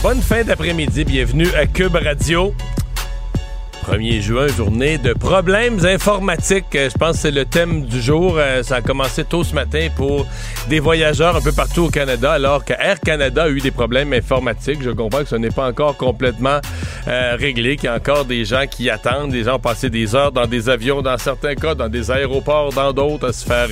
Bonne fin d'après-midi, bienvenue à Cube Radio. 1er juin, journée de problèmes informatiques. Euh, Je pense que c'est le thème du jour. Euh, Ça a commencé tôt ce matin pour des voyageurs un peu partout au Canada, alors que Air Canada a eu des problèmes informatiques. Je comprends que ce n'est pas encore complètement euh, réglé, qu'il y a encore des gens qui attendent. Des gens ont passé des heures dans des avions, dans certains cas, dans des aéroports, dans d'autres, à se faire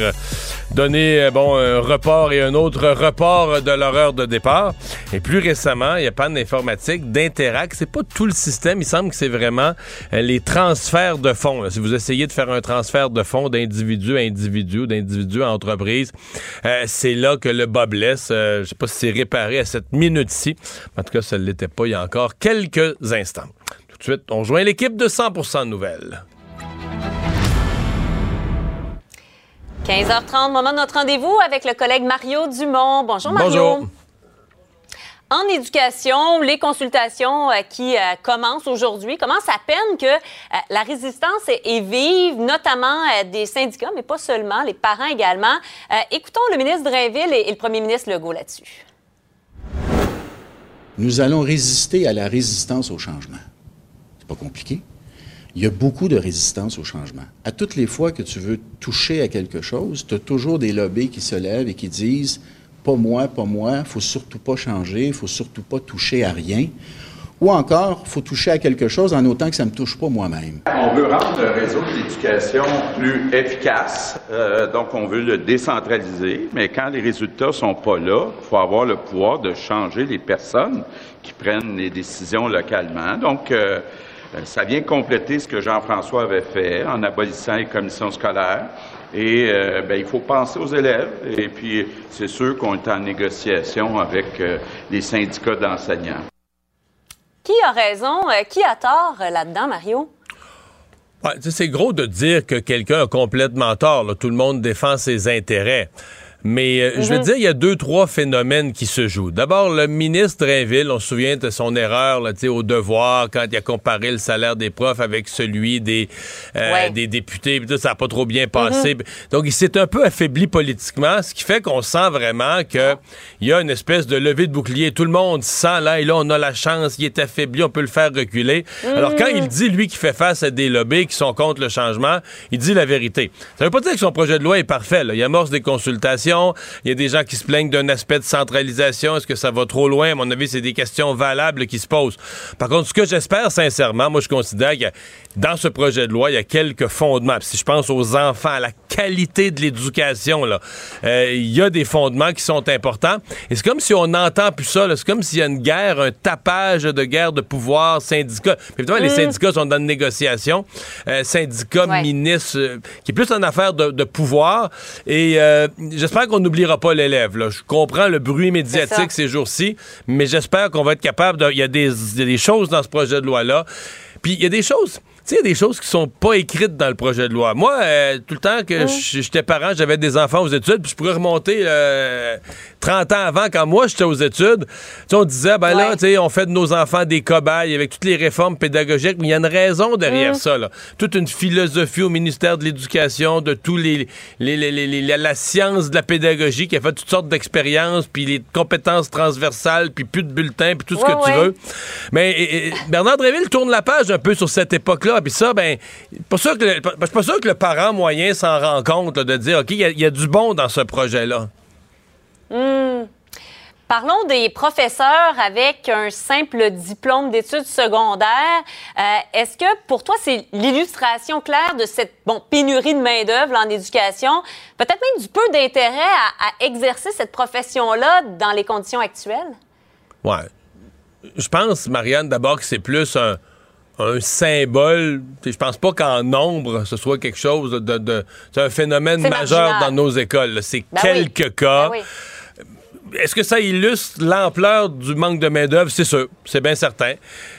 donner bon un report et un autre report de leur heure de départ. Et plus récemment, il y a panne informatique d'Interact. C'est pas tout le système. Il semble que c'est vraiment les transferts de fonds. là. Si vous essayez de faire un transfert de fonds d'individu à individu, ou d'individu à entreprise, euh, c'est là que le bas blesse. Euh, je sais pas si c'est réparé à cette minute-ci. En tout cas, ça ne l'était pas il y a encore quelques instants. Tout de suite, on rejoint l'équipe de 100% Nouvelles. 15h30, moment de notre rendez-vous avec le collègue Mario Dumont. Bonjour Mario. Bonjour. En éducation, les consultations euh, qui euh, commencent aujourd'hui commencent à peine que euh, la résistance est, vive, notamment des syndicats, mais pas seulement, les parents également? Écoutons le ministre Drainville et, et le premier ministre Legault là-dessus. Nous allons résister à la résistance au changement. C'est pas compliqué. Il y a beaucoup de résistance au changement. À toutes les fois que tu veux toucher à quelque chose, tu as toujours des lobbies qui se lèvent et qui disent pas moi, pas moi, faut surtout pas changer, faut surtout pas toucher à rien. Ou encore, faut toucher à quelque chose en autant que ça me touche pas moi-même. On veut rendre le réseau de l'éducation plus efficace, euh, donc on veut le décentraliser, mais quand les résultats sont pas là, il faut avoir le pouvoir de changer les personnes qui prennent les décisions localement. Donc, euh, euh, ça vient compléter ce que Jean-François avait fait en abolissant les commissions scolaires. Et euh, ben, il faut penser aux élèves. Et puis, c'est sûr qu'on est en négociation avec euh, les syndicats d'enseignants. Qui a raison, euh, qui a tort euh, là-dedans, Mario? Ouais, c'est gros de dire que quelqu'un a complètement tort. là. Tout le monde défend ses intérêts. Mais euh, je veux dire, il y a deux, trois phénomènes qui se jouent. D'abord, le ministre Drainville, on se souvient de son erreur là, au devoir quand il a comparé le salaire des profs avec celui des, euh, Ouais. des députés. tout, ça n'a pas trop bien passé. Donc, il s'est un peu affaibli politiquement, ce qui fait qu'on sent vraiment qu'il y a une espèce de levée de bouclier. Tout le monde sent là, et là, on a la chance, il est affaibli, on peut le faire reculer. Alors, quand il dit, lui, qui fait face à des lobbies qui sont contre le changement, il dit la vérité. Ça veut pas dire que son projet de loi est parfait. là. Il amorce des consultations. Il y a des gens qui se plaignent d'un aspect de centralisation. Est-ce que ça va trop loin? À mon avis, c'est des questions valables qui se posent. Par contre, ce que j'espère sincèrement, moi, je considère que dans ce projet de loi, il y a quelques fondements. Puis si je pense aux enfants, à la qualité de l'éducation, là, euh, il y a des fondements qui sont importants. Et c'est comme si on n'entend plus ça. C'est comme s'il y a une guerre, un tapage de guerre de pouvoir, syndicats. Évidemment, les syndicats sont dans une négociation. Euh, syndicats, Ouais. ministres, euh, qui est plus une affaire de, de pouvoir. Et euh, j'espère qu'on n'oubliera pas l'élève. là. Je comprends le bruit médiatique ces jours-ci, mais j'espère qu'on va être capable de... Il y, a des- il y a des choses dans ce projet de loi-là. Puis il y a des choses... Sais, il y a des choses qui sont pas écrites dans le projet de loi. Moi, euh, tout le temps que j'étais parent, j'avais des enfants aux études, puis je pourrais remonter euh, 30 ans avant, quand moi j'étais aux études, on disait, ben là, tu sais, on fait de nos enfants des cobayes avec toutes les réformes pédagogiques, mais il y a une raison derrière ça, là. Toute une philosophie au ministère de l'Éducation, de tous les, les, les- les- la, science de la pédagogie qui a fait toutes sortes d'expériences, puis les compétences transversales, puis plus de bulletins, puis tout ce que tu veux. Mais et- et Bernard Dréville tourne la page un peu sur cette époque-là, puis ça, ben, pas sûr que le- je suis pas sûr que le parent moyen s'en rend compte, là, de dire, OK, il y a- il y, a du bon dans ce projet-là. Parlons des professeurs avec un simple diplôme d'études secondaires. Euh, Est-ce que pour toi, c'est l'illustration claire de cette bon, pénurie de main-d'œuvre en éducation, peut-être même du peu d'intérêt à, à exercer cette profession-là dans les conditions actuelles? Ouais. Je pense, Marianne, d'abord que c'est plus un, un symbole. Je pense pas qu'en nombre, ce soit quelque chose de. de- c'est un phénomène majeur marginal. dans nos écoles. C'est Ben quelques oui. cas. Ben oui. Est-ce que ça illustre l'ampleur du manque de main-d'œuvre? C'est sûr, c'est bien certain.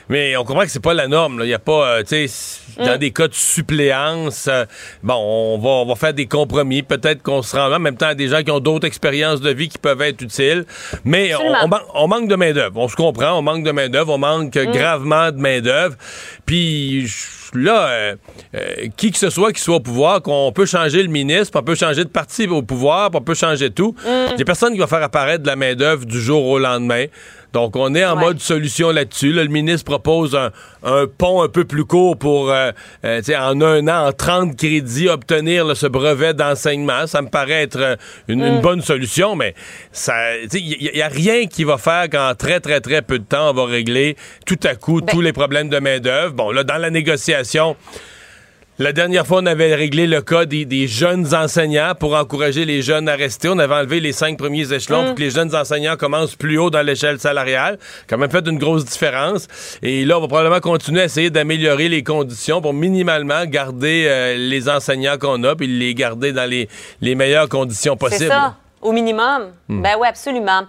Mais on comprend que c'est pas la norme. Il n'y a pas, euh, tu sais, dans mm. des cas de suppléance, euh, bon, on va, on va faire des compromis. Peut-être qu'on se rend en même temps à des gens qui ont d'autres expériences de vie qui peuvent être utiles. Mais on, manque de main-d'œuvre. On se comprend, on manque de main-d'œuvre, on manque mm. gravement de main-d'œuvre. Puis là, euh, qui que ce soit qui soit au pouvoir, qu'on peut changer le ministre, on peut changer de parti au pouvoir, on peut changer tout. Mm. Il a personne qui va faire apparaître de la main-d'œuvre du jour au lendemain. Donc, on est en mode solution là-dessus. le ministre propose un, pont un peu plus court pour, euh, euh, en un an, en 30 crédits, obtenir ce brevet d'enseignement. Ça me paraît être euh, une, mm. bonne solution, mais il n'y a, rien qui va faire qu'en très, très, très peu de temps, on va régler tout à coup ben tous les problèmes de main-d'œuvre. Bon, là, dans la négociation, la dernière fois, on avait réglé le cas des, jeunes enseignants pour encourager les jeunes à rester. On avait enlevé les cinq premiers échelons pour mm. que les jeunes enseignants commencent plus haut dans l'échelle salariale. Quand même fait une grosse différence. Et là, on va probablement continuer à essayer d'améliorer les conditions pour minimalement garder euh, les enseignants qu'on a puis les garder dans les, meilleures conditions possibles. C'est ça, au minimum. Mm. Ben oui, absolument.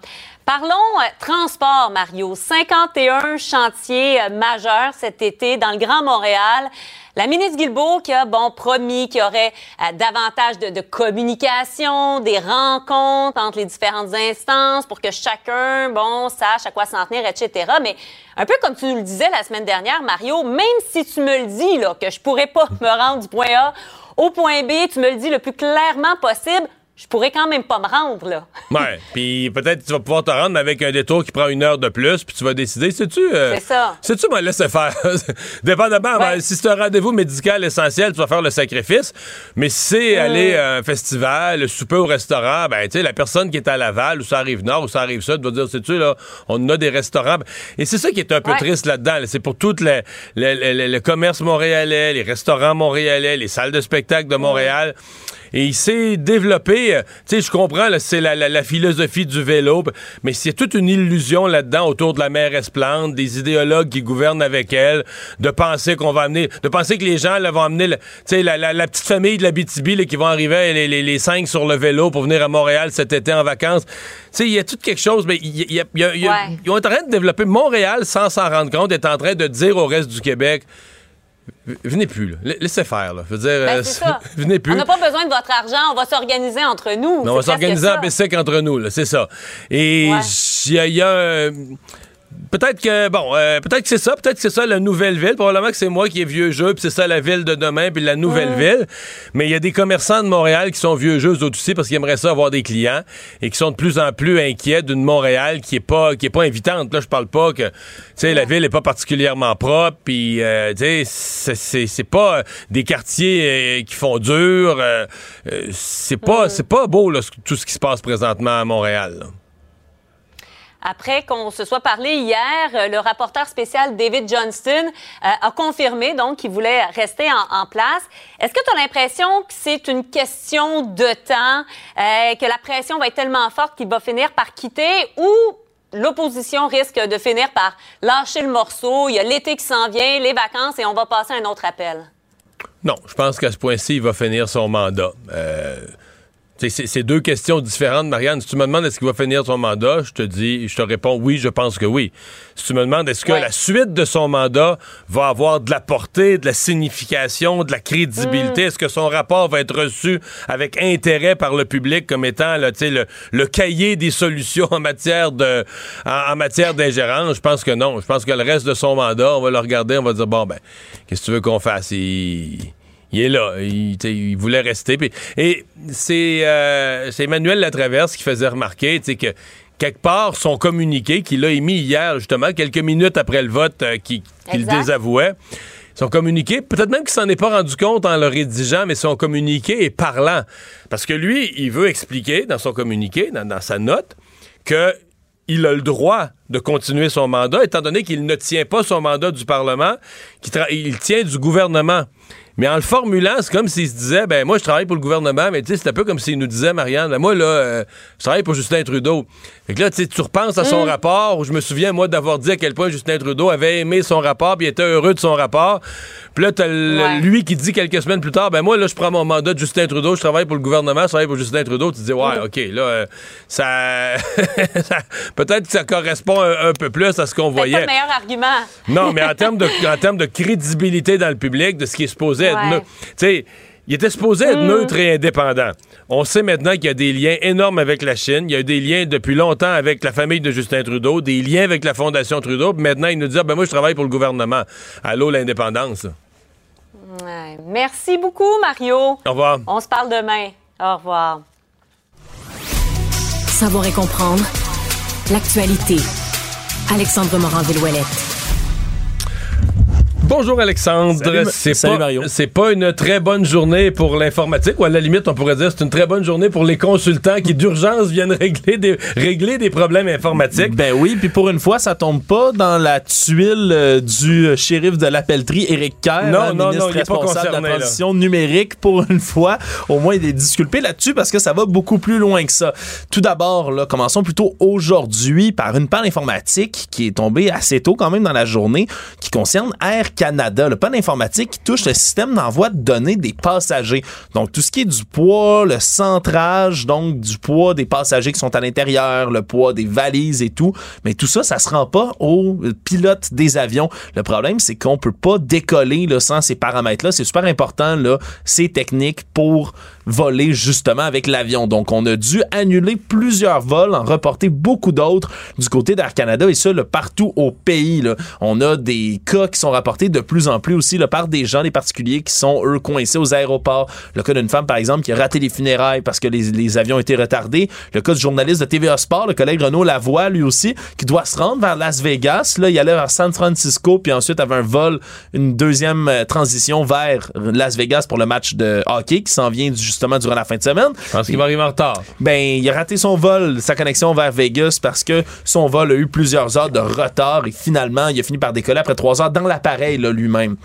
Parlons euh, transport, Mario. 51 chantiers euh, majeurs cet été dans le Grand Montréal. La ministre Guilbeault qui a, bon, promis qu'il y aurait euh, davantage de, communication, des rencontres entre les différentes instances pour que chacun, bon, sache à quoi s'en tenir, etc. Mais un peu comme tu nous le disais la semaine dernière, Mario, même si tu me le dis, là, que je pourrais pas me rendre du point A au point B, tu me le dis le plus clairement possible, je pourrais quand même pas me rendre, là. ouais, puis peut-être tu vas pouvoir te rendre avec un détour qui prend une heure de plus, puis tu vas décider, sais-tu... Euh, c'est ça. Sais-tu, moi, laisser faire? Dépendamment, ben, si c'est un rendez-vous médical essentiel, tu vas faire le sacrifice, mais si c'est mm. aller à un festival, souper au restaurant, ben, tu sais, la personne qui est à Laval, ou ça arrive nord, ou ça arrive sud, va dire, sais-tu, là, on a des restaurants. Et c'est ça qui est un peu triste là-dedans. C'est pour tout le, le, commerce montréalais, les restaurants montréalais, les salles de spectacle de Montréal. Et il s'est développé, euh, tu sais, je comprends, c'est la, philosophie du vélo, mais c'est toute une illusion là-dedans autour de la mer Esplande, des idéologues qui gouvernent avec elle, de penser qu'on va amener, de penser que les gens là, vont amener, tu sais, la, petite famille de la BTB qui vont arriver, les, les, cinq sur le vélo pour venir à Montréal cet été en vacances. Tu sais, il y a tout quelque chose, mais il y a, ils ont en train de développer Montréal sans s'en rendre compte, est en train de dire au reste du Québec, Venez plus, là. Laissez faire, là. Je veux dire, ben, euh, venez plus. On n'a pas besoin de votre argent, on va s'organiser entre nous. on va s'organiser en BSEC entre nous, là, c'est ça. Et il y a, peut-être que bon, euh, peut-être que c'est ça, peut-être que c'est ça la nouvelle ville. Probablement que c'est moi qui est vieux jeu, puis c'est ça la ville de demain, puis la nouvelle ville. Mais il y a des commerçants de Montréal qui sont vieux jeux aussi parce qu'ils aimeraient ça avoir des clients et qui sont de plus en plus inquiets d'une Montréal qui est pas qui est pas invitante. Là, je parle pas que tu sais la ville est pas particulièrement propre, puis euh, tu sais c'est pas des quartiers euh, qui font dur. c'est pas c'est pas beau là, tout ce qui se passe présentement à Montréal. Après qu'on se soit parlé hier, euh, le rapporteur spécial David Johnston euh, a confirmé donc qu'il voulait rester en, place. Est-ce que tu as l'impression que c'est une question de temps, euh, que la pression va être tellement forte qu'il va finir par quitter ou l'opposition risque de finir par lâcher le morceau, il y a l'été qui s'en vient, les vacances et on va passer à un autre appel? Non, je pense qu'à ce point-ci, il va finir son mandat. C'est deux questions différentes, Marianne. Si tu me demandes est-ce qu'il va finir son mandat, je te dis, je te réponds oui, je pense que oui. Si tu me demandes est-ce que la suite de son mandat va avoir de la portée, de la signification, de la crédibilité, mm. est-ce que son rapport va être reçu avec intérêt par le public comme étant là, le, le cahier des solutions en matière de en, matière d'ingérence, je pense que non. Je pense que le reste de son mandat, on va le regarder, on va dire bon ben, qu'est-ce que tu veux qu'on fasse? il est là. Il, voulait rester. et euh, c'est Emmanuel Latraverse qui faisait remarquer que quelque part, son communiqué qu'il a émis hier, justement, quelques minutes après le vote euh, qu'il désavouait, son communiqué, peut-être même qu'il s'en est pas rendu compte en le rédigeant, mais son communiqué est parlant. Parce que lui, il veut expliquer dans son communiqué, dans, sa note, que il a le droit de continuer son mandat, étant donné qu'il ne tient pas son mandat du Parlement, qu'il il tient du gouvernement. Mais en le formulant, c'est comme s'il se disait, ben moi, je travaille pour le gouvernement, mais tu sais, c'est un peu comme s'il nous disait, Marianne, ben, moi, là, euh, je travaille pour Justin Trudeau. Fait que là, tu repenses à son Mm. rapport, où je me souviens, moi, d'avoir dit à quel point Justin Trudeau avait aimé son rapport, puis était heureux de son rapport. Puis là, t'as Ouais. lui qui dit quelques semaines plus tard, ben moi, là, je prends mon mandat de Justin Trudeau, je travaille pour le gouvernement, je travaille pour Justin Trudeau. Tu te dis, ouais, OK, là, euh, ça... ça- Peut-être que ça correspond un, un peu plus à ce qu'on C'est pas voyait. le meilleur argument. Non, mais en termes de, en termes de crédibilité dans le public, de ce qui est supposé être Ouais. neutre. Tu sais, il était supposé être neutre et indépendant. On sait maintenant qu'il y a des liens énormes avec la Chine. Il y a des liens depuis longtemps avec la famille de Justin Trudeau, des liens avec la Fondation Trudeau. Puis maintenant, il nous dit, ah, ben moi, je travaille pour le gouvernement. Allô, l'indépendance. Ouais. Merci beaucoup, Mario. Au revoir. On se parle demain. Au revoir. Savoir et comprendre l'actualité. Alexandre Morand-Villouellette. Bonjour Alexandre. C'est pas, Mario. C'est pas une très bonne journée pour l'informatique, ou à la limite, on pourrait dire c'est une très bonne journée pour les consultants qui d'urgence viennent régler des, régler des problèmes informatiques. Ben oui, puis pour une fois, ça tombe pas dans la tuile euh, du shérif de la pelleterie, Éric Kerr, Non, hein, non, ministre non, responsable de concerné, la là. transition numérique. Pour une fois, au moins, il est disculpé là-dessus parce que ça va beaucoup plus loin que ça. Tout d'abord, là, commençons plutôt aujourd'hui par une panne informatique qui est tombée assez tôt quand même dans la journée, qui concerne Air Canada. Le panne informatique qui touche le système d'envoi de données des passagers. Donc, tout ce qui est du poids, le centrage, donc du poids des passagers qui sont à l'intérieur, le poids des valises et tout. Mais tout ça, ça se rend pas aux pilotes des avions. Le problème, c'est qu'on peut pas décoller là, sans ces paramètres-là. C'est super important, là, ces techniques pour voler justement avec l'avion. Donc, on a dû annuler plusieurs vols, en reporter beaucoup d'autres du côté d'Air Canada et ça, là, partout au pays. Là. On a des cas qui sont rapportés de plus en plus aussi là, par des gens, des particuliers qui sont, eux, coincés aux aéroports. Le cas d'une femme, par exemple, qui a raté les funérailles parce que les, avions étaient retardés. Le cas du journaliste de TVA Sport, le collègue Renaud Lavoie, lui aussi, qui doit se rendre vers Las Vegas. Là, il allait vers San Francisco, puis ensuite avait un vol, une deuxième euh, transition vers Las Vegas pour le match de hockey qui s'en vient justement durant la fin de semaine. Je pense qu'il va arriver en retard. Ben, il a raté son vol, sa connexion vers Vegas parce que son vol a eu plusieurs heures de retard et finalement, il a fini par décoller après trois heures dans l'appareil là, lui-même.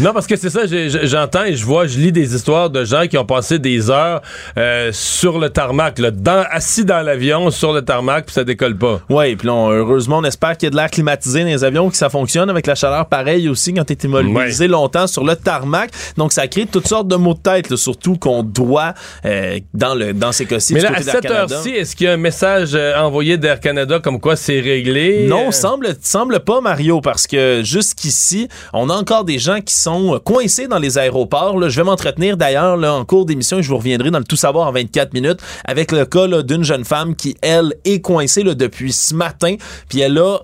Non, parce que c'est ça, j'entends et je vois, je lis des histoires de gens qui ont passé des heures euh, sur le tarmac, là, dans, assis dans l'avion, sur le tarmac, puis ça décolle pas. Oui, puis heureusement, on espère qu'il y a de l'air climatisé dans les avions, que ça fonctionne avec la chaleur pareille aussi quand tu es immobilisé longtemps sur le tarmac. Donc, ça crée toutes sortes de maux de tête, là, surtout qu'on doit, euh, dans, le, dans ces cas-ci, Mais là, à cette heure-ci, est-ce qu'il y a un message euh, envoyé d'Air Canada comme quoi c'est réglé? Non, semble, semble pas, Mario, parce que jusqu'ici, on a encore des gens qui sont euh, coincés dans les aéroports. Je vais m'entretenir d'ailleurs en cours d'émission et je vous reviendrai dans le tout savoir en 24 minutes avec le cas d'une jeune femme qui, elle, est coincée depuis ce matin. Puis elle a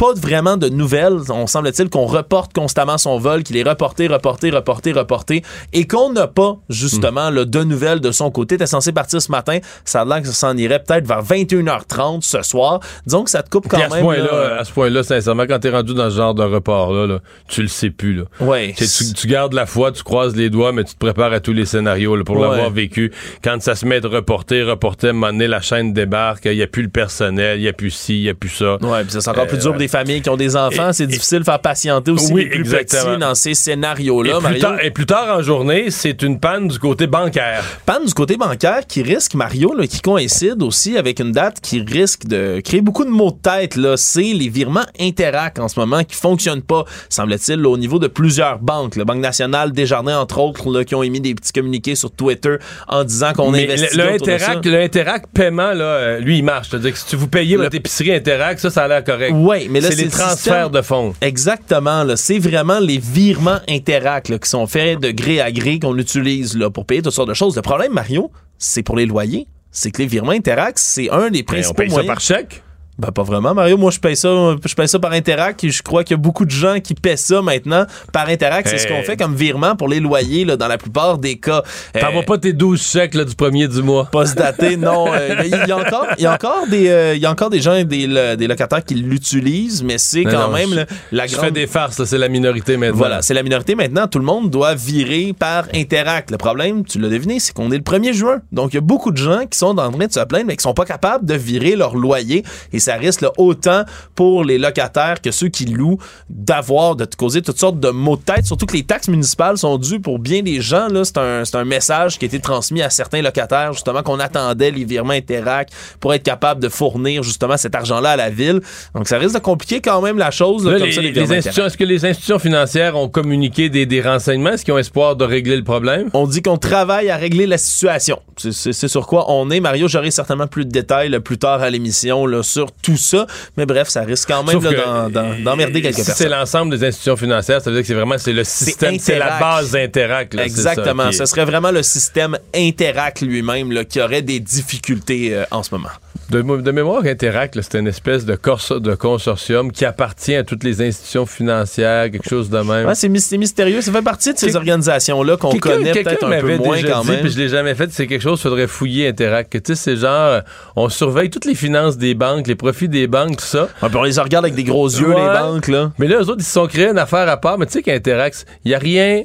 pas vraiment de nouvelles. On semble-t-il qu'on reporte constamment son vol, qu'il est reporté, reporté, reporté, reporté, et qu'on n'a pas, justement, là, de nouvelles de son côté. T'es censé partir ce matin. Ça a l'air que ça s'en irait peut-être vers 21h30 ce soir. Disons que ça te coupe quand à ce même. point-là, là, à ce point-là, sincèrement, quand t'es rendu dans ce genre de report-là, là, tu le sais plus. Là. Ouais. Tu, gardes la foi, tu croises les doigts, mais tu te prépares à tous les scénarios là, pour Ouais. l'avoir vécu. Quand ça se met de reporter, reporter, à un moment donné, la chaîne débarque, il n'y a plus le personnel, il n'y a plus ci, il n'y a plus ça. Ouais, puis ça, c'est encore plus Euh, dur pour des familles qui ont des enfants. C'est difficile de faire patienter aussi Oui, les plus exactement. petits dans ces Et scénarios-là. plus, Mario. tard, et plus tard en journée, c'est une panne du côté bancaire. panne du côté bancaire qui risque, Mario, là, qui coïncide aussi avec une date qui risque de créer beaucoup de maux de tête. Là. C'est les virements Interac en ce moment qui fonctionnent pas, semble-t-il, là, au niveau de plusieurs banques. La Banque nationale, Desjardins, entre autres, là, qui ont émis des petits communiqués sur Twitter en disant qu'on Mais investit le, le Interac, le Interac paiement, là, euh, lui, il marche. C'est-à-dire que si tu vous payez Le- votre épicerie Interac, ça, ça a l'air correct. Ouais, mais là, c'est les le transferts système- de fonds. Exactement, là. C'est vraiment les virements Interac là, qui sont faits de gré à gré qu'on utilise là, pour payer toutes sortes de choses. Le problème, Mario, c'est pour les loyers. C'est que les virements Interac, c'est un des Mais on principaux ça moyens. par chèque? Ben, pas vraiment, Mario. Moi, je paye ça, je paye ça par Interac et je crois qu'il y a beaucoup de gens qui paient ça maintenant par Interac. C'est ce qu'on fait comme virement pour les loyers, là, dans la plupart des cas. T'envoies Euh, pas tes 12 chèques là, du premier du mois. post-daté, non. euh, il y a encore, il y a encore des, euh, il y a encore des gens, des, le- des locataires qui l'utilisent, mais c'est quand non, même je- là, la Je grande. fais des farces, là, c'est la minorité maintenant. Voilà, c'est la minorité maintenant. Tout le monde doit virer par Interact. Le problème, tu l'as deviné, c'est qu'on est le 1er juin. Donc, il y a beaucoup de gens qui sont en train de se plaindre, mais qui sont pas capables de virer leur loyer. Et ça risque autant pour les locataires que ceux qui louent d'avoir, de causer toutes sortes de maux de tête, surtout que les taxes municipales sont dues pour bien des gens. C'est un, un message qui a été transmis à certains locataires, justement, qu'on attendait les virements Interac pour être capable de fournir justement cet argent-là à la ville. Donc ça risque de compliquer quand même la chose. est-ce que les institutions financières ont communiqué des, des renseignements? Est-ce qu'ils ont espoir de régler le problème? On dit qu'on travaille à régler la situation. C'est sur quoi on est. Mario, j'aurai certainement plus de détails plus tard à l'émission sur tout ça. Mais bref, ça risque quand même d'emmerder quelques si personnes. c'est l'ensemble des institutions financières, ça veut dire que c'est vraiment c'est le système, c'est la base Interac. Exactement. Ce serait vraiment le système Interac lui-même qui aurait des difficultés euh, en ce moment. De, mémoire, Interac, c'est une espèce de, de consortium qui appartient à toutes les institutions financières, quelque chose de même. c'est mystérieux. Ça fait partie de ces organisations-là qu'on connaît peut-être un peu moins quand même. Puis je l'ai jamais fait. C'est quelque chose qu'il faudrait fouiller Interac. Tu sais, c'est genre, on surveille toutes les finances des banques, les profits des banques, tout ça. puis on les regarde avec des gros yeux, les banques. là. Mais là, eux autres, ils se sont créés une affaire à part. Mais tu sais qu'Interac, il n'y a rien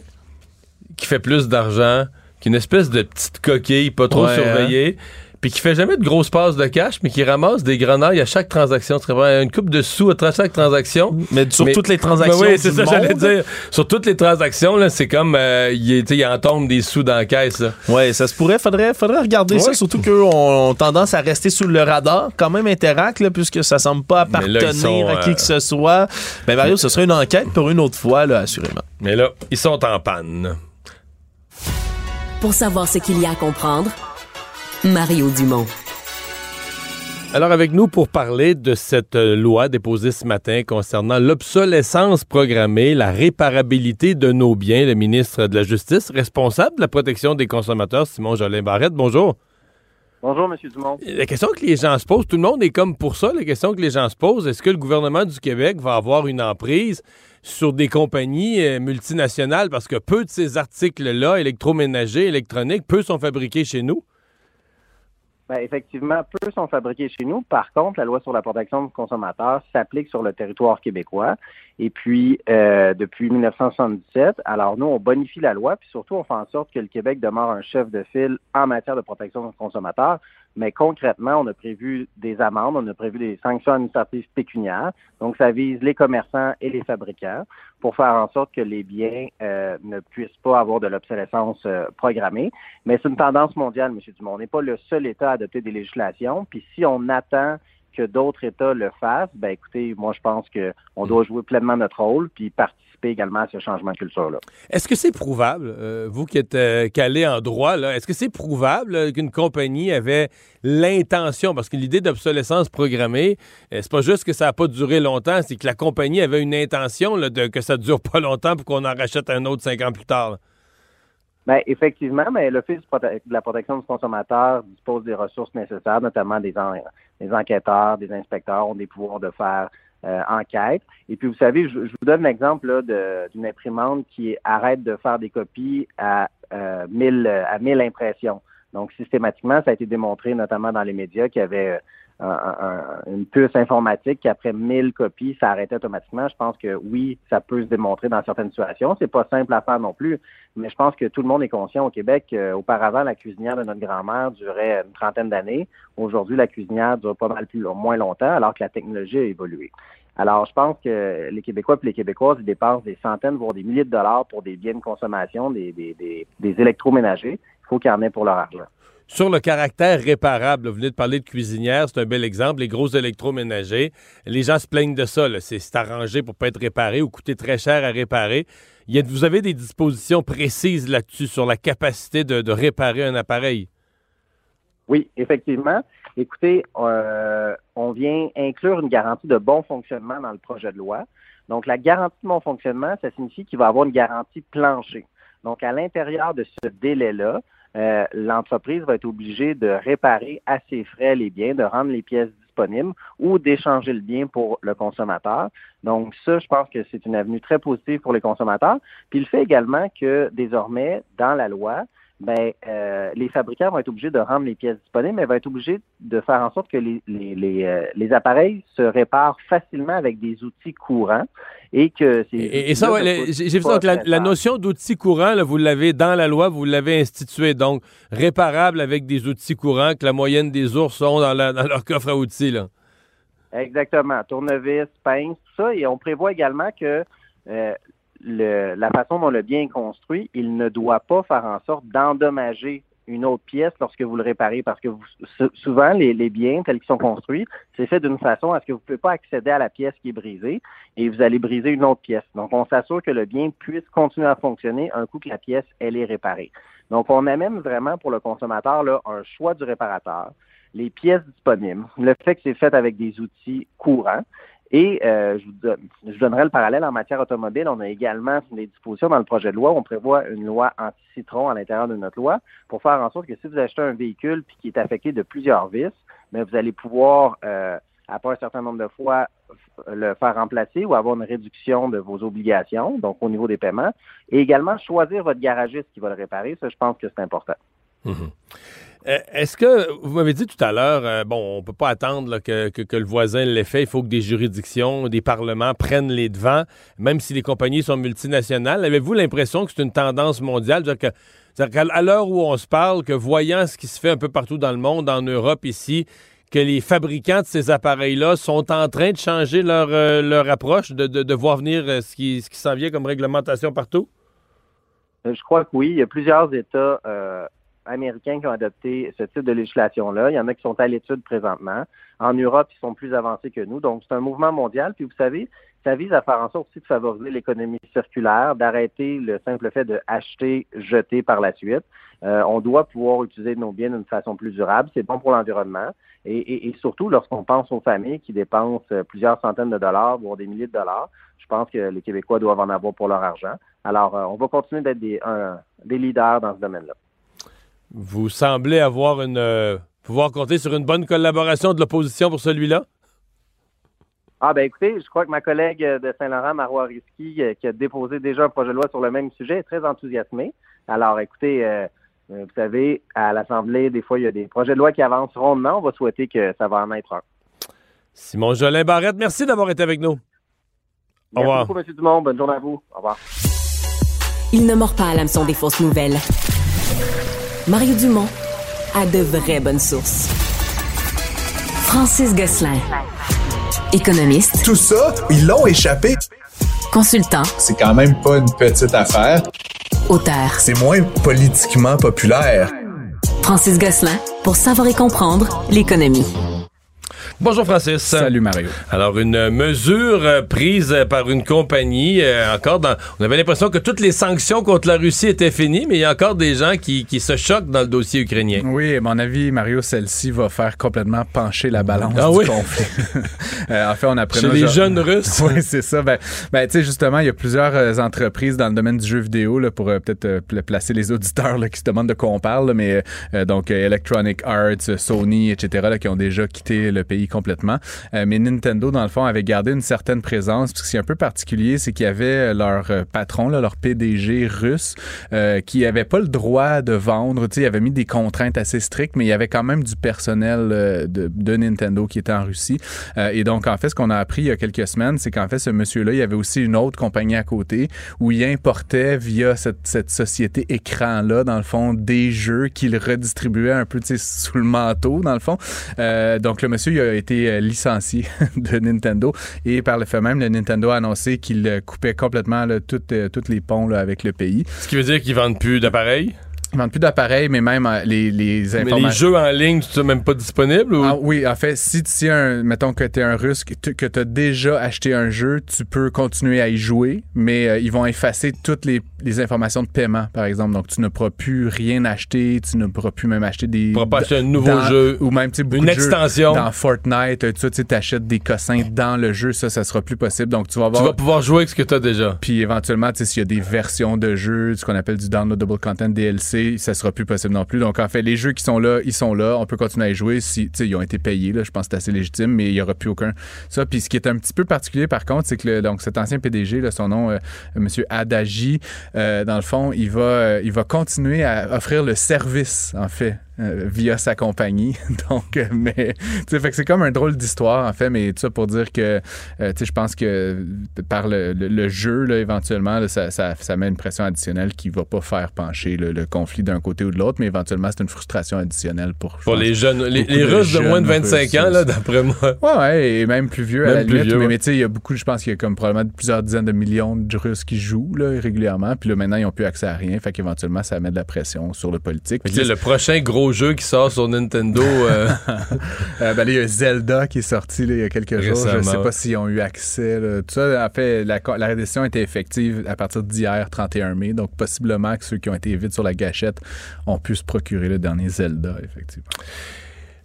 qui fait plus d'argent qu'une espèce de petite coquille pas trop hein. surveillée puis qui fait jamais de grosses passes de cash, mais qui ramasse des grenailles à chaque transaction. Une coupe de sous à chaque transaction. Mais sur toutes les transactions. oui, c'est ça, j'allais dire. Sur toutes les transactions, là, c'est comme euh, il, en tombe des sous dans la caisse. Oui, ça se pourrait. Faudrait, faudrait regarder ça. Surtout qu'eux ont, tendance à rester sous le radar, quand même Interact, là, puisque ça semble pas appartenir à qui euh, que ce soit. Ben Mario, ce serait une enquête pour une autre fois, là, assurément. Mais là, ils sont en panne. Pour savoir ce qu'il y a à comprendre, Mario Dumont. Alors avec nous pour parler de cette euh, loi déposée ce matin concernant l'obsolescence programmée, la réparabilité de nos biens, le ministre de la Justice responsable de la protection des consommateurs, Simon Jolin Barrette. Bonjour. Bonjour, M. Dumont. La question que les gens se posent, tout le monde est comme pour ça, la question que les gens se posent, est-ce que le gouvernement du Québec va avoir une emprise sur des compagnies euh, multinationales? Parce que peu de ces articles-là, électroménagers, électroniques, peu sont fabriqués chez nous? Ben, effectivement, peu sont fabriqués chez nous. Par contre, la loi sur la protection du consommateur s'applique sur le territoire québécois. Et puis, euh, depuis 1977, alors nous, on bonifie la loi, puis surtout, on fait en sorte que le Québec demeure un chef de file en matière de protection du consommateur. Mais concrètement, on a prévu des amendes, on a prévu des sanctions administratives pécuniaires. Donc, ça vise les commerçants et les fabricants pour faire en sorte que les biens euh, ne puissent pas avoir de l'obsolescence euh, programmée. Mais c'est une tendance mondiale, M. Dumont. On n'est pas le seul État à adopter des législations. Puis si on attend que d'autres États le fassent, ben écoutez, moi je pense qu'on doit jouer pleinement notre rôle puis participer également à ce changement de culture-là. Est-ce que c'est prouvable, euh, vous qui êtes euh, calé en droit, est-ce que c'est prouvable qu'une compagnie avait l'intention, parce que l'idée d'obsolescence programmée, euh, c'est pas juste que ça n'a pas duré longtemps, c'est que la compagnie avait une intention de, que ça dure pas longtemps pour qu'on en rachète un autre cinq ans plus tard. Bien, effectivement, mais l'Office de la protection du consommateur dispose des ressources nécessaires, notamment des, des enquêteurs, des inspecteurs ont des pouvoirs de faire euh, enquête. Et puis, vous savez, je, vous donne l'exemple d'une imprimante qui arrête de faire des copies à, euh, 1000, à 1000 impressions. Donc, systématiquement, ça a été démontré, notamment dans les médias, qu'il y avait euh, une puce informatique qui, après 1000 copies, ça arrêtait automatiquement. Je pense que oui, ça peut se démontrer dans certaines situations. C'est pas simple à faire non plus, mais je pense que tout le monde est conscient au Québec. auparavant, la cuisinière de notre grand-mère durait une trentaine d'années. Aujourd'hui, la cuisinière dure pas mal plus, moins longtemps, alors que la technologie a évolué. Alors, je pense que les Québécois et les Québécoises ils dépensent des centaines, voire des milliers de dollars pour des biens de consommation, des, des, des, des électroménagers. Il faut qu'il y en ait pour leur argent. Sur le caractère réparable, vous venez de parler de cuisinière, c'est un bel exemple, les gros électroménagers. Les gens se plaignent de ça, c'est arrangé pour pas être réparé ou coûter très cher à réparer. Y a, vous avez des dispositions précises là-dessus sur la capacité de, réparer un appareil? Oui, effectivement. Écoutez, euh, on vient inclure une garantie de bon fonctionnement dans le projet de loi. Donc, la garantie de bon fonctionnement, ça signifie qu'il va avoir une garantie plancher. Donc, à l'intérieur de ce délai-là, euh, l'entreprise va être obligée de réparer à ses frais les biens, de rendre les pièces disponibles ou d'échanger le bien pour le consommateur. Donc ça, je pense que c'est une avenue très positive pour les consommateurs. Puis il fait également que désormais, dans la loi, ben, euh, les fabricants vont être obligés de rendre les pièces disponibles, mais vont être obligés de faire en sorte que les, euh, les appareils se réparent facilement avec des outils courants et que c'est. Et, ça, j'ai vu ça. La, la, notion d'outils courants, vous l'avez dans la loi, vous l'avez institué. Donc, réparable avec des outils courants que la moyenne des ours ont dans, dans leur coffre à outils. Là. Exactement. Tournevis, pince, tout ça. Et on prévoit également que euh, le, la façon dont le bien est construit, il ne doit pas faire en sorte d'endommager une autre pièce lorsque vous le réparez, parce que vous, souvent, les, biens tels qu'ils sont construits, c'est fait d'une façon à ce que vous ne pouvez pas accéder à la pièce qui est brisée et vous allez briser une autre pièce. Donc, on s'assure que le bien puisse continuer à fonctionner un coup que la pièce, elle est réparée. Donc, on amène vraiment pour le consommateur là, un choix du réparateur, les pièces disponibles, le fait que c'est fait avec des outils courants et euh, je, vous donne, je donnerai le parallèle en matière automobile. On a également des dispositions dans le projet de loi. On prévoit une loi anti-citron à l'intérieur de notre loi pour faire en sorte que si vous achetez un véhicule puis qui est affecté de plusieurs vis, mais vous allez pouvoir, euh, après un certain nombre de fois, le faire remplacer ou avoir une réduction de vos obligations, donc au niveau des paiements, et également choisir votre garagiste qui va le réparer. Ça, je pense que c'est important. Mm-hmm. Euh, est-ce que, vous m'avez dit tout à l'heure, euh, bon, on peut pas attendre que, le voisin l'ait fait, il faut que des juridictions, des parlements prennent les devants, même si les compagnies sont multinationales. Avez-vous l'impression que c'est une tendance mondiale? C'est-à-dire qu'à l'heure où on se parle, que voyant ce qui se fait un peu partout dans le monde, en Europe, ici, que les fabricants de ces appareils-là sont en train de changer leur, euh, approche, de, voir venir ce qui, ce qui s'en vient comme réglementation partout? Je crois que oui. Il y a plusieurs États américains qui ont adopté ce type de législation-là. Il y en a qui sont à l'étude présentement. En Europe, ils sont plus avancés que nous. Donc, c'est un mouvement mondial. Puis, vous savez, ça vise à faire en sorte aussi de favoriser l'économie circulaire, d'arrêter le simple fait de acheter, jeter par la suite. Euh, on doit pouvoir utiliser nos biens d'une façon plus durable. C'est bon pour l'environnement. Et, et, surtout, lorsqu'on pense aux familles qui dépensent plusieurs centaines de dollars, voire des milliers de dollars, je pense que les Québécois doivent en avoir pour leur argent. Alors, euh, on va continuer d'être des, des leaders dans ce domaine-là. Vous semblez avoir une euh, pouvoir compter sur une bonne collaboration de l'opposition pour celui-là? Ah ben écoutez, je crois que ma collègue de Saint-Laurent, Marois Risky, euh, qui a déposé déjà un projet de loi sur le même sujet, est très enthousiasmée. Alors écoutez, euh, vous savez, à l'Assemblée, des fois, il y a des projets de loi qui avancent rondement. On va souhaiter que ça va en être un. Simon Jolin Barrette, merci d'avoir été avec nous. Au revoir. Merci beaucoup, M. Dumont. Bonne journée à vous. Au revoir. Il ne mord pas à l'hameçon des fausses nouvelles. Mario Dumont a de vraies bonnes sources. Francis Gosselin, économiste. Tout ça, ils l'ont échappé. Consultant. C'est quand même pas une petite affaire. Auteur. C'est moins politiquement populaire. Francis Gosselin, pour savoir et comprendre l'économie. Bonjour Francis. Salut Mario. Alors une mesure euh, prise par une compagnie euh, encore dans on avait l'impression que toutes les sanctions contre la Russie étaient finies mais il y a encore des gens qui, qui se choquent dans le dossier ukrainien. Oui, à mon avis Mario celle-ci va faire complètement pencher la balance ah, du conflit. euh, en fait, on apprend Chez les jeunes russes? oui, c'est ça. Ben, ben tu sais justement, il y a plusieurs euh, entreprises dans le domaine du jeu vidéo là, pour peut-être placer les auditeurs là, qui se demandent de quoi on parle mais donc Electronic Arts, Sony, etc. Là, qui ont déjà quitté le pays complètement. Euh, mais Nintendo, dans le fond, avait gardé une certaine présence. Parce que c'est un peu particulier, c'est qu'il y avait leur euh, patron, leur PDG russe, euh, qui avait pas le droit de vendre. Tu sais, il avait mis des contraintes assez strictes, mais il y avait quand même du personnel de, de, Nintendo qui était en Russie. et donc, en fait, ce qu'on a appris il y a quelques semaines, c'est qu'en fait, ce monsieur-là, il y avait aussi une autre compagnie à côté où il importait via cette, cette société écran-là, dans le fond, des jeux qu'il redistribuait un peu sous le manteau, dans le fond. donc, le monsieur, il a été euh, licencié de Nintendo et par le fait même, le Nintendo a annoncé qu'il euh, coupait complètement euh, les ponts avec le pays. Ce qui veut dire qu'ils vendent plus d'appareils? Ils vendent plus d'appareils, mais même les, les informations. Mais les jeux en ligne, tu même pas disponibles? Ou? Ah, oui, en fait, si tu un, mettons que tu es un russe, que tu as déjà acheté un jeu, tu peux continuer à y jouer, mais ils vont effacer toutes les les informations de paiement, par exemple. Donc, tu ne pourras plus rien acheter, tu ne pourras plus même acheter des. Tu pourras pas acheter un nouveau jeu. Ou même, tu sais, une extension. dans Fortnite, tu achètes des cossins dans le jeu, ça, ça sera plus possible. Donc, tu vas avoir. Tu vas pouvoir jouer avec ce que tu as déjà. Puis, éventuellement, tu sais, s'il y a des versions de jeux, ce qu'on appelle du downloadable content DLC, ça sera plus possible non plus. Donc, en fait, les jeux qui sont là, ils sont là. On peut continuer à y jouer si, sais, ils ont été payés, là. Je pense que c'est assez légitime, mais il n'y aura plus aucun. Ça. Puis, ce qui est un petit peu particulier, par contre, c'est que donc, cet ancien PDG, son nom, euh, M. Adagi, euh, dans le fond, il va, euh, il va continuer à offrir le service, en fait, euh, via sa compagnie. Donc, euh, mais, tu sais, fait que c'est comme un drôle d'histoire, en fait, mais tout ça pour dire que, euh, tu sais, je pense que par le, le- le jeu, là, éventuellement, là, ça, ça, ça met une pression additionnelle qui va pas faire pencher là, le conflit d'un côté ou de l'autre, mais éventuellement, c'est une frustration additionnelle pour, Pour les jeunes, les, Russes de moins de jeunes 25 Russes, ans, là, d'après moi. Ouais, ouais, et même plus vieux à Même la plus limite. vieux, mais ouais. mais tu sais, il y a beaucoup, je pense qu'il y a comme probablement plusieurs dizaines de millions de Russes qui jouent là, régulièrement. Puis là, maintenant, ils n'ont plus accès à rien. Fait qu'éventuellement, ça met de la pression sur le politique. Puis le prochain gros jeu qui sort sur Nintendo, euh, Euh, ben il y a Zelda qui est sorti là, il y a quelques jours. Je Récemment, sais pas s'ils ont eu accès. là. Tout ça, en fait, la, la décision a été effective à partir d'hier, 31 mai. Donc, possiblement que ceux qui ont été vite sur la gâchette ont pu se procurer le dernier Zelda, effectivement.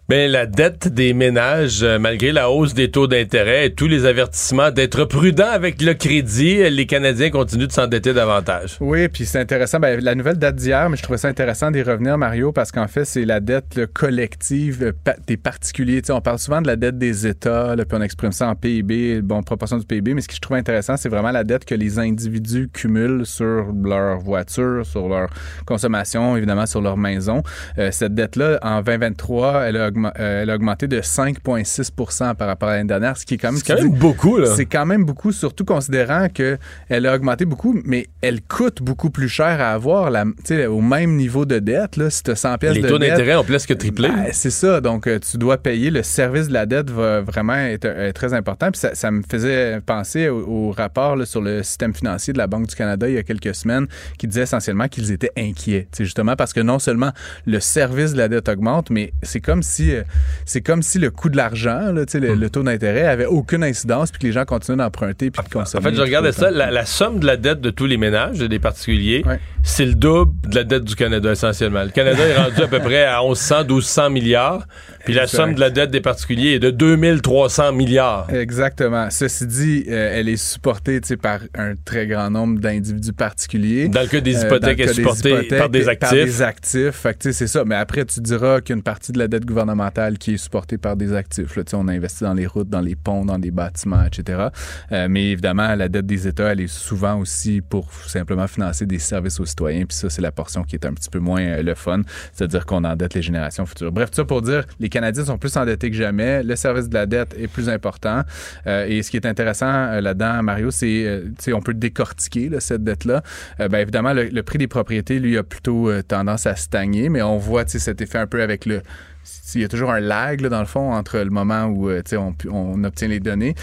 Ben, la dette des ménages, euh, malgré la hausse des taux d'intérêt et tous les avertissements d'être prudent avec le crédit, les Canadiens continuent de s'endetter davantage. Oui, puis c'est intéressant. Ben, la nouvelle date d'hier, mais je trouvais ça intéressant d'y revenir, Mario, parce qu'en fait, c'est la dette collective des particuliers. Tu on parle souvent de la dette des États, puis on exprime ça en PIB, bon, proportion du PIB, mais ce que je trouve intéressant, c'est vraiment la dette que les individus cumulent sur leur voiture, sur leur consommation, évidemment, sur leur maison. Euh, cette dette-là, en 2023, elle a, elle a augmenté de 5,6 par rapport à l'année dernière, ce qui est quand même... C'est quand même beaucoup, là. c'est quand même beaucoup, surtout considérant que elle a augmenté beaucoup, mais elle coûte beaucoup plus cher à avoir la, au même niveau de dette. Là, si tu as 100 pièces Les de taux d'intérêt ont presque triplé. ben, c'est ça. Donc, euh, tu dois payer. Le service de la dette va vraiment être euh, très important. Puis ça, ça me faisait penser au, au rapport là, sur le système financier de la Banque du Canada il y a quelques semaines qui disait essentiellement qu'ils étaient inquiets. Justement parce que non seulement le service de la dette augmente, mais c'est comme si euh, c'est comme si le coût de l'argent, sais, le, taux d'intérêt, avait aucune incidence puis que les gens continuent d'emprunter puis de En consommer. fait, je regardais ça, la, la somme de la dette de tous les ménages, des particuliers, Ouais. c'est le double de la dette du Canada, essentiellement. Le Canada est rendu à peu près à 1100, 1200 milliards, puis la somme de la dette des particuliers est de 2300 milliards. Exactement. Ceci dit, euh, elle est supportée par un très grand nombre d'individus particuliers. Dans le cas des Euh, hypothèques, le elle est supportée par des Par actifs. des actifs. Fait que, c'est ça. Mais après, tu diras qu'il y a une partie de la dette gouvernementale qui est supportée par des actifs. Là, Tu sais, on investit dans les routes, dans les ponts, dans les bâtiments, etc. Euh, mais évidemment, la dette des États, elle est souvent aussi pour simplement financer des services aux citoyens. Puis ça, c'est la portion qui est un petit peu moins euh, le fun. C'est-à-dire qu'on endette les générations futures. Bref, tout ça pour dire, les Canadiens sont plus endettés que jamais. Le service de la dette est plus important. Euh, et ce qui est intéressant euh, là-dedans, Mario, c'est, euh, on peut décortiquer cette dette-là. Ben, évidemment, le, prix des propriétés, lui, a plutôt tendance à stagner, mais on voit cet effet un peu avec le. Il y a toujours un lag, dans le fond, entre le moment où on, obtient les données.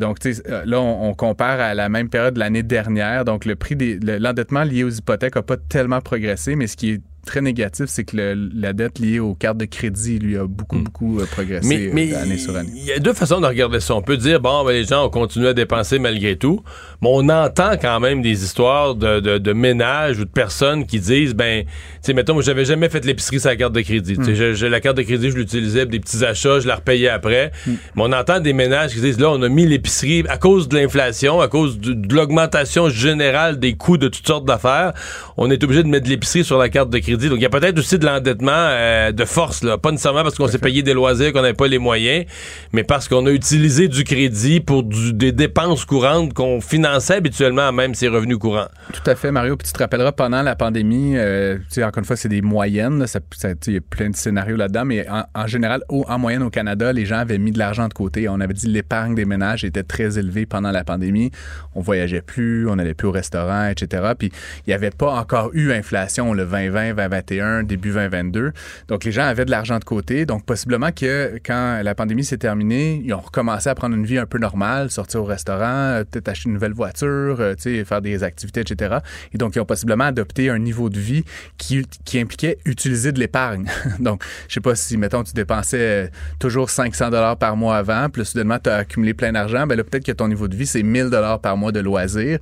Donc, là, on, compare à la même période de l'année dernière. Donc, le prix le- l'endettement lié aux hypothèques n'a pas tellement progressé, mais ce qui est très négatif, c'est que le- la dette liée aux cartes de crédit, lui, a beaucoup, beaucoup euh, progressé Mais, euh, mais année sur année. il y a deux façons de regarder ça. On peut dire, bon, ben, les gens ont continué à dépenser malgré tout, mais on entend quand même des histoires de, de, de ménages ou de personnes qui disent, ben, tu sais, mettons, moi, j'avais jamais fait l'épicerie sur la carte de crédit. J'ai la carte de crédit, je l'utilisais pour des petits achats, je la repayais après. Mais on entend des ménages qui disent, là, on a mis l'épicerie à cause de l'inflation, à cause du- de, l'augmentation générale des coûts de toutes sortes d'affaires. On est obligé de mettre de l'épicerie sur la carte de crédit. Donc, il y a peut-être aussi de l'endettement euh, de force, là. Pas nécessairement parce qu'on s'est payé des loisirs, qu'on n'avait pas les moyens, mais parce qu'on a utilisé du crédit pour du- des dépenses courantes qu'on finançait habituellement même ses revenus courants. Tout à fait, Mario. Puis tu te rappelleras, pendant la pandémie, euh, tu sais, encore une fois, c'est des moyennes. là. Ça- Il y a plein de scénarios là-dedans, mais en, en général, au- en moyenne au Canada, les gens avaient mis de l'argent de côté. On avait dit que l'épargne des ménages était très élevée pendant la pandémie. On voyageait plus, on n'allait plus au restaurant, etc. Puis il n'y avait pas encore eu inflation le 2020, 2021, début 2022. Donc les gens avaient de l'argent de côté. Donc possiblement que quand la pandémie s'est terminée, ils ont recommencé à prendre une vie un peu normale, sortir au restaurant, euh, peut-être acheter une nouvelle voiture, euh, faire des activités, etc. Et donc ils ont possiblement adopté un niveau de vie qui, qui impliquait utiliser de l'épargne. donc je sais pas si mettons tu dépensais euh, toujours 500 dollars par mois avant, puis là, soudainement tu as accumulé plein d'argent, ben là peut-être que ton niveau de vie c'est 1000 dollars par mois de loisirs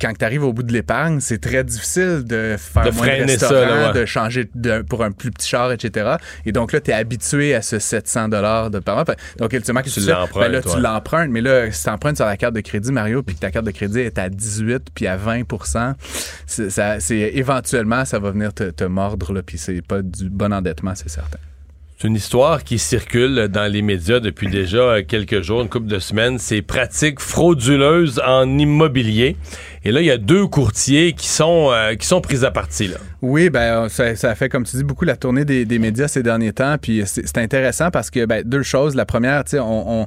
quand tu arrives au bout de l'épargne, c'est très difficile de faire De moins de ça, restaurants, là, ouais. de changer de- pour un plus petit char, etc. Et donc là, tu es habitué à ce 700 dollars de par mois. Donc, ultimement, Tu fais? l'empruntes, Ben là, tu l'empruntes, mais là, si tu empruntes sur la carte de crédit, Mario, puis que ta carte de crédit est à 18 puis à 20 c'est, ça, c'est éventuellement, ça va venir te, te mordre, là, puis c'est pas du bon endettement, c'est certain. C'est une histoire qui circule dans les médias depuis déjà euh, quelques jours, une couple de semaines. C'est pratiques frauduleuses en immobilier. Et là, il y a deux courtiers qui sont, euh, qui sont pris à partie. Là. Oui, ben ça, ça a fait, comme tu dis, beaucoup la tournée des, des médias ces derniers temps. Puis c'est intéressant parce que ben, deux choses. La première, on, on-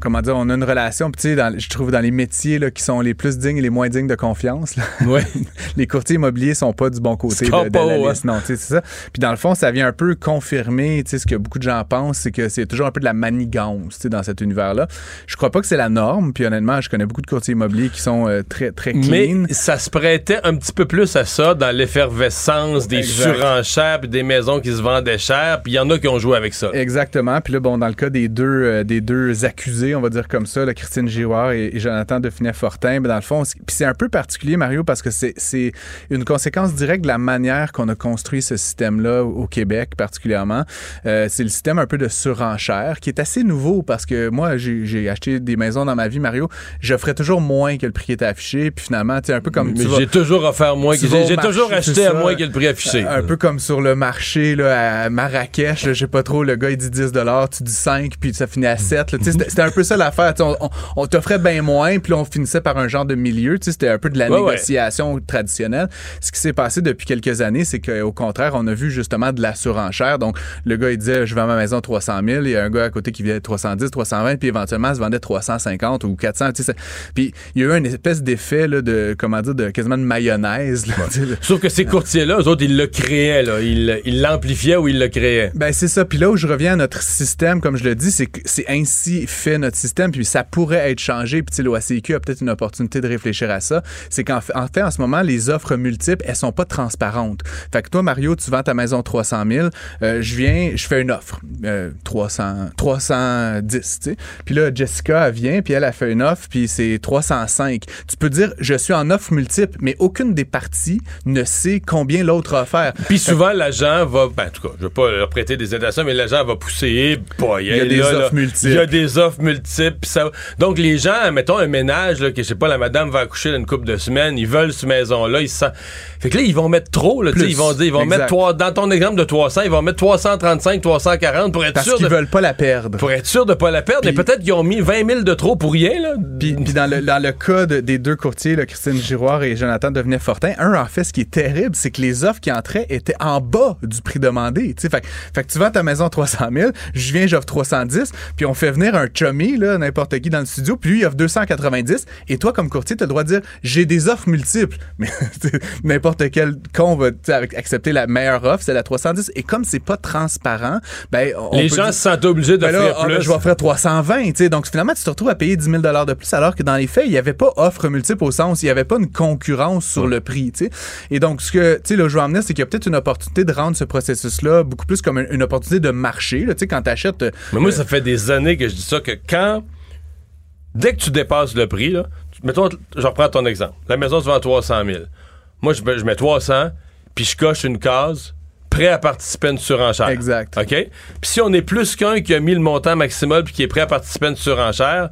comment dire, on a une relation, puis tu sais, dans- je trouve dans les métiers là, qui sont les plus dignes et les moins dignes de confiance. là. Ouais. les courtiers immobiliers sont pas du bon côté de, de pas la haut, liste. Non, tu sais, c'est ça. Puis dans le fond, ça vient un peu confirmer, tu sais, ce que beaucoup de gens pensent, c'est que c'est toujours un peu de la manigance, tu sais, dans cet univers-là. Je crois pas que c'est la norme. Puis honnêtement, je connais beaucoup de courtiers immobiliers qui sont euh, très très clean. Mais ça se prêtait un petit peu plus à ça dans l'effervescence des Exact. surenchères puis des maisons qui se vendaient cher. Puis il y en a qui ont joué avec ça. Exactement. Puis là, bon, dans le cas des deux, euh, des deux accusés, on va dire comme ça, là, Christine Giroir et, et Jonathan Dauphinet-Fortin, ben, dans le fond, c'est- puis c'est un peu particulier, Mario, parce que c'est c'est une conséquence directe de la manière qu'on a construit ce système-là au Québec, particulièrement. Euh, c'est le système un peu de surenchère qui est assez nouveau parce que moi, j'ai acheté des maisons dans ma vie, Mario. J'offrais toujours moins que le prix qui était affiché. Puis finalement, tu sais, un peu comme Mais j'ai toujours offert moins. J'ai toujours c'est acheté à moins que le prix affiché. Un peu comme sur le marché là, à Marrakech, je sais pas trop, le gars il dit 10 tu dis 5, puis ça finit à 7. là. Tu sais, C'était c'était un peu ça l'affaire. On, on- on t'offrait bien moins, puis on finissait par un genre de milieu. C'était un peu de la Ouais, ouais. négociation traditionnelle. Ce qui s'est passé depuis quelques années, c'est qu'au contraire, on a vu justement de la surenchère. Donc, le gars, il disait, je vends ma maison 300 000, il y a un gars à côté qui vendait 310, 320, puis éventuellement, il se vendait 350 ou 400. Tu sais, c'est- Puis, il y a eu une espèce d'effet de, comment dire, de quasiment de mayonnaise. là, Sauf que ces courtiers-là, eux autres, ils le créaient. Là. Ils ils l'amplifiaient ou ils le créaient. Ben c'est ça. Puis là où je reviens à notre système, comme je le dis, c'est que c'est ainsi fait notre système. Puis ça pourrait être changé. Puis l'OACQ a peut-être une opportunité de réfléchir à ça. C'est qu'en fait, en fait, en ce moment, les offres multiples, elles sont pas transparentes. Fait que toi, Mario, tu vends ta maison 300 000. euh, je viens, je fais une offre. euh, 300, 310, tu sais. Puis là, Jessica, elle vient, puis elle a fait une offre, puis c'est 305. Tu peux dire, je suis en offre multiple, mais aucune des parties ne sait combien l'autre a offert. Puis souvent, l'agent va. Ben, en tout cas, je veux pas leur prêter des indications, mais l'agent va pousser. Boy, Il y a des là, là, offres multiples. Il y a des offres multiples. ça- Donc, les gens, mettons un ménage, là, que je sais pas, la madame va accoucher dans une couple de semaines, ils veulent cette maison-là, ils se sentent- Fait que là, ils vont mettre trop, là, Plus. ils vont dire, ils vont Exact. mettre trois, dans ton exemple de 300, ils vont mettre 335, 340 pour être Parce sûr qu'ils de. veulent pas la perdre. Pour être sûr de pas la perdre, mais peut-être qu'ils ont mis 20 000 de trop pour rien, là. Puis, dans, le, dans le cas de- des deux courtiers, là, Christine Giroir et Jonathan Devenay-Fortin, un, en fait, ce qui est terrible, c'est que les offres qui entraient étaient en bas du prix demandé. tu sais. Fait, que- fait que tu vends ta maison 300 000, je viens, j'offre 310, puis on fait venir un chummy, n'importe qui dans le studio, puis lui, il offre 290, et toi, comme courtier, tu as le droit de dire, j'ai des offres multiples. Mais n'importe quel con va accepter la meilleure offre, c'est la 310. Et comme c'est pas transparent, ben, on Les peut gens dire- se sentent obligés ben d'offrir là, ah, ben, plus. je vais offrir 320, tu sais. Donc, finalement, tu te retrouves à payer 10 000 de plus, alors que dans les faits, il n'y avait pas offre multiple au sens, il n'y avait pas une concurrence sur le prix. Et donc, ce que, là, je veux en venir, c'est qu'il y a peut-être une opportunité de rendre ce processus-là beaucoup plus comme une, une opportunité de marché, là, quand tu achètes. Mais moi, ça fait des années que je dis ça, que quand. Dès que tu dépasses le prix, là, mettons, je reprends ton exemple. La maison se vend à 300 000. Moi, je, mets- je mets 300, puis je coche une case, prêt à participer à une surenchère. Exact. OK? Puis si on est plus qu'un qui a mis le montant maximal puis qui est prêt à participer à une surenchère,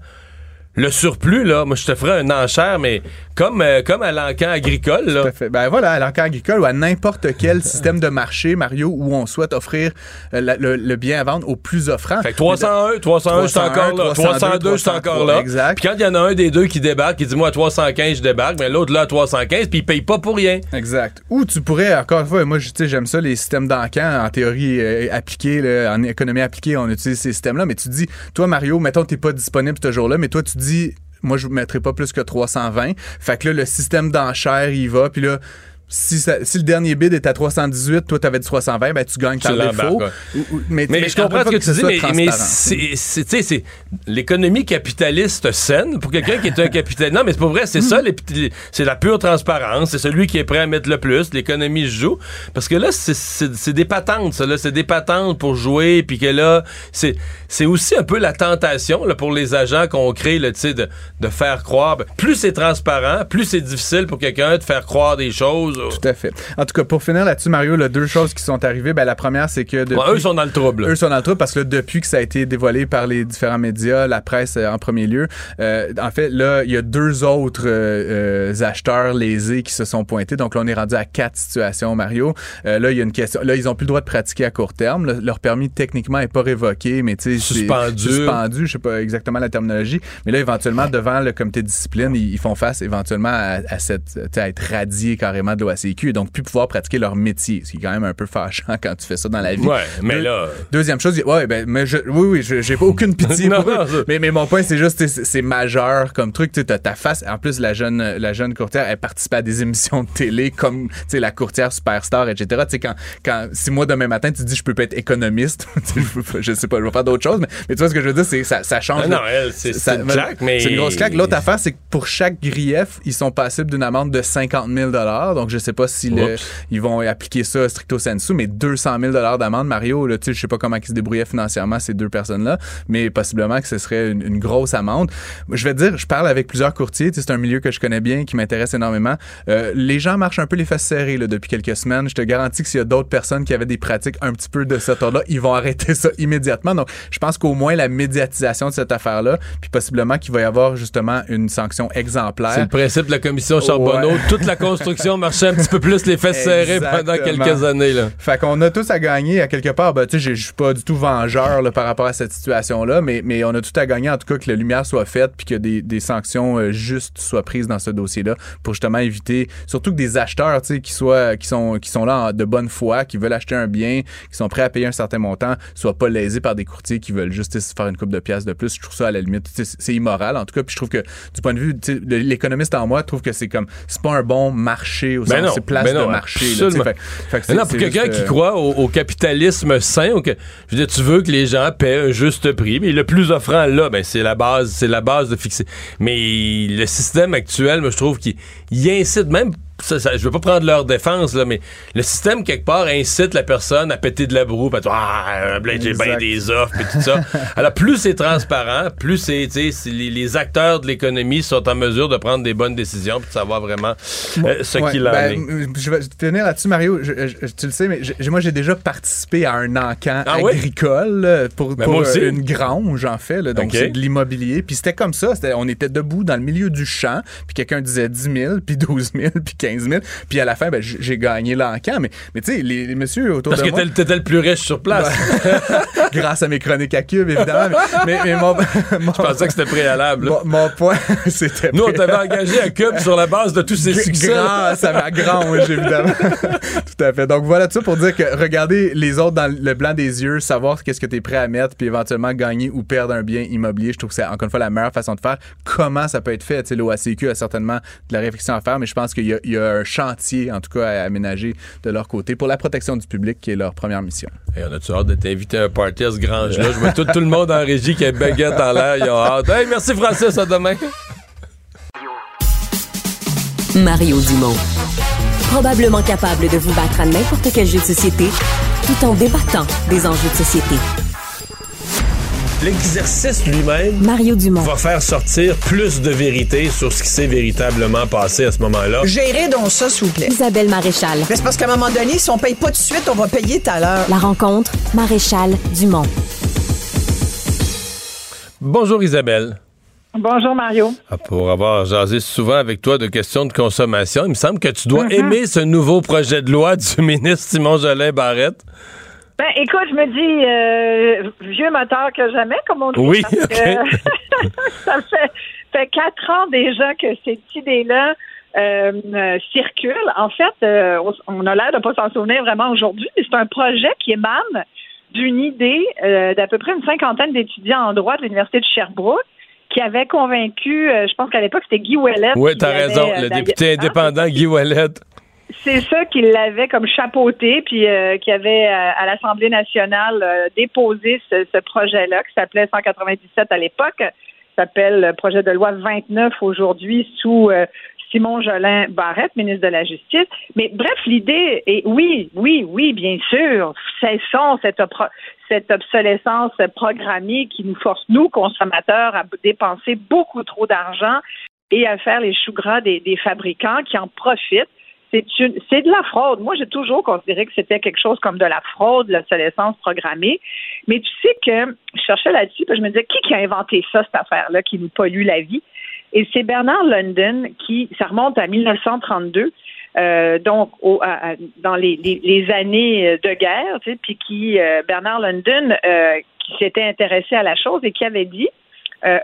le surplus, là, moi, je te ferai une enchère, mais comme, euh, comme à l'encan agricole, là. Tout à fait. Ben voilà, à l'encan agricole ou à n'importe quel système de marché, Mario, où on souhaite offrir euh, la- le, le bien à vendre au plus offrant. Fait que 301, 301, je suis encore là. 302, je suis encore là. Exact. Puis quand il y en a un des deux qui débarque, qui dit moi à 315, je débarque, mais l'autre là à 315, puis il paye pas pour rien. Exact. Ou tu pourrais, encore une fois, moi, je- tu sais, j'aime ça, les systèmes d'encan, en théorie euh, appliquée, là, en économie appliquée, on utilise ces systèmes-là, mais tu dis, toi, Mario, mettons, t'es pas disponible ce jour-là, mais toi, tu dis, moi, je ne mettrai pas plus que 320. Fait que là, le système d'enchère, il va, puis là, si, ça- si le dernier bid est à 318, toi, t'avais dit 320, ben, tu gagnes par défaut. ouais. Ou- ou- mais, Mais, mais je comprends ce que tu dis, mais, mais transparent. c'est, c'est- tu sais, c'est l'économie capitaliste saine pour quelqu'un qui est un capitaliste. Non, mais c'est pas vrai, c'est ça, les- les- c'est la pure transparence, c'est celui qui est prêt à mettre le plus, l'économie se joue. Parce que là, c'est, des patentes, ça, là, c'est des patentes pour jouer, puis que là, c'est, c'est aussi un peu la tentation là, pour les agents qu'on crée, là, de, de faire croire. Ben, plus c'est transparent, plus c'est difficile pour quelqu'un de faire croire des choses Tout à fait. En tout cas, pour finir là-dessus, Mario, là, deux choses qui sont arrivées. Ben, la première, c'est que depuis... Bon, eux sont dans le trouble. Eux sont dans le trouble parce que là, depuis que ça a été dévoilé par les différents médias, la presse euh, en premier lieu, euh, en fait, là, il y a deux autres euh, euh, acheteurs lésés qui se sont pointés. Donc là, on est rendu à quatre situations, Mario. Euh, là, il y a une question. Là, ils ont plus le droit de pratiquer à court terme. Le- leur permis, techniquement, est pas révoqué, mais tu sais, Suspendu. suspendu. Je sais pas exactement la terminologie. Mais là, éventuellement, devant le comité de discipline, ils, ils font face éventuellement à, à cette, à être radiés carrément de l'OACQ et donc plus pouvoir pratiquer leur métier, ce qui est quand même un peu fâchant quand tu fais ça dans la vie. Ouais, mais Deux- là. Deuxième chose, ouais, ben, mais je, oui, oui, j'ai pas aucune pitié Non, non, Mais, mais mon point, c'est juste, c'est- c'est majeur comme truc. Tu t'as ta face. En plus, la jeune, la jeune courtière, elle participait à des émissions de télé comme, tu sais, la courtière superstar, etc. Tu sais, quand, quand, si moi, demain matin, tu dis, je peux pas être économiste, je, sais pas, je vais faire d'autres choses, mais, mais tu vois ce que je veux dire, c'est, ça, ça change. Non, le- elle, c'est- une claque, mais- C'est une grosse claque. L'autre affaire, c'est que pour chaque grief, ils sont passibles d'une amende de 50 000 Donc, je sais pas si le- ils vont appliquer ça stricto sensu, mais 200 000 d'amende, Mario, là, tu sais, je sais pas comment ils se débrouillaient financièrement, ces deux personnes-là, mais possiblement que ce serait une, une grosse amende. Je vais te dire, je parle avec plusieurs courtiers, c'est un milieu que je connais bien, qui m'intéresse énormément. Euh, les gens marchent un peu les fesses serrées là, depuis quelques semaines. Je te garantis que s'il y a d'autres personnes qui avaient des pratiques un petit peu de cet ordre-là, ils vont arrêter ça immédiatement. Donc, je pense qu'au moins la médiatisation de cette affaire-là, puis possiblement qu'il va y avoir justement une sanction exemplaire. C'est le principe de la commission Charbonneau. Ouais. Toute la construction marchait un petit peu plus les fesses serrées pendant quelques années. Là. Fait qu'on a tous à gagner à quelque part. Ben, tu sais, je suis pas du tout vengeur là, par rapport à cette situation-là, mais, mais on a tout à gagner en tout cas que la lumière soit faite puis que des, des sanctions euh, justes soient prises dans ce dossier-là pour justement éviter, surtout que des acheteurs, tu sais, qui soient, qui sont, qui sont là en- de bonne foi, qui veulent acheter un bien, qui sont prêts à payer un certain montant, soient pas lésés par des courtiers qui veulent juste faire une coupe de pièces de plus. Je trouve ça à la limite, c'est immoral en tout cas. Puis je trouve que du point de vue, l'économiste en moi trouve que c'est comme, c'est pas un bon marché au Ben c'est place ben non, de marché. là, tu sais. absolument. Fait- fait que c'est- Non, pour quelqu'un qui euh, croit au, au capitalisme sain, au je veux dire, tu veux que les gens paient un juste prix, mais le plus offrant là, ben c'est la base, c'est la base de fixer. Mais le système actuel, moi, je trouve qu'il il incite même. Ça, ça- je veux pas prendre leur défense là, mais le système quelque part incite la personne à péter de la broue, à dire, ah, j'ai bien des offres et tout ça. Alors plus c'est transparent, plus c'est, les, les acteurs de l'économie sont en mesure de prendre des bonnes décisions puis de savoir vraiment euh, ce Ouais, qu'il en ben, est. Je vais tenir là-dessus, Mario. Je- je- tu le sais, mais je- moi, j'ai déjà participé à un encan Ah agricole euh, pour, Ben, pour, euh, une grange, en fait. là. donc, c'est de l'immobilier. Puis c'était comme ça. On était debout dans le milieu du champ. Puis quelqu'un disait 10 000, puis 12 000, puis 15 000. Puis à la fin, ben, j'ai gagné l'encan. Mais, mais tu sais, les, les messieurs autour Parce de que moi... t'étais t'étais le plus riche sur place. grâce à mes chroniques à Cube, évidemment. mais, mais, mais mon, mon- Je pensais que c'était préalable. mon, mon point, c'était... Nous, on t'avait engagé à Cube sur la base de tous ces succès. Grâce à ma grange, évidemment. Tout à fait. Donc voilà tout ça pour dire que regarder les autres dans le blanc des yeux, savoir qu'est-ce que tu es prêt à mettre, puis éventuellement gagner ou perdre un bien immobilier, je trouve que c'est encore une fois la meilleure façon de faire. Comment ça peut être fait? Tu sais, L'OACQ a certainement de la réflexion à faire, mais je pense qu'il y a un chantier, en tout cas, à aménager de leur côté pour la protection du public, qui est leur première mission. Hey, on a-tu hâte de t'inviter à un party à ce grange-là? Je vois tout, tout le monde en régie qui a baguette en l'air. Ils ont hâte. Hey, merci Francis, à demain. Mario Dumont. Probablement capable de vous battre à n'importe quel jeu de société tout en débattant des enjeux de société. L'exercice lui-même Mario Dumont. va faire sortir plus de vérité sur ce qui s'est véritablement passé à ce moment-là. Gérez donc ça, s'il vous plaît. Isabelle Maréchal. Mais c'est parce qu'à un moment donné, si on paye pas tout de suite, on va payer tout à l'heure. La rencontre, Maréchal Dumont. Bonjour Isabelle. Bonjour Mario. Ah, Pour avoir jasé souvent avec toi de questions de consommation, il me semble que tu dois Mhm. aimer ce nouveau projet de loi du ministre Simon Jolin Barrette. Ben écoute, je me dis euh, vieux moteur que jamais, comme on dit. Oui, parce que ça fait, fait quatre ans déjà que cette idée-là euh, euh, circule. En fait, euh, on, a l'air de pas s'en souvenir vraiment aujourd'hui, mais c'est un projet qui émane d'une idée euh, d'à peu près une cinquantaine d'étudiants en droit de l'Université de Sherbrooke qui avait convaincu, je pense qu'à l'époque, c'était Guy Ouellet. Oui, t'as raison, le député hein, indépendant Guy Wallet. C'est ça qui l'avait comme chapeauté, puis euh, qui avait euh, à l'Assemblée nationale euh, déposé ce, ce projet-là, qui s'appelait 197 à l'époque, s'appelle le projet de loi 29 aujourd'hui sous euh, Simon Jolin Barrette, ministre de la Justice. Mais bref, l'idée est oui, oui, oui, bien sûr, cessons cette, cette obsolescence programmée qui nous force, nous, consommateurs, à dépenser beaucoup trop d'argent et à faire les choux gras des, des fabricants qui en profitent c'est de la fraude. Moi, j'ai toujours considéré que c'était quelque chose comme de la fraude, l'obsolescence programmée. Mais tu sais que je cherchais là-dessus, je me disais, qui, qui a inventé ça, cette affaire-là, qui nous pollue la vie? Et c'est Bernard London qui, ça remonte à 1932, euh, donc au, dans les, années de guerre, puis qui, euh, Bernard London, euh, qui s'était intéressé à la chose et qui avait dit,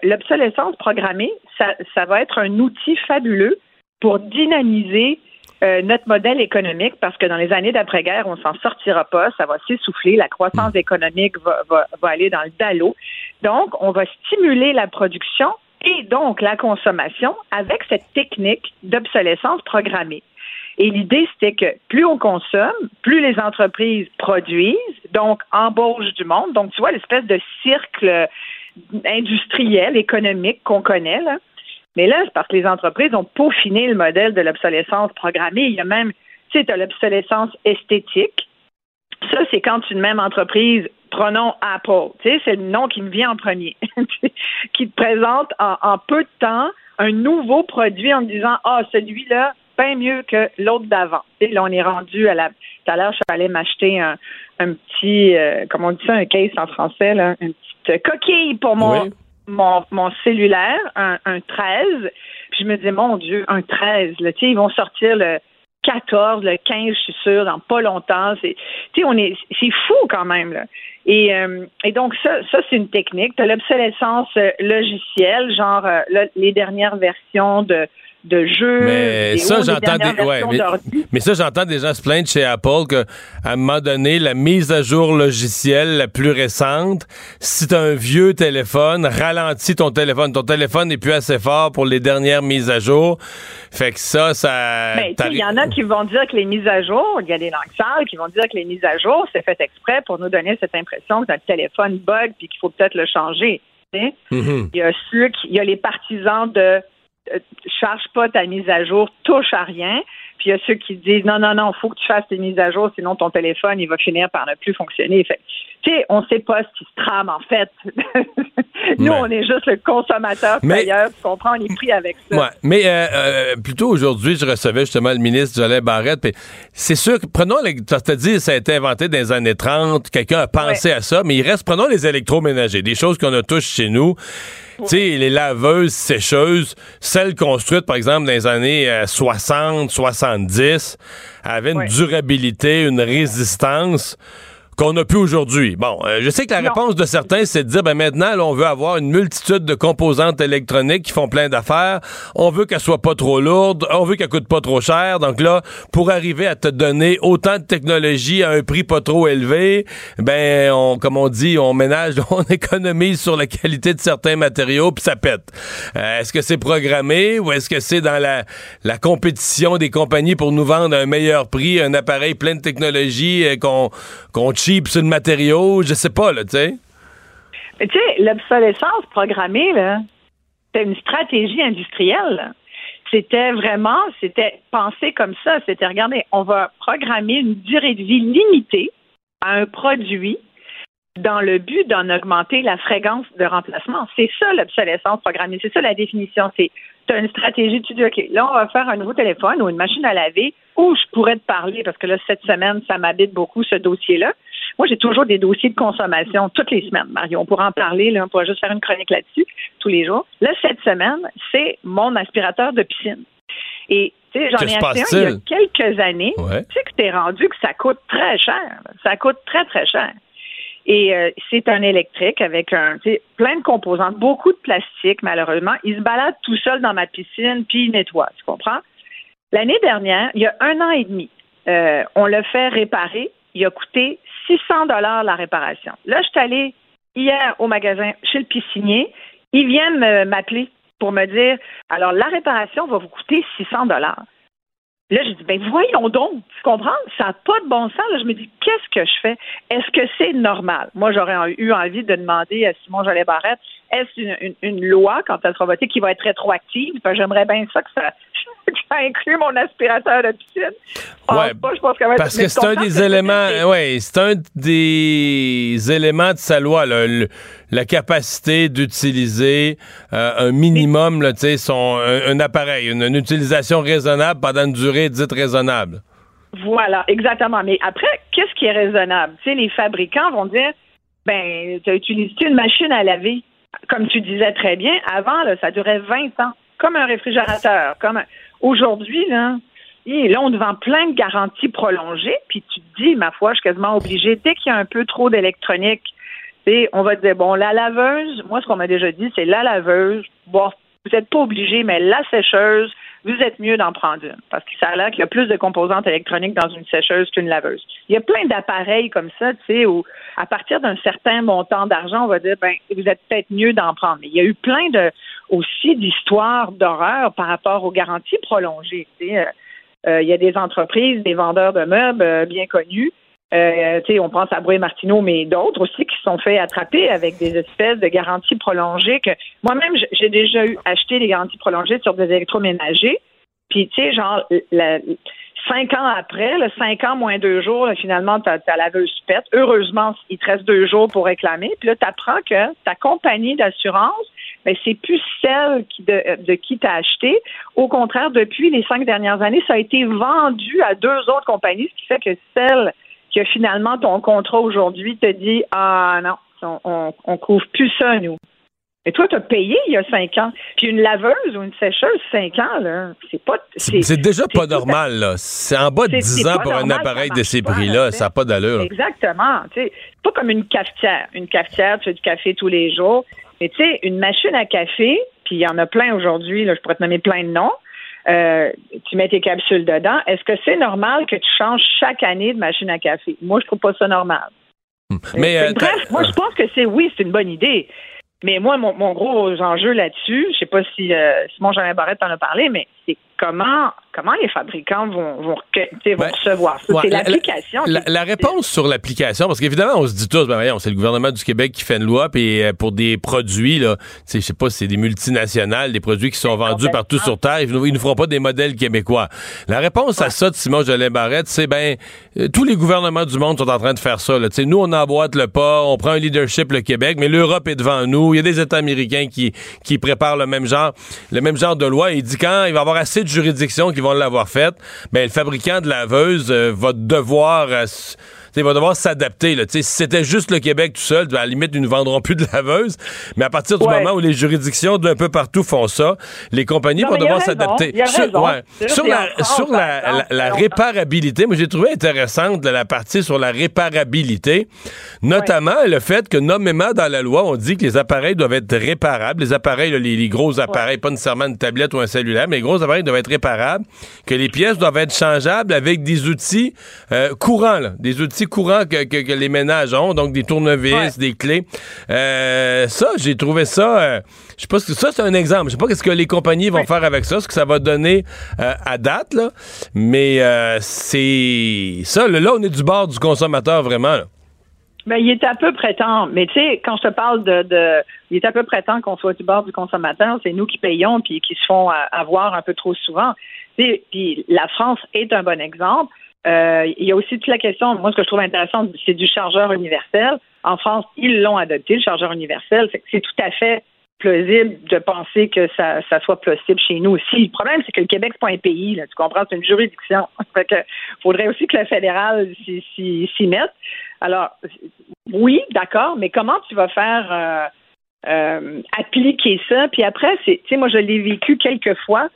l'obsolescence programmée, ça, ça va être un outil fabuleux pour dynamiser euh, notre modèle économique parce que dans les années d'après-guerre, on s'en sortira pas, ça va s'essouffler, la croissance économique va, va, va aller dans le dallo. Donc, on va stimuler la production et donc la consommation avec cette technique d'obsolescence programmée. Et l'idée, c'était que plus on consomme, plus les entreprises produisent, donc embauchent du monde. Donc, tu vois, l'espèce de cercle industriel, économique qu'on connaît, là. Mais là, c'est parce que les entreprises ont peaufiné le modèle de l'obsolescence programmée. Il y a même, tu sais, l'obsolescence esthétique. Ça, c'est quand une même entreprise, prenons Apple, tu sais, c'est le nom qui me vient en premier, qui te présente en, peu de temps un nouveau produit en me disant, ah, celui-là, bien mieux que l'autre d'avant. Sais, là, on est rendu à la. Tout à l'heure, je suis allée m'acheter un, petit, euh, comment on dit ça, un case en français, là, une petite coquille pour mon. Mon, mon cellulaire, un, un 13. Puis je me disais, mon Dieu, un 13, là, ils vont sortir le 14, le 15, je suis sûre, dans pas longtemps. C'est, on est, c'est fou quand même, là. Et, euh, et donc, ça, ça c'est une technique. Tu as l'obsolescence euh, logicielle, genre euh, les dernières versions de, de jeux. Mais ça, j'entends des, ouais, mais, mais ça, j'entends des gens se plaindre chez Apple que, à un moment donné, la mise à jour logicielle la plus récente, si t'as un vieux téléphone, ralentit ton téléphone. Ton téléphone n'est plus assez fort pour les dernières mises à jour. Fait que ça, ça. T'arri- il y en a qui vont dire que les mises à jour, il y a des langues sales qui vont dire que les mises à jour, c'est fait exprès pour nous donner cette impression que notre téléphone bug puis qu'il faut peut-être le changer. Mhm. Il y a ceux qui, il y a les partisans de charge pas ta mise à jour, touche à rien. Puis il y a ceux qui disent non, non, non, faut que tu fasses tes mises à jour, sinon ton téléphone, il va finir par ne plus fonctionner. Fait, tu sais, on sait pas ce qui se trame en fait. Nous, Ouais. on est juste le consommateur Mais- payeur, tu comprends, on est pris avec ça. Ouais, mais euh, euh, plutôt aujourd'hui, je recevais justement le ministre Jolin Barrette. puis C'est sûr que, prenons, les- tu as dit, ça a été inventé dans les années 30, quelqu'un a pensé à ça, mais il reste, prenons les électroménagers, des choses qu'on a tous chez nous. Tu sais, les laveuses, sécheuses, celles construites, par exemple, dans les années euh, 60, 70, avaient une durabilité, une résistance qu'on n'a plus aujourd'hui. Bon, euh, je sais que la Non. réponse de certains, c'est de dire, ben maintenant, là, on veut avoir une multitude de composantes électroniques qui font plein d'affaires. On veut qu'elles soient pas trop lourdes. On veut qu'elles coûtent pas trop cher. Donc là, pour arriver à te donner autant de technologie à un prix pas trop élevé, ben, on, comme on dit, on ménage, on économise sur la qualité de certains matériaux, puis ça pète. Euh, est-ce que c'est programmé ou est-ce que c'est dans la, la compétition des compagnies pour nous vendre à un meilleur prix un appareil plein de technologie euh, qu'on qu'on cheap sur le matériau? Je sais pas, là, tu sais. Mais tu sais, l'obsolescence programmée, là, c'était une stratégie industrielle. C'était vraiment, c'était pensé comme ça. C'était, regardez, on va programmer une durée de vie limitée à un produit dans le but d'en augmenter la fréquence de remplacement. C'est ça l'obsolescence programmée. C'est ça la définition. C'est tu as une stratégie, tu dis, OK, là, on va faire un nouveau téléphone ou une machine à laver où je pourrais te parler parce que là, cette semaine, ça m'habite beaucoup, ce dossier-là. Moi, j'ai toujours des dossiers de consommation toutes les semaines, Mario. On pourra en parler, là, on pourra juste faire une chronique là-dessus tous les jours. Là, cette semaine, c'est mon aspirateur de piscine. Et tu sais, j'en ai acheté un il y a quelques années. Ouais. Tu sais que t'es rendu que ça coûte très cher. Ça coûte très, très cher. Et euh, c'est un électrique avec un plein de composantes, beaucoup de plastique, malheureusement. Il se balade tout seul dans ma piscine, puis il nettoie, tu comprends? L'année dernière, il y a un an et demi, euh, on l'a fait réparer. Il a coûté 600 dollars la réparation. Là, je suis allée hier au magasin chez le piscinier. Ils viennent m'appeler pour me dire, alors la réparation va vous coûter 600 dollars. Là, je dis, ben voyons donc, tu comprends? Ça n'a pas de bon sens. Là, je me dis, qu'est-ce que je fais? Est-ce que c'est normal? Moi, j'aurais eu envie de demander à Simon Jolet Barrette, est-ce une, une- une loi, quand elle sera votée, qui va être rétroactive? Que J'aimerais bien ça que ça, ça inclut mon aspirateur de piscine. Ah, Ouais, pas, je pense Parce que c'est un des éléments, ouais, c'est un des éléments de sa loi, là, le- la capacité d'utiliser euh, un minimum, là, tu sais, son un, un appareil, une, une utilisation raisonnable pendant une durée dite raisonnable. Voilà, exactement. Mais après, qu'est-ce qui est raisonnable? Tu sais, les fabricants vont dire, ben, tu as utilisé une machine à laver. Comme tu disais très bien, avant, là, ça durait 20 ans. Comme un réfrigérateur. Comme un- Aujourd'hui, là, là, on te vend plein de garanties prolongées, puis tu te dis, ma foi, je suis quasiment obligée, dès qu'il y a un peu trop d'électronique, on va te dire, bon, la laveuse, moi, ce qu'on m'a déjà dit, c'est la laveuse, bon, vous n'êtes pas obligé, mais la sécheuse, vous êtes mieux d'en prendre une. Parce que ça a l'air qu'il y a plus de composantes électroniques dans une sécheuse qu'une laveuse. Il y a plein d'appareils comme ça, tu sais, où à partir d'un certain montant d'argent, on va dire, ben, vous êtes peut-être mieux d'en prendre. Mais il y a eu plein de, aussi d'histoires d'horreur par rapport aux garanties prolongées. Euh, euh, il y a des entreprises, des vendeurs de meubles euh, bien connus. On pense à Brouet Martineau, mais d'autres aussi qui se sont fait attraper avec des espèces de garanties prolongées que moi-même, j'ai déjà eu acheté des garanties prolongées sur des électroménagers. Puis, tu sais, genre, la- cinq ans après, là, cinq ans moins deux jours, là, finalement, ta, ta laveuse pète. Heureusement, il te reste deux jours pour réclamer. Puis là, tu apprends que ta compagnie d'assurance, ben, c'est plus celle qui de, de qui t'as acheté. Au contraire, depuis les cinq dernières années, ça a été vendu à deux autres compagnies, ce qui fait que celle qui a finalement ton contrat aujourd'hui te dit Ah non, on, on, on couvre plus ça, nous. Et toi, tu as payé il y a cinq ans. Puis une laveuse ou une sécheuse, cinq ans, là, c'est pas. C'est déjà pas normal, là. C'est en bas de c'est- 10 c'est ans pour un appareil de ces prix-là. là, Ça n'a pas d'allure. Exactement. C'est pas comme une cafetière. Une cafetière, tu fais du café tous les jours. Mais tu sais, une machine à café, puis il y en a plein aujourd'hui, je pourrais te nommer plein de noms. Euh, tu mets tes capsules dedans. Est-ce que c'est normal que tu changes chaque année de machine à café? Moi, je trouve pas ça normal. Mais, Euh, euh, bref, moi, je pense que c'est oui, c'est une bonne idée. Mais moi, mon, gros enjeu là-dessus, je sais pas si euh, Simon Jean Barrette en a parlé, mais c'est comment comment les fabricants vont, vont, Ben, recevoir ça? Ouais, c'est la- l'application. La, réponse sur l'application, parce qu'évidemment, on se dit tous, ben voyons, c'est le gouvernement du Québec qui fait une loi, puis euh, pour des produits, là, je sais pas, c'est des multinationales, des produits qui sont vendus partout sur Terre, ils ne nous feront pas des modèles québécois. La réponse à ça de Simon Jolin Barrette, c'est ben, euh, tous les gouvernements du monde sont en train de faire ça. Là. Nous, on emboîte le pas, on prend un leadership, le Québec, mais l'Europe est devant nous. Il y a des États américains qui, qui préparent le même genre, le même genre de loi. Il dit quand il va y avoir assez de juridictions qui vont l'avoir faite, ben le fabricant de laveuse euh, va devoir euh, il va devoir s'adapter. Si c'était juste le Québec tout seul, à la limite, ils ne vendront plus de laveuse. Mais à partir du Ouais. moment où les juridictions d'un peu partout font ça, les compagnies Non, vont devoir s'adapter. Sur, ouais. Sur la, France, sur la, réparabilité, moi j'ai trouvé intéressante la partie sur la réparabilité, notamment le fait que nommément dans la loi, on dit que les appareils doivent être réparables. Les appareils, les, les gros appareils, pas nécessairement une tablette ou un cellulaire, mais les gros appareils doivent être réparables, que les pièces doivent être changeables avec des outils euh, courants, là, des outils courants que, que- que les ménages ont, donc des tournevis, des clés. Euh, ça, j'ai trouvé ça. euh, je sais pas ce que ça, c'est un exemple. Je sais pas qu'est-ce que les compagnies vont faire avec ça, ce que ça va donner euh, à date, là. Mais euh, c'est ça. Là, on est du bord du consommateur vraiment. là. Ben, il est à peu près temps. Mais tu sais, quand je te parle de, de il est à peu près temps qu'on soit du bord du consommateur. C'est nous qui payons puis qui se font avoir un peu trop souvent. Puis la France est un bon exemple. Euh, il y a aussi toute la question, moi, ce que je trouve intéressant, c'est du chargeur universel. En France, ils l'ont adopté, le chargeur universel. C'est tout à fait plausible de penser que ça, ça soit possible chez nous aussi. Le problème, c'est que le Québec, c'est pas un pays, là, tu comprends, c'est une juridiction. que faudrait aussi que le fédéral s'y- mette. Alors, oui, d'accord, mais comment tu vas faire euh, euh, appliquer ça? Puis après, tu sais, moi, je l'ai vécu quelques fois.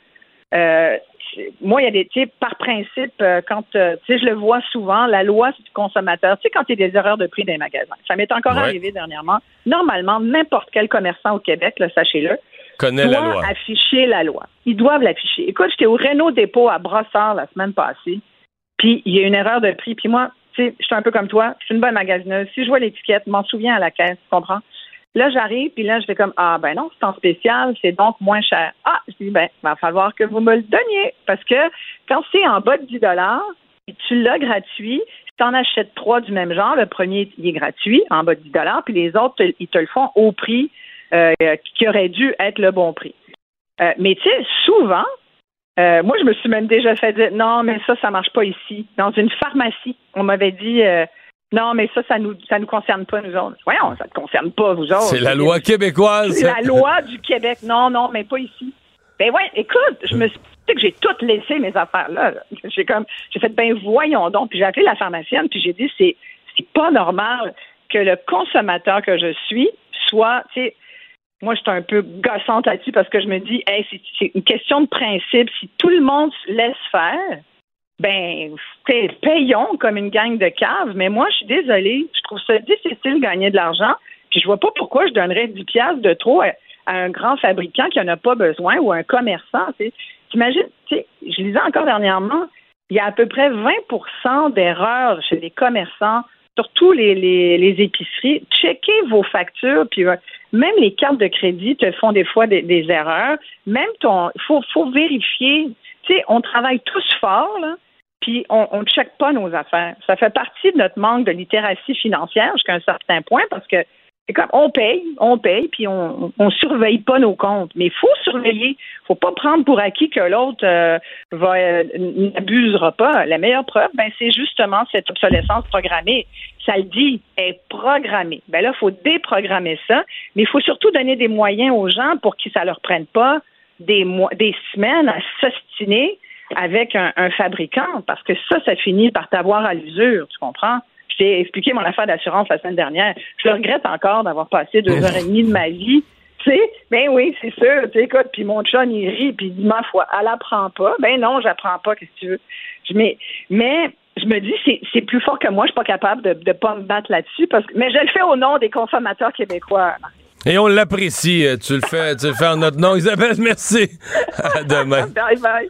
Moi, il y a des, tu sais, par principe, euh, quand, euh, tu sais, je le vois souvent, la loi c'est du consommateur. Tu sais, quand il y a des erreurs de prix dans les magasins, ça m'est encore Ouais. arrivé dernièrement. Normalement, n'importe quel commerçant au Québec, sachez-le, Connaît la doit loi. afficher la loi. Ils doivent l'afficher. Écoute, j'étais au Renault Dépôt à Brossard la semaine passée, puis il y a une erreur de prix. Puis moi, tu sais, je suis un peu comme toi, je suis une bonne magasineuse. Si je vois l'étiquette, je m'en souviens à la caisse, tu comprends? Là, j'arrive, puis là, je fais comme Ah, ben non, c'est en spécial, c'est donc moins cher. Ah, je dis Ben, il va falloir que vous me le donniez. Parce que quand c'est en bas de 10 et tu l'as gratuit, si tu en achètes trois du même genre, le premier, il est gratuit, en bas de 10 puis les autres, ils te le font au prix euh, qui aurait dû être le bon prix. Euh, mais tu sais, souvent, Euh, moi, je me suis même déjà fait dire non, mais ça, ça marche pas ici. Dans une pharmacie, on m'avait dit euh, non, mais ça, ça nous, ça nous concerne pas nous autres. Voyons, ça te concerne pas vous autres. C'est la loi québécoise. C'est la loi du Québec. Non, non, mais pas ici. Ben ouais, écoute, je me suis dit que j'ai toutes laissé mes affaires là. J'ai comme, j'ai fait ben voyons donc. Puis j'ai appelé la pharmacienne, puis j'ai dit c'est, c'est pas normal que le consommateur que je suis soit, tu sais, moi, je suis un peu gossante là-dessus parce que je me dis, hey, c'est, c'est une question de principe. Si tout le monde se laisse faire, ben, payons comme une gang de caves. Mais moi, je suis désolée. Je trouve ça difficile de gagner de l'argent. Puis je vois pas pourquoi je donnerais 10 piastres de trop à, à un grand fabricant qui en a pas besoin ou un commerçant. T'imagines, je lisais encore dernièrement, il y a à peu près 20% d'erreurs chez les commerçants, surtout les, les, épiceries. Checkez vos factures, puis euh, même les cartes de crédit te font des fois des, des erreurs. Même ton, faut, faut vérifier. Tu sais, on travaille tous fort, là, puis on ne check pas nos affaires. Ça fait partie de notre manque de littératie financière jusqu'à un certain point parce que c'est comme on paye, on paye, puis on, on surveille pas nos comptes. Mais il faut surveiller. faut pas prendre pour acquis que l'autre euh, va euh, n'abusera pas. La meilleure preuve, ben, c'est justement cette obsolescence programmée. Ça le dit, est programmée. Ben là, il faut déprogrammer ça, mais il faut surtout donner des moyens aux gens pour qu'ils ça leur prenne pas des mois, des semaines à s'ostiner avec un, un fabricant, parce que ça, ça finit par t'avoir à l'usure, tu comprends? Je t'ai expliqué mon affaire d'assurance la semaine dernière. Je le regrette encore d'avoir passé deux heures et demie de ma vie. Tu sais, ben oui, c'est sûr. Tu écoute, puis mon chum, il rit, puis il dit, ma foi, elle apprend pas. Ben non, j'apprends pas, qu'est-ce que tu veux? Je, mais, mais je me dis, c'est, c'est plus fort que moi, je suis pas capable de ne pas me battre là-dessus, parce que, mais je le fais au nom des consommateurs québécois. Et on l'apprécie. euh, Tu le fais, tu le fais en notre nom. Isabelle, merci. À demain. Bye bye.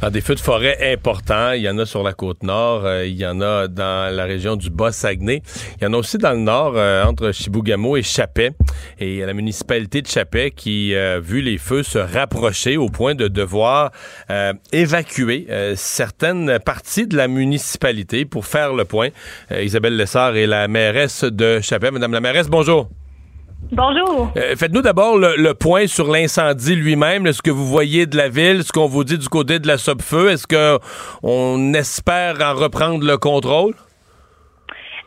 Dans des feux de forêt importants, il y en a sur la côte nord, euh, il y en a dans la région du Bas-Saguenay, il y en a aussi dans le nord, euh, entre Chibougamau et Chapet. Et il y a la municipalité de Chapet qui a vu les feux se rapprocher au point de devoir euh, évacuer euh, certaines parties de la municipalité pour faire le point. Euh, Isabelle Lessard est la mairesse de Chapet. Madame la mairesse, bonjour. Bonjour. Euh, Faites-nous d'abord le, le point sur l'incendie lui-même, ce que vous voyez de la ville, ce qu'on vous dit du côté de la Sopfeu? Est-ce que on espère en reprendre le contrôle?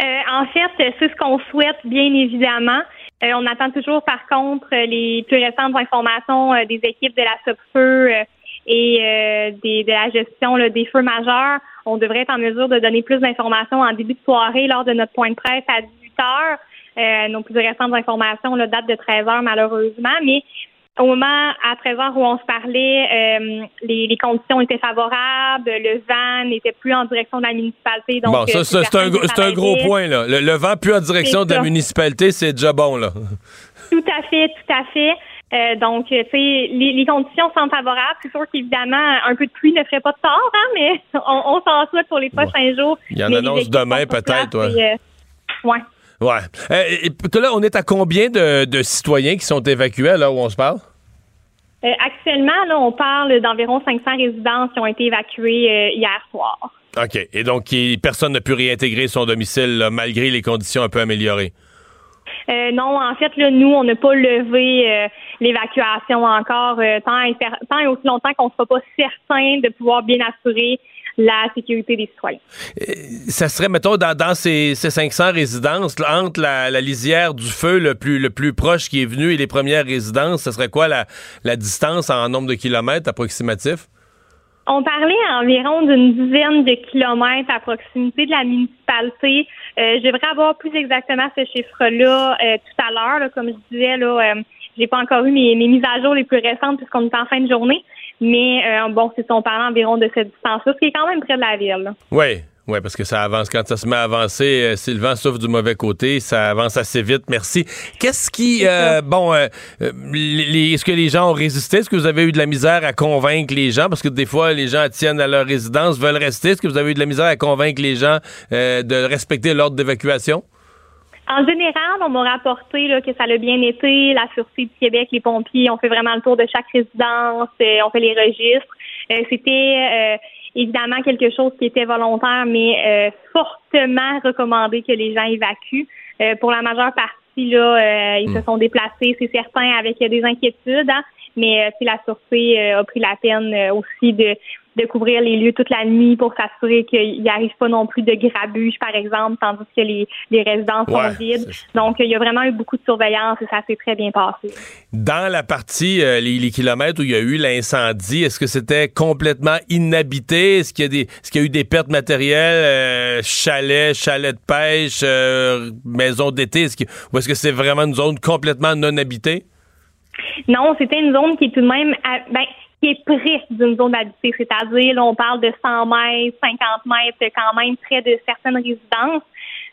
Euh, en fait, c'est ce qu'on souhaite, bien évidemment. Euh, on attend toujours, par contre, les plus récentes informations des équipes de la SOPFEU et des, de la gestion là, des feux majeurs. On devrait être en mesure de donner plus d'informations en début de soirée lors de notre point de presse à 18 heures. Euh, nos plus récentes informations là, datent de 13 heures, malheureusement, mais au moment, à 13 heures où on se parlait, euh, les, les conditions étaient favorables, le vent n'était plus en direction de la municipalité. Donc, bon, ça, euh, ça, c'est un, un gros point. Là. Le, le vent plus en direction de la municipalité, c'est déjà bon. là. Tout à fait, tout à fait. Euh, donc, euh, tu sais, les, les conditions sont favorables. C'est sûr qu'évidemment, un peu de pluie ne ferait pas de tort, hein, mais on, on s'en souhaite pour les prochains jours. Il y en annonce demain, peut-être, ouais. euh, ouais. Ouais. Euh, et, là, on est à combien de, de citoyens qui sont évacués à l'heure où on se parle? Euh, actuellement, là, on parle d'environ 500 résidences qui ont été évacuées euh, hier soir. OK. Et donc, personne n'a pu réintégrer son domicile là, malgré les conditions un peu améliorées. Euh, non, en fait, là, nous, on n'a pas levé euh, l'évacuation encore euh, tant, et, tant et aussi longtemps qu'on ne sera pas certain de pouvoir bien assurer la sécurité des citoyens. Ça serait, mettons, dans, dans ces, ces 500 résidences, entre la, la lisière du feu le plus, le plus proche qui est venu et les premières résidences, ce serait quoi la, la distance en nombre de kilomètres approximatif? On parlait environ d'une dizaine de kilomètres à proximité de la municipalité. Euh, je devrais avoir plus exactement ce chiffre-là euh, tout à l'heure. Comme je disais, là, euh, j'ai pas encore eu mes, mises à jour les plus récentes puisqu'on est en fin de journée. Mais euh, bon, c'est on parlait environ de cette distance-là, ce qui est quand même près de la ville. Oui, oui, parce que ça avance. Quand ça se met à avancer, euh, si le vent souffle du mauvais côté, ça avance assez vite. Merci. Qu'est-ce qui. euh, bon, euh, euh, est-ce que les gens ont résisté? Est-ce que vous avez eu de la misère à convaincre les gens? Parce que des fois, les gens tiennent à leur résidence, veulent rester. Est-ce que vous avez eu de la misère à convaincre les gens de respecter l'ordre d'évacuation? En général, on m'a rapporté là, que ça a bien été. La Sûreté du Québec, les pompiers, on fait vraiment le tour de chaque résidence, on fait les registres. C'était évidemment quelque chose qui était volontaire, mais euh, fortement recommandé que les gens évacuent. Euh, pour la majeure partie, là, euh, ils se sont déplacés, c'est certain, avec des inquiétudes, hein, mais euh, si la Sûreté euh, a pris la peine euh, aussi de, de couvrir les lieux toute la nuit pour s'assurer qu'il n'y arrive pas non plus de grabuge, par exemple, tandis que les, les résidences Ouais, sont vides. Donc, il y a vraiment eu beaucoup de surveillance et ça s'est très bien passé. Dans la partie, euh, les, les kilomètres où il y a eu l'incendie, est-ce que c'était complètement inhabité? Est-ce qu'il y, a des- est-ce qu'il y a eu des pertes matérielles, euh, chalets, chalets de pêche, euh, maisons d'été? Ou est-ce que c'est vraiment une zone complètement non habitée? Non, c'était une zone qui est tout de même, à- ben, qui est près d'une zone habitée, c'est-à-dire, là, on parle de 100 mètres, 50 mètres, quand même près de certaines résidences.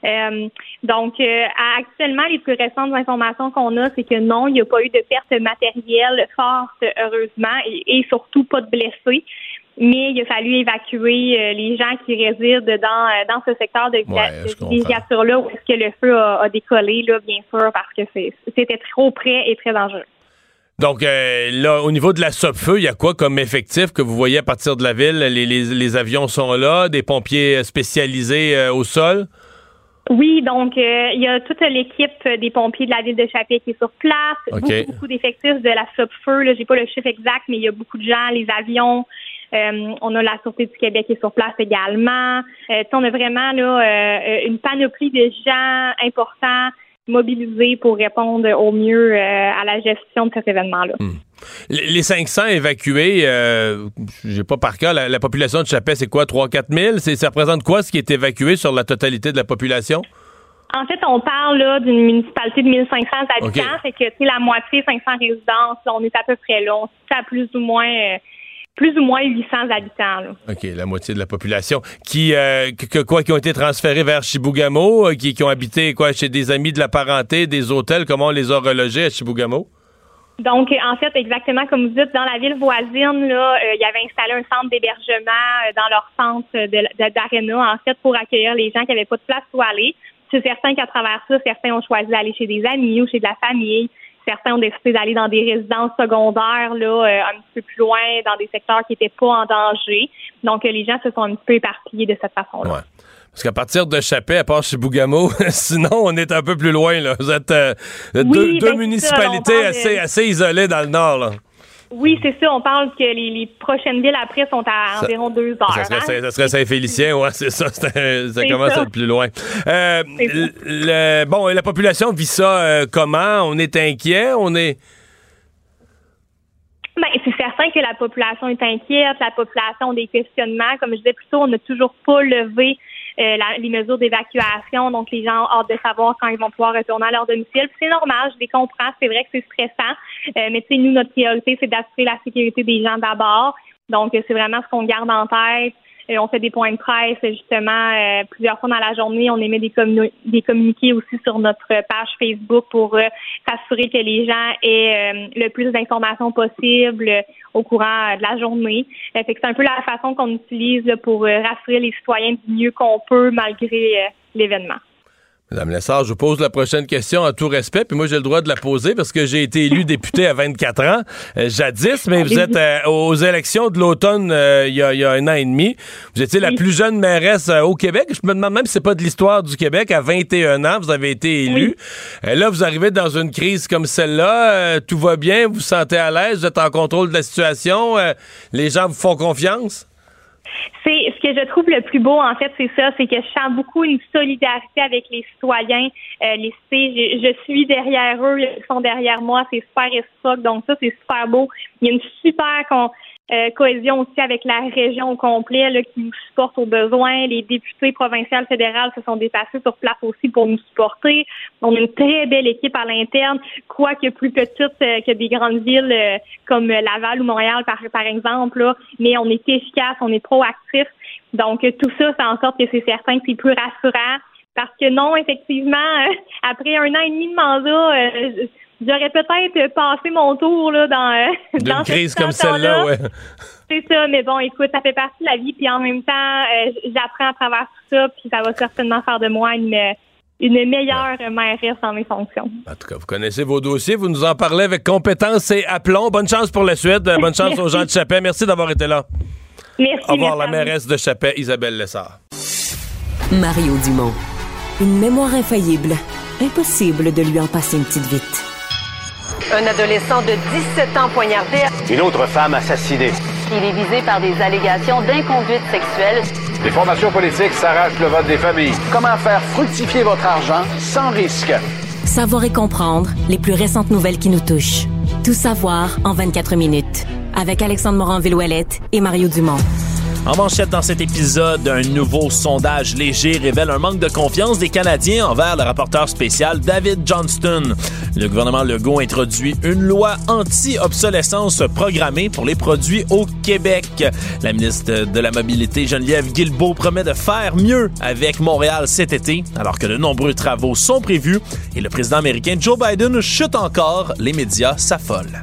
Euh, donc, euh, actuellement, les plus récentes informations qu'on a, c'est que non, il n'y a pas eu de perte matérielle forte, heureusement, et, et surtout pas de blessés. Mais il a fallu évacuer euh, les gens qui résident dans, dans ce secteur de, Ouais, de comprends. villégiature-là où est-ce que le feu a, a décollé, là, bien sûr, parce que c'était trop près et très dangereux. Donc, euh, là, au niveau de la SOPFEU, il y a quoi comme effectif que vous voyez à partir de la ville? Les, les- les avions sont là, des pompiers spécialisés euh, au sol? Oui, donc euh, il y a toute l'équipe des pompiers de la ville de Chapier qui est sur place, beaucoup, beaucoup d'effectifs de la SOPFEU. Là, j'ai pas le chiffre exact, mais il y a beaucoup de gens, les avions. Euh, on a la Sûreté du Québec qui est sur place également. Euh, on a vraiment là euh, une panoplie de gens importants mobilisés pour répondre au mieux euh, à la gestion de cet événement-là. Les les 500 évacués, euh, j'ai pas par cœur, la, la population de Chapet, c'est quoi, 3-4 000? C'est- Ça représente quoi ce qui est évacué sur la totalité de la population? En fait, on parle là d'une municipalité de 1500 habitants, OK. fait que sais, la moitié 500 résidences, là, on est à peu près là. On se à plus ou moins euh, plus ou moins 800 habitants. Là. OK, la moitié de la population. Qui, euh, que- quoi, qui ont été transférés vers Chibougamau, euh, qui, qui ont habité, quoi, chez des amis de la parenté, des hôtels, comment on les a relogés à Chibougamau? Donc, euh, en fait, exactement comme vous dites, dans la ville voisine, là, euh, il y avait installé un centre d'hébergement dans leur centre d'Arena, en fait, pour accueillir les gens qui n'avaient pas de place où aller. C'est certain qu'à travers ça, certains ont choisi d'aller chez des amis ou chez de la famille. Certains ont décidé d'aller dans des résidences secondaires, là, euh, un petit peu plus loin, dans des secteurs qui n'étaient pas en danger. Donc, euh, les gens se sont un petit peu éparpillés de cette façon-là. Ouais. Parce qu'à partir de Chapet, à part Chibougamau, sinon, on est un peu plus loin, là. Vous êtes euh, Oui, deux, ben, deux c'est ça, municipalités de- assez, assez isolées dans le nord, là. Oui, c'est ça. On parle que les, les prochaines villes après sont à Ça- environ deux heures. Ça serait, hein? ça, serait Saint-Félicien, ouais, c'est ça. ça commence ça. à être plus loin. Euh, le- bon, la population vit ça euh, comment? On est inquiet? On est. Ben, c'est certain que la population est inquiète, la population a des questionnements. Comme je disais plus tôt, on n'a toujours pas levé la- les mesures d'évacuation, donc les gens ont hâte de savoir quand ils vont pouvoir retourner à leur domicile. C'est normal, je les comprends, c'est vrai que c'est stressant, euh, mais tu sais, nous, notre priorité, c'est d'assurer la sécurité des gens d'abord. Donc, euh, c'est vraiment ce qu'on garde en tête. On fait des points de presse, justement, euh, plusieurs fois dans la journée. On émet des, des communiqués aussi sur notre page Facebook pour euh, s'assurer que les gens aient euh, le plus d'informations possible au courant de la journée. C'est un peu la façon qu'on utilise pour rassurer les citoyens du mieux qu'on peut malgré l'événement. Madame Lessard, je vous pose la prochaine question en tout respect, puis moi j'ai le droit de la poser parce que j'ai été élu député à 24 ans, euh, jadis, mais vous êtes euh, aux élections de l'automne euh, il y, a, il y a un an et demi. Vous étiez la plus jeune mairesse au Québec. Je me demande même si c'est pas de l'histoire du Québec. À 21 ans, vous avez été élu. Là, vous arrivez dans une crise comme celle-là. tout va bien, vous vous sentez à l'aise, vous êtes en contrôle de la situation? les gens vous font confiance? C'est que je trouve le plus beau, en fait, c'est ça, c'est que je sens beaucoup une solidarité avec les citoyens. Euh, les je, je suis derrière eux, ils sont derrière moi, c'est super réciproque, donc ça, c'est super beau. Il y a une super euh, cohésion aussi avec la région au complet là, qui nous supporte aux besoins. Les députés provinciales fédérales se sont déplacés sur place aussi pour nous supporter. On a une très belle équipe à l'interne, quoique plus petite euh, que des grandes villes euh, comme Laval ou Montréal, par, par exemple, là. mais on est efficace, on est proactif. Donc, tout ça fait en sorte que c'est certain que c'est plus rassurant. Parce que non, effectivement, euh, après un an et demi de mandat, euh, j'aurais peut-être passé mon tour là, dans, euh, D'une dans crise comme celle-là, ouais. C'est ça, mais bon, écoute, ça fait partie de la vie, puis en même temps, j'apprends à travers tout ça, puis ça va certainement faire de moi une, une meilleure mairesse dans mes fonctions. En tout cas, vous connaissez vos dossiers, vous nous en parlez avec compétence et aplomb. Bonne chance pour la suite. Bonne chance aux gens de Chapet. Merci d'avoir été là. Merci. Au revoir, la mairesse de Chapet, Isabelle Lessard. Mario Dumont. Une mémoire infaillible. Impossible de lui en passer une petite vite. Un adolescent de 17 ans poignardé. Une autre femme assassinée. Il est visé par des allégations d'inconduite sexuelle. Les formations politiques s'arrachent le vote des familles. Comment faire fructifier votre argent sans risque? Savoir et comprendre les plus récentes nouvelles qui nous touchent. Tout savoir en 24 minutes. Avec Alexandre Morin-Villouellette et Mario Dumont. En manchette dans cet épisode, un nouveau sondage léger révèle un manque de confiance des Canadiens envers le rapporteur spécial David Johnston. Le gouvernement Legault introduit une loi anti-obsolescence programmée pour les produits au Québec. La ministre de la Mobilité, Geneviève Guilbeault, promet de faire mieux avec Montréal cet été, alors que de nombreux travaux sont prévus et le président américain Joe Biden chute encore. Les médias s'affolent.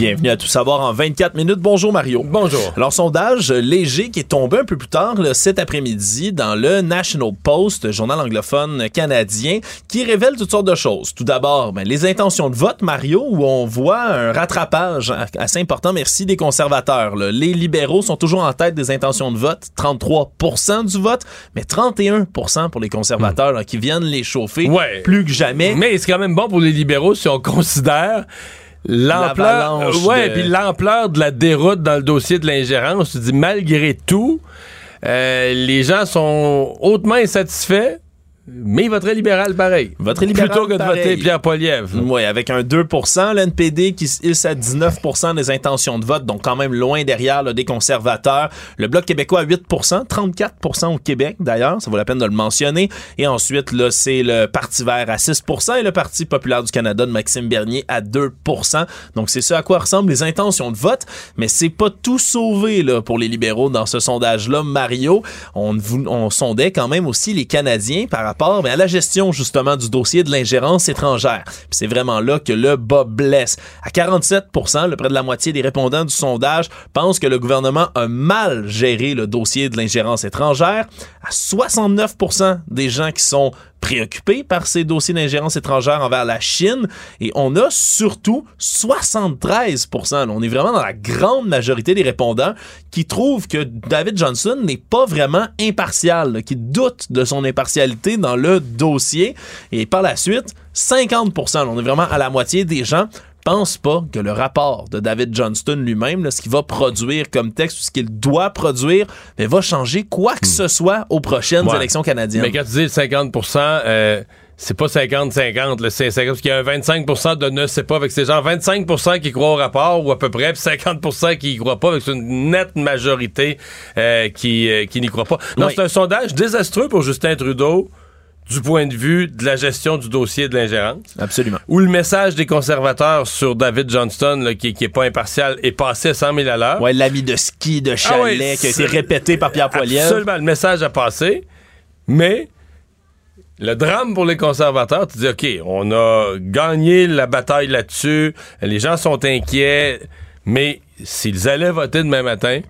Bienvenue à Tout savoir en 24 minutes. Bonjour Mario. Bonjour. Alors, sondage léger qui est tombé un peu plus tard là, cet après-midi dans le National Post, journal anglophone canadien, qui révèle toutes sortes de choses. Tout d'abord, ben, les intentions de vote, Mario, où on voit un rattrapage assez important, merci, des conservateurs. là. Les libéraux sont toujours en tête des intentions de vote, 33% du vote, mais 31% pour les conservateurs là, qui viennent les chauffer Ouais. plus que jamais. Mais c'est quand même bon pour les libéraux si on considère l'ampleur ouais, de- puis l'ampleur de la déroute dans le dossier de l'ingérence. Tu dis malgré tout, euh, les gens sont hautement insatisfaits, mais ils voteraient libéral pareil. Voteraient libéral Plutôt que de pareil. voter Pierre Poilievre. Oui, avec un 2% l'NPD qui se hisse à 19% des intentions de vote, donc quand même loin derrière là, des conservateurs. Le Bloc québécois à 8% 34 au Québec d'ailleurs, ça vaut la peine de le mentionner. Et ensuite, là, c'est le Parti vert à 6% et le Parti populaire du Canada de Maxime Bernier à 2% Donc c'est ce à quoi ressemblent les intentions de vote, mais c'est pas tout sauvé là, pour les libéraux dans ce sondage-là. Mario, on, on sondait quand même aussi les Canadiens par rapport mais à la gestion justement du dossier de l'ingérence étrangère. C'est vraiment là que le bas blesse. À 47% le près de la moitié des répondants du sondage pensent que le gouvernement a mal géré le dossier de l'ingérence étrangère. À 69% des gens qui sont préoccupés par ces dossiers d'ingérence étrangère envers la Chine. Et on a surtout 73 là, on est vraiment dans la grande majorité des répondants qui trouvent que David Johnson n'est pas vraiment impartial, qui doutent de son impartialité dans le dossier. Et par la suite 50 là, on est vraiment à la moitié des gens pensent pas que le rapport de David Johnston lui-même, ce qu'il va produire comme texte ou ce qu'il doit produire, mais va changer quoi que ce soit aux prochaines Ouais. élections canadiennes. Mais quand tu dis 50% euh, c'est pas 50-50, là, c'est 50 parce qu'il y a un 25% de ne sait pas, avec ces gens 25% qui croient au rapport ou à peu près, puis 50% qui y croient pas, avec une nette majorité euh, qui, euh, qui n'y croit pas. Non, Oui. c'est un sondage désastreux pour Justin Trudeau du point de vue de la gestion du dossier de l'ingérence. Absolument. Où le message des conservateurs sur David Johnston, là, qui, qui est pas impartial, est passé à 100 000 à l'heure. Ouais, l'ami de ski de chalet Ah ouais, qui a été répété par Pierre Poilievre. Absolument, le message a passé, mais le drame pour les conservateurs, tu dis, OK, on a gagné la bataille là-dessus, les gens sont inquiets, mais s'ils allaient voter demain matin,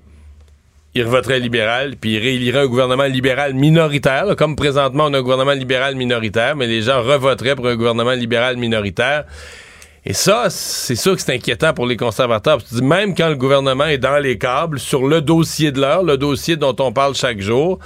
ils revoteraient libéral, puis ils rééliraient un gouvernement libéral minoritaire. Comme présentement, on a un gouvernement libéral minoritaire, mais les gens revoteraient pour un gouvernement libéral minoritaire. Et ça, c'est sûr que c'est inquiétant pour les conservateurs. Même quand le gouvernement est dans les câbles, sur le dossier de l'heure, le dossier dont on parle chaque jour,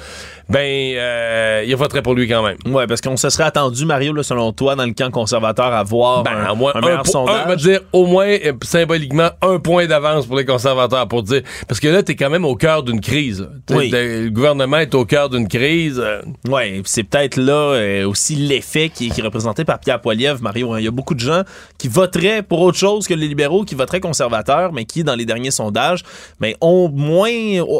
ben, euh, il voterait pour lui quand même. Ouais, parce qu'on se serait attendu, Mario, là, selon toi, dans le camp conservateur, à voir Ben, un, moins un meilleur sondage. un, on va dire au moins euh, symboliquement un point d'avance pour les conservateurs pour dire parce que là t'es quand même au cœur d'une crise. Oui. Le gouvernement est au cœur d'une crise. euh, Ouais, puis c'est peut-être là euh, aussi l'effet qui, qui est représenté par Pierre Poilievre, Mario. hein. Il y a beaucoup de gens qui voteraient pour autre chose que les libéraux, qui voteraient conservateurs, mais qui, dans les derniers sondages, ben, ont moins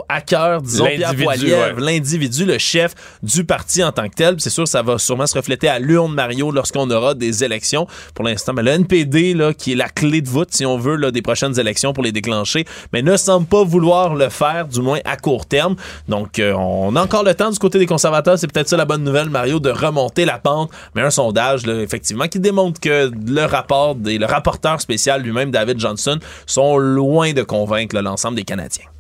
à cœur, disons, Pierre Poilievre, ouais. l'individu, le chef du parti en tant que tel. C'est sûr, ça va sûrement se refléter à l'urne, Mario, lorsqu'on aura des élections. Pour l'instant, ben, le NPD, là, qui est la clé de voûte, si on veut, là, des prochaines élections pour les déclencher, mais ne semble pas vouloir le faire, du moins à court terme. Donc, euh, on a encore le temps du côté des conservateurs. C'est peut-être ça la bonne nouvelle, Mario, de remonter la pente. Mais un sondage, là, effectivement, qui démontre que le rapport et le rapporteur spécial lui-même, David Johnson, sont loin de convaincre l'ensemble des Canadiens.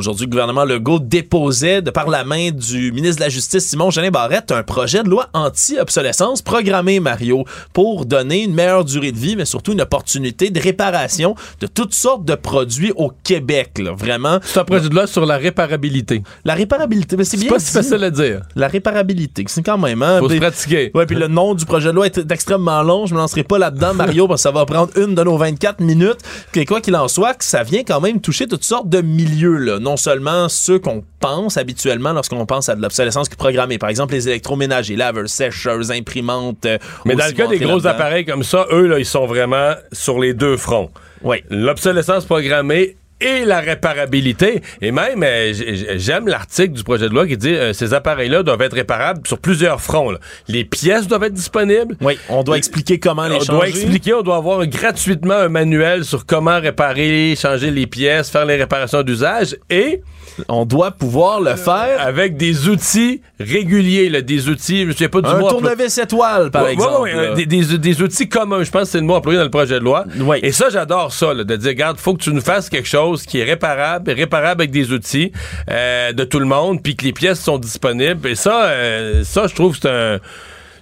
Aujourd'hui, le gouvernement Legault déposait, de par la main du ministre de la Justice, Simon Jeanin Barrette, un projet de loi anti-obsolescence programmé, Mario, pour donner une meilleure durée de vie, mais surtout une opportunité de réparation de toutes sortes de produits au Québec. Là, vraiment. C'est un projet de loi sur la réparabilité. La réparabilité, mais c'est C'est bien pas si facile à dire. La réparabilité, c'est quand même. Hein, Faut se Puis- pratiquer. Ouais, puis le nom du projet de loi est extrêmement long. Je me lancerai pas là-dedans, Mario, parce que ça va prendre une de nos 24 minutes. Quoi qu'il en soit, que ça vient quand même toucher toutes sortes de milieux. Là. Non seulement ceux qu'on pense habituellement lorsqu'on pense à de l'obsolescence programmée. Par exemple, les électroménagers, laveurs, sécheuses, imprimantes. euh, Mais dans le cas des gros appareils comme ça, eux, là, ils sont vraiment sur les deux fronts. Oui. L'obsolescence programmée et la réparabilité. Et même, euh, j'aime l'article du projet de loi qui dit euh, ces appareils-là doivent être réparables sur plusieurs fronts. là. Les pièces doivent être disponibles. Oui, on doit expliquer comment les on changer. doit expliquer, on doit avoir gratuitement un manuel sur comment réparer, changer les pièces, faire les réparations d'usage et on doit pouvoir le faire avec des outils réguliers, là, des outils, je souviens pas du Un mot. tournevis étoile, par Ouais, exemple. ouais, euh, des- des outils communs, je pense que c'est le mot employé dans le projet de loi. Oui. Et ça, j'adore ça, là, de dire, regarde, faut que tu nous fasses quelque chose qui est réparable, réparable avec des outils euh, de tout le monde, puis que les pièces sont disponibles. Et ça, euh, ça, je trouve c'est un,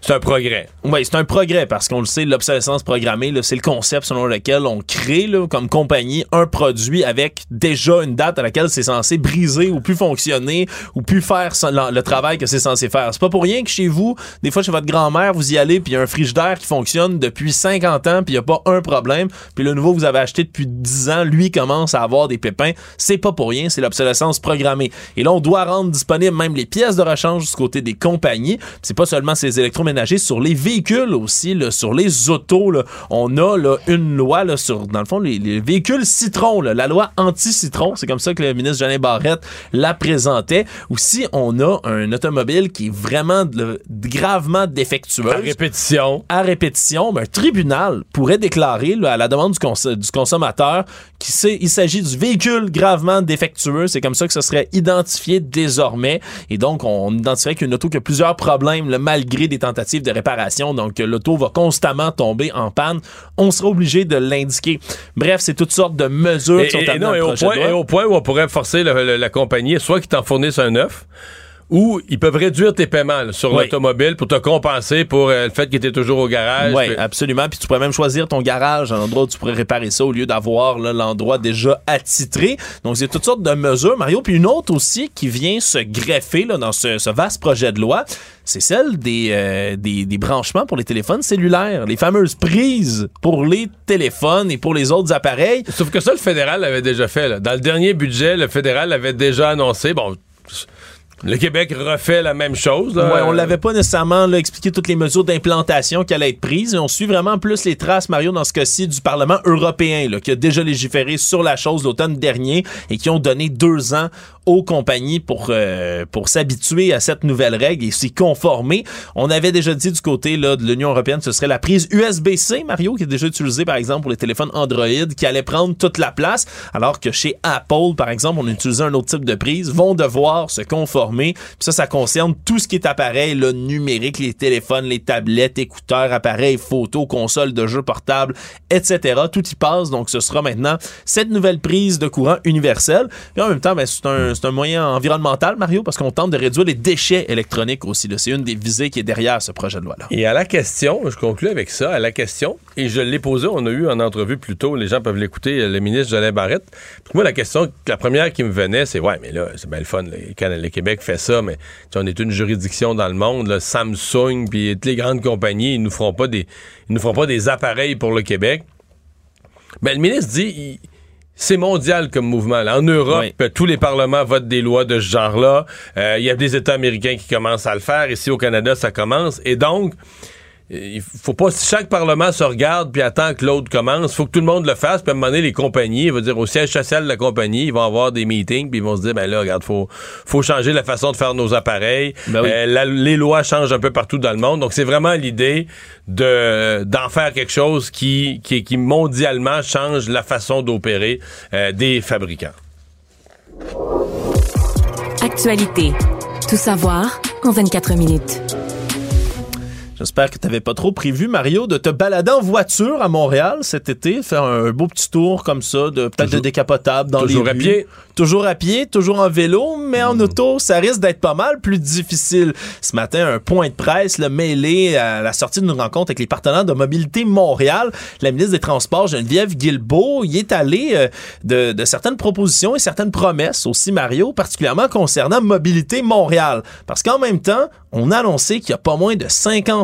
c'est un progrès. Oui, c'est un progrès parce qu'on le sait, l'obsolescence programmée, c'est le concept selon lequel on crée comme compagnie un produit avec déjà une date à laquelle c'est censé briser ou plus fonctionner ou plus faire le, travail que c'est censé faire. C'est pas pour rien que chez vous, des fois chez votre grand-mère, vous y allez puis il y a un frigidaire qui fonctionne depuis 50 ans puis il y a pas un problème. Puis le nouveau que vous avez acheté depuis 10 ans, lui commence à avoir des pépins. C'est pas pour rien, c'est l'obsolescence programmée. Et là, on doit rendre disponibles même les pièces de rechange du côté des compagnies. C'est pas seulement ces électroménagers, sur les véhicules aussi, là, sur les autos. là. on a là, une loi là, sur, dans le fond, les, les véhicules citron, la loi anti-citron. C'est comme ça que le ministre Jeannin Barrette la présentait. Aussi, on a un automobile qui est vraiment de- gravement défectueuse. À répétition. À répétition, ben, un tribunal pourrait déclarer à la demande du, cons- du consommateur qu'il s'agit du véhicule gravement défectueux. C'est comme ça que ce serait identifié désormais. Et donc, on identifierait qu'une auto qui a plusieurs problèmes, malgré des tentatives de réparation. Donc, l'auto va constamment tomber en panne. On sera obligé de l'indiquer. Bref, c'est toutes sortes de mesures Et, qui sont et- non, et au point, de loi. et au point où on pourrait forcer le- le- la compagnie, soit qu'ils t'en fournissent un neuf, ou ils peuvent réduire tes paiements là, sur Oui. l'automobile pour te compenser pour euh, le fait qu'il était toujours au garage. Oui, Puis- absolument. Puis tu pourrais même choisir ton garage, un endroit où tu pourrais réparer ça au lieu d'avoir l'endroit déjà attitré. Donc, il y a toutes sortes de mesures, Mario. Puis une autre aussi qui vient se greffer là, dans ce, ce vaste projet de loi, c'est celle des, euh, des, des branchements pour les téléphones cellulaires, les fameuses prises pour les téléphones et pour les autres appareils. Sauf que ça, le fédéral l'avait déjà fait. là. Dans le dernier budget, le fédéral avait déjà annoncé. Bon, le Québec refait la même chose. on l'avait pas nécessairement expliqué toutes les mesures d'implantation qui allaient être prises. On suit vraiment plus les traces, Mario, dans ce cas-ci, du Parlement européen, qui a déjà légiféré sur la chose l'automne dernier et qui ont donné deux ans aux compagnies pour, euh, pour s'habituer à cette nouvelle règle et s'y conformer. On avait déjà dit du côté de l'Union européenne, ce serait la prise USB-C, Mario, qui est déjà utilisée, par exemple, pour les téléphones Android, qui allait prendre toute la place, alors que chez Apple, par exemple, on utilisait un autre type de prise, vont devoir se conformer. Ça, ça concerne tout ce qui est appareil là, numérique, les téléphones, les tablettes, écouteurs, appareils photo, consoles de jeux portables, etc. Tout y passe, donc ce sera maintenant cette nouvelle prise de courant universelle. Puis en même temps, ben, c'est un, moyen environnemental, Mario, parce qu'on tente de réduire les déchets électroniques aussi. C'est une des visées qui est derrière ce projet de loi-là. Et à la question, je conclue avec ça, à la question, et je l'ai posée, on a eu en entrevue plus tôt, les gens peuvent l'écouter, le ministre Jolin Barrette. Puis moi, la question, la première qui me venait, c'est ouais, mais là, c'est bien le fun, le Québec fait ça, mais on est une juridiction dans le monde, là, Samsung, puis toutes les grandes compagnies, ils nous feront pas des, ils nous feront pas des appareils pour le Québec. Ben, le ministre dit, il- c'est mondial comme mouvement. là. En Europe, tous les parlements votent des lois de ce genre-là. Euh, Il y a des États américains qui commencent à le faire. Ici, au Canada, ça commence. Et donc, il faut pas si chaque parlement se regarde puis attend que l'autre commence, faut que tout le monde le fasse puis à un moment donné les compagnies, il va dire au siège social de la compagnie, ils vont avoir des meetings puis ils vont se dire ben là regarde faut faut changer la façon de faire nos appareils. Ben oui. Euh, la- les lois changent un peu partout dans le monde. Donc c'est vraiment l'idée de d'en faire quelque chose qui qui qui mondialement change la façon d'opérer euh, des fabricants. Actualité. Tout savoir en 24 minutes. J'espère que tu n'avais pas trop prévu, Mario, de te balader en voiture à Montréal cet été, faire un beau petit tour comme ça, de peut-être de décapotable dans toujours les à rues. pied. Toujours à pied, toujours en vélo, mais en auto, ça risque d'être pas mal plus difficile. Ce matin, un point de presse le mêlé à la sortie d'une rencontre avec les partenaires de Mobilité Montréal. La ministre des Transports, Geneviève Guilbeault, y est allée euh, de, de certaines propositions et certaines promesses aussi, Mario, particulièrement concernant Mobilité Montréal. Parce qu'en même temps, on a annoncé qu'il y a pas moins de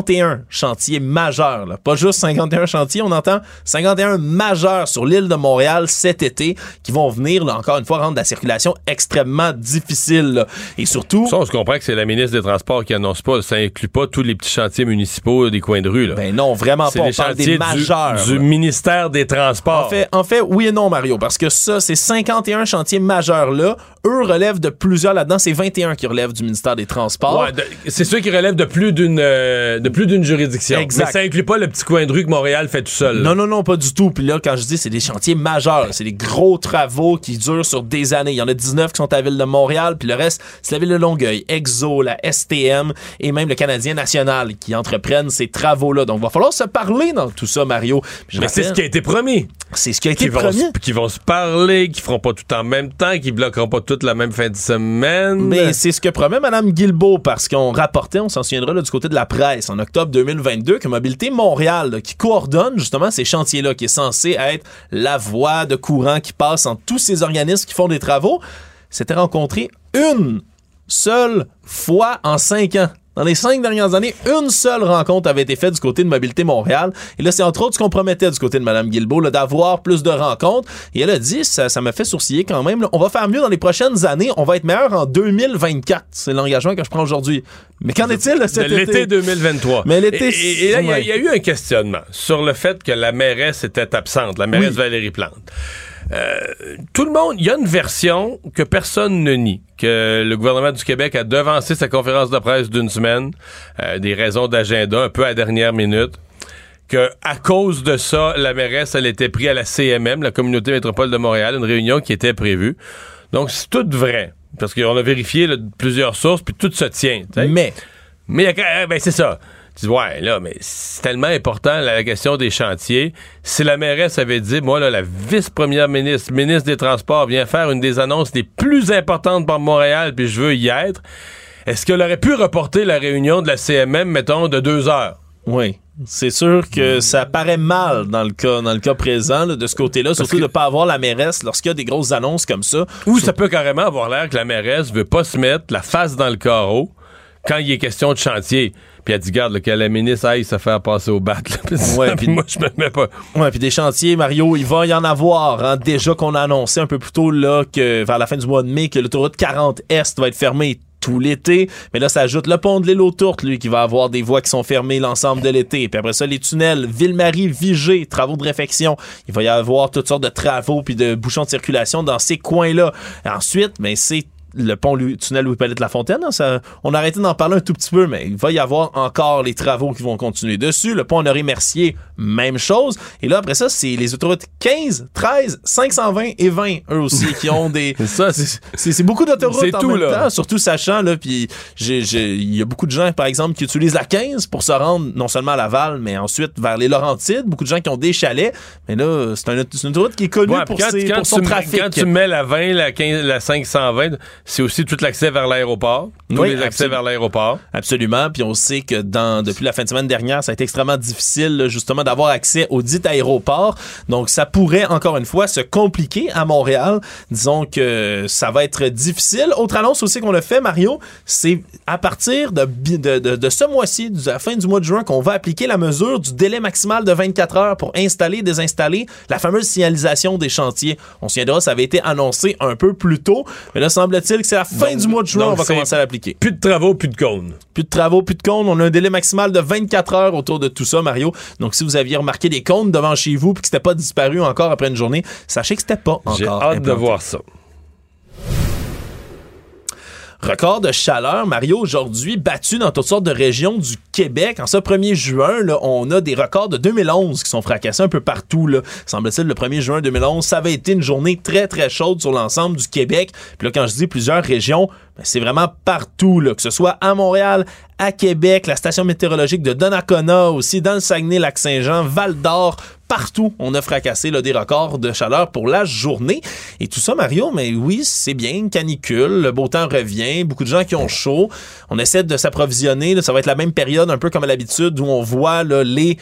51 chantiers majeurs. là. Pas juste 51 chantiers, on entend 51 majeurs sur l'île de Montréal cet été qui vont venir, là, encore une fois, rendre la circulation extrêmement difficile. là. Et surtout... Ça, on se comprend que c'est la ministre des Transports qui annonce pas. Ça inclut pas tous les petits chantiers municipaux des coins de rue. Là. Ben non, vraiment pas. On les parle chantiers des majeurs. du, ministère des Transports. En fait, en fait, oui et non, Mario, parce que ça, ces 51 chantiers majeurs-là, eux relèvent de plusieurs là-dedans. C'est 21 qui relèvent du ministère des Transports. Ouais, c'est ceux qui relèvent de plus d'une euh, de plus d'une juridiction. Exact. Mais ça inclut pas le petit coin de rue que Montréal fait tout seul. Non, non, non, pas du tout. Puis là, quand je dis c'est des chantiers majeurs, c'est des gros travaux qui durent sur des années. Il y en a 19 qui sont à la ville de Montréal, puis le reste, c'est la ville de Longueuil, Exo, la STM et même le Canadien national qui entreprennent ces travaux-là. Donc, il va falloir se parler dans tout ça, Mario. Puis Mais c'est ce qui a été promis. C'est ce qui a été Qui promis. qui vont se parler, qui feront pas tout en même temps, qui bloqueront pas toute la même fin de semaine. Mais c'est ce que promet Mme Guilbeault parce qu'on rapportait, on s'en souviendra là, du côté de la presse octobre 2022 que Mobilité Montréal, qui coordonne justement ces chantiers-là, qui est censé être la voie de courant qui passe entre tous ces organismes qui font des travaux, s'était rencontré une seule fois en cinq ans. Dans les cinq dernières années, une seule rencontre avait été faite du côté de Mobilité Montréal. Et là, c'est entre autres ce qu'on promettait du côté de Mme Guilbeault, là, d'avoir plus de rencontres. Et elle a dit, ça, ça m'a fait sourciller quand même, là, on va faire mieux dans les prochaines années, on va être meilleur en 2024. C'est l'engagement que je prends aujourd'hui. Mais qu'en est-il de cet de l'été été? 2023. Mais l'été, Et, et- et là, il y a- ouais. il y, a eu un questionnement sur le fait que la mairesse était absente, la mairesse Oui. Valérie Plante. Euh, tout le monde, il y a une version que personne ne nie, que le gouvernement du Québec a devancé sa conférence de presse d'une semaine, euh, des raisons d'agenda, un peu à la dernière minute que à cause de ça, la mairesse, elle était prise à la CMM, la Communauté Métropole de Montréal, une réunion qui était prévue. Donc, c'est tout vrai. Parce qu'on a vérifié là, plusieurs sources, puis tout se tient. Mais, Mais eh, ben, c'est ça. Tu dis, ouais, là, mais c'est tellement important, la question des chantiers. Si la mairesse avait dit, moi, là, la vice-première ministre, ministre des Transports, vient faire une des annonces les plus importantes pour Montréal, puis je veux y être, est-ce qu'elle aurait pu reporter la réunion de la CMM, mettons, de deux heures? oui. C'est sûr que ça paraît mal dans le cas, dans le cas présent, là, de ce côté-là, surtout de ne pas avoir la mairesse lorsqu'il y a des grosses annonces comme ça. Ou ça peut carrément avoir l'air que la mairesse veut pas se mettre la face dans le carreau quand il est question de chantier. Puis elle dit, garde, là, que la ministre aille se faire passer au bat. là. Ouais, Puis moi, je me mets pas. Ouais, puis des chantiers, Mario, il va y en avoir. hein. Déjà qu'on a annoncé un peu plus tôt là que vers la fin du mois de mai que l'autoroute 40 Est va être fermée tout l'été. Mais là, ça ajoute le pont de l'île aux Tourtes, lui, qui va avoir des voies qui sont fermées l'ensemble de l'été. Puis après ça, les tunnels, Ville-Marie, Vigée, travaux de réfection. Il va y avoir toutes sortes de travaux puis de bouchons de circulation dans ces coins-là. Ensuite, ben, c'est le pont Louis- tunnel Louis-Palette la Fontaine, hein, ça, on a arrêté d'en parler un tout petit peu, mais il va y avoir encore les travaux qui vont continuer dessus. Le pont Honoré Mercier, même chose. Et là, après ça, c'est les autoroutes 15, 13, 520 et 20, eux aussi, qui ont des. Ça, c'est. Beaucoup d'autoroutes C'est en tout, même là. temps, surtout sachant, là, puis il y a beaucoup de gens, par exemple, qui utilisent la 15 pour se rendre non seulement à Laval, mais ensuite vers les Laurentides. Beaucoup de gens qui ont des chalets. Mais là, c'est un- c'est une autoroute qui est connue Ouais, pour, puis quand, ses- quand pour son tu, trafic. quand tu mets la 20, la, 15, la 520, c'est aussi tout l'accès vers l'aéroport. Tous Oui, les accès vers l'aéroport. Absolument. Puis on sait que dans, depuis la fin de semaine dernière, ça a été extrêmement difficile, là, justement, d'avoir accès au dit aéroport. Donc, ça pourrait, encore une fois, se compliquer à Montréal. Disons que ça va être difficile. Autre annonce aussi qu'on a fait, Mario, c'est à partir de, bi- de, de, de ce mois-ci, de la fin du mois de juin, qu'on va appliquer la mesure du délai maximal de 24 heures pour installer et désinstaller la fameuse signalisation des chantiers. On se souviendra, ça avait été annoncé un peu plus tôt. Mais là, semble-t-il que c'est la fin Donc- du mois de juin, on va commencer à l'appliquer. Plus de travaux, plus de cônes. Plus de travaux, plus de cônes. On a un délai maximal de 24 heures autour de tout ça, Mario. Donc, si vous aviez remarqué des cônes devant chez vous puis que c'était pas disparu encore après une journée, sachez que c'était pas encore J'ai hâte de voir ça. Record de chaleur, Mario, aujourd'hui battu dans toutes sortes de régions du Québec. En ce 1er juin, là, on a des records de 2011 qui sont fracassés un peu partout. Semble-t-il, le 1er juin 2011, ça avait été une journée très, très chaude sur l'ensemble du Québec. Puis là, quand je dis plusieurs régions, ben, c'est vraiment partout, là, que ce soit à Montréal, à Québec, la station météorologique de Donnacona, aussi dans le Saguenay-Lac-Saint-Jean, Val-d'Or, partout, on a fracassé des records de chaleur pour la journée. Et tout ça, Mario, mais oui, c'est bien, canicule, le beau temps revient, beaucoup de gens qui ont chaud. On essaie de s'approvisionner, ça va être la même période, un peu comme à l'habitude, où on voit les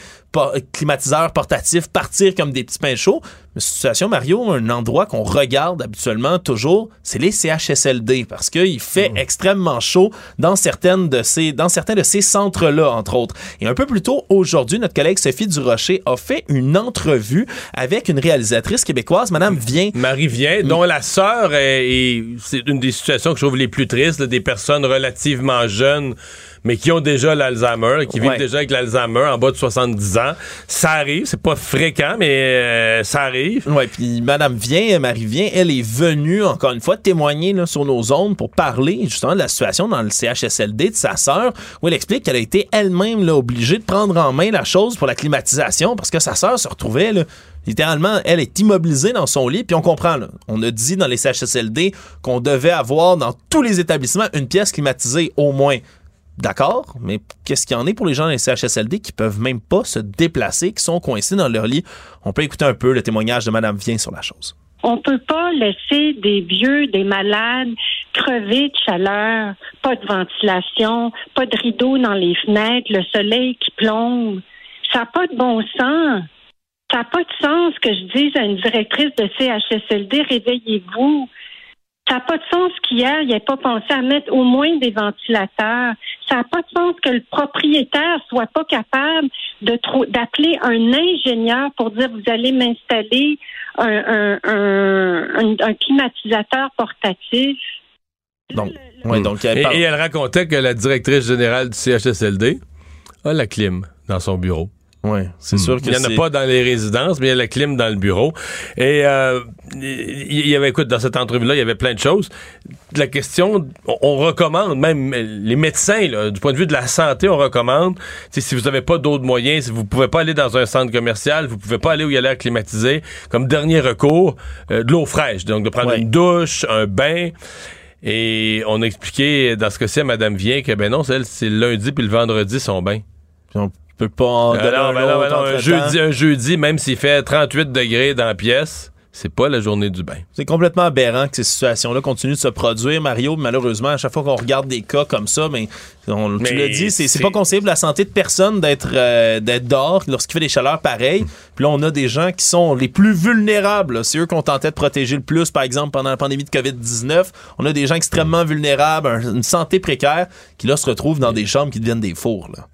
climatiseurs portatifs partir comme des petits pains chauds. Mais situation, Mario, un endroit qu'on regarde habituellement toujours, c'est les CHSLD, parce qu'il fait extrêmement chaud dans, certaines de ces, dans certains de ces centres-là, entre autres. Et un peu plus tôt, aujourd'hui, notre collègue Sophie Durocher a fait une entrevue avec une réalisatrice québécoise, Madame Vien. Marie Vien, dont la sœur est, c'est une des situations que je trouve les plus tristes, là, des personnes relativement jeunes mais qui ont déjà l'Alzheimer, qui vivent déjà avec l'Alzheimer en bas de 70 ans. Ça arrive, c'est pas fréquent, mais euh, ça arrive. Ouais, puis Madame Vient, Marie Vient, elle est venue encore une fois témoigner là, sur nos ondes pour parler justement de la situation dans le CHSLD de sa sœur, où elle explique qu'elle a été elle-même obligée de prendre en main la chose pour la climatisation parce que sa sœur se retrouvait là, littéralement, elle est immobilisée dans son lit, puis on comprend, là, on a dit dans les CHSLD qu'on devait avoir dans tous les établissements une pièce climatisée au moins. D'accord, mais qu'est-ce qu'il y en est pour les gens dans les CHSLD qui peuvent même pas se déplacer, qui sont coincés dans leur lit? On peut écouter un peu le témoignage de Madame Vien sur la chose. On peut pas laisser des vieux, des malades crever de chaleur, pas de ventilation, pas de rideaux dans les fenêtres, le soleil qui plombe. Ça n'a pas de bon sens. Ça n'a pas de sens que je dise à une directrice de CHSLD, réveillez-vous. Ça n'a pas de sens qu'hier, il n'ait pas pensé à mettre au moins des ventilateurs. Ça n'a pas de sens que le propriétaire soit pas capable de d'appeler un ingénieur pour dire vous allez m'installer un, un, un, climatisateur portatif. Donc, ouais, donc elle et, et elle racontait que la directrice générale du CHSLD a la clim dans son bureau. Oui, c'est sûr qu'il n'y en a pas dans les résidences, mais il y a la clim dans le bureau. Et euh, il y avait, écoute, dans cette entrevue-là, il y avait plein de choses. La question, on, recommande, même les médecins, là, du point de vue de la santé, on recommande, si vous n'avez pas d'autres moyens, si vous pouvez pas aller dans un centre commercial, vous pouvez pas aller où il y a l'air climatisé, comme dernier recours, euh, de l'eau fraîche. Donc, de prendre une douche, un bain. Et on a expliqué dans ce que c'est Madame Vien que, ben non, c'est le lundi puis le vendredi son bain pas en donner un, non, non, un, jeudi, un jeudi, même s'il fait 38 degrés dans la pièce, c'est pas la journée du bain. C'est complètement aberrant que ces situations-là continuent de se produire, Mario. Malheureusement, à chaque fois qu'on regarde des cas comme ça, mais, on, tu l'as dit, c'est pas conseillé pour la santé de personne d'être euh, d'être dehors lorsqu'il fait des chaleurs pareilles. Puis là, on a des gens qui sont les plus vulnérables. C'est eux qu'on tentait de protéger le plus, par exemple, pendant la pandémie de COVID-19. On a des gens extrêmement vulnérables, une santé précaire, qui là se retrouvent dans des chambres qui deviennent des fours. Là.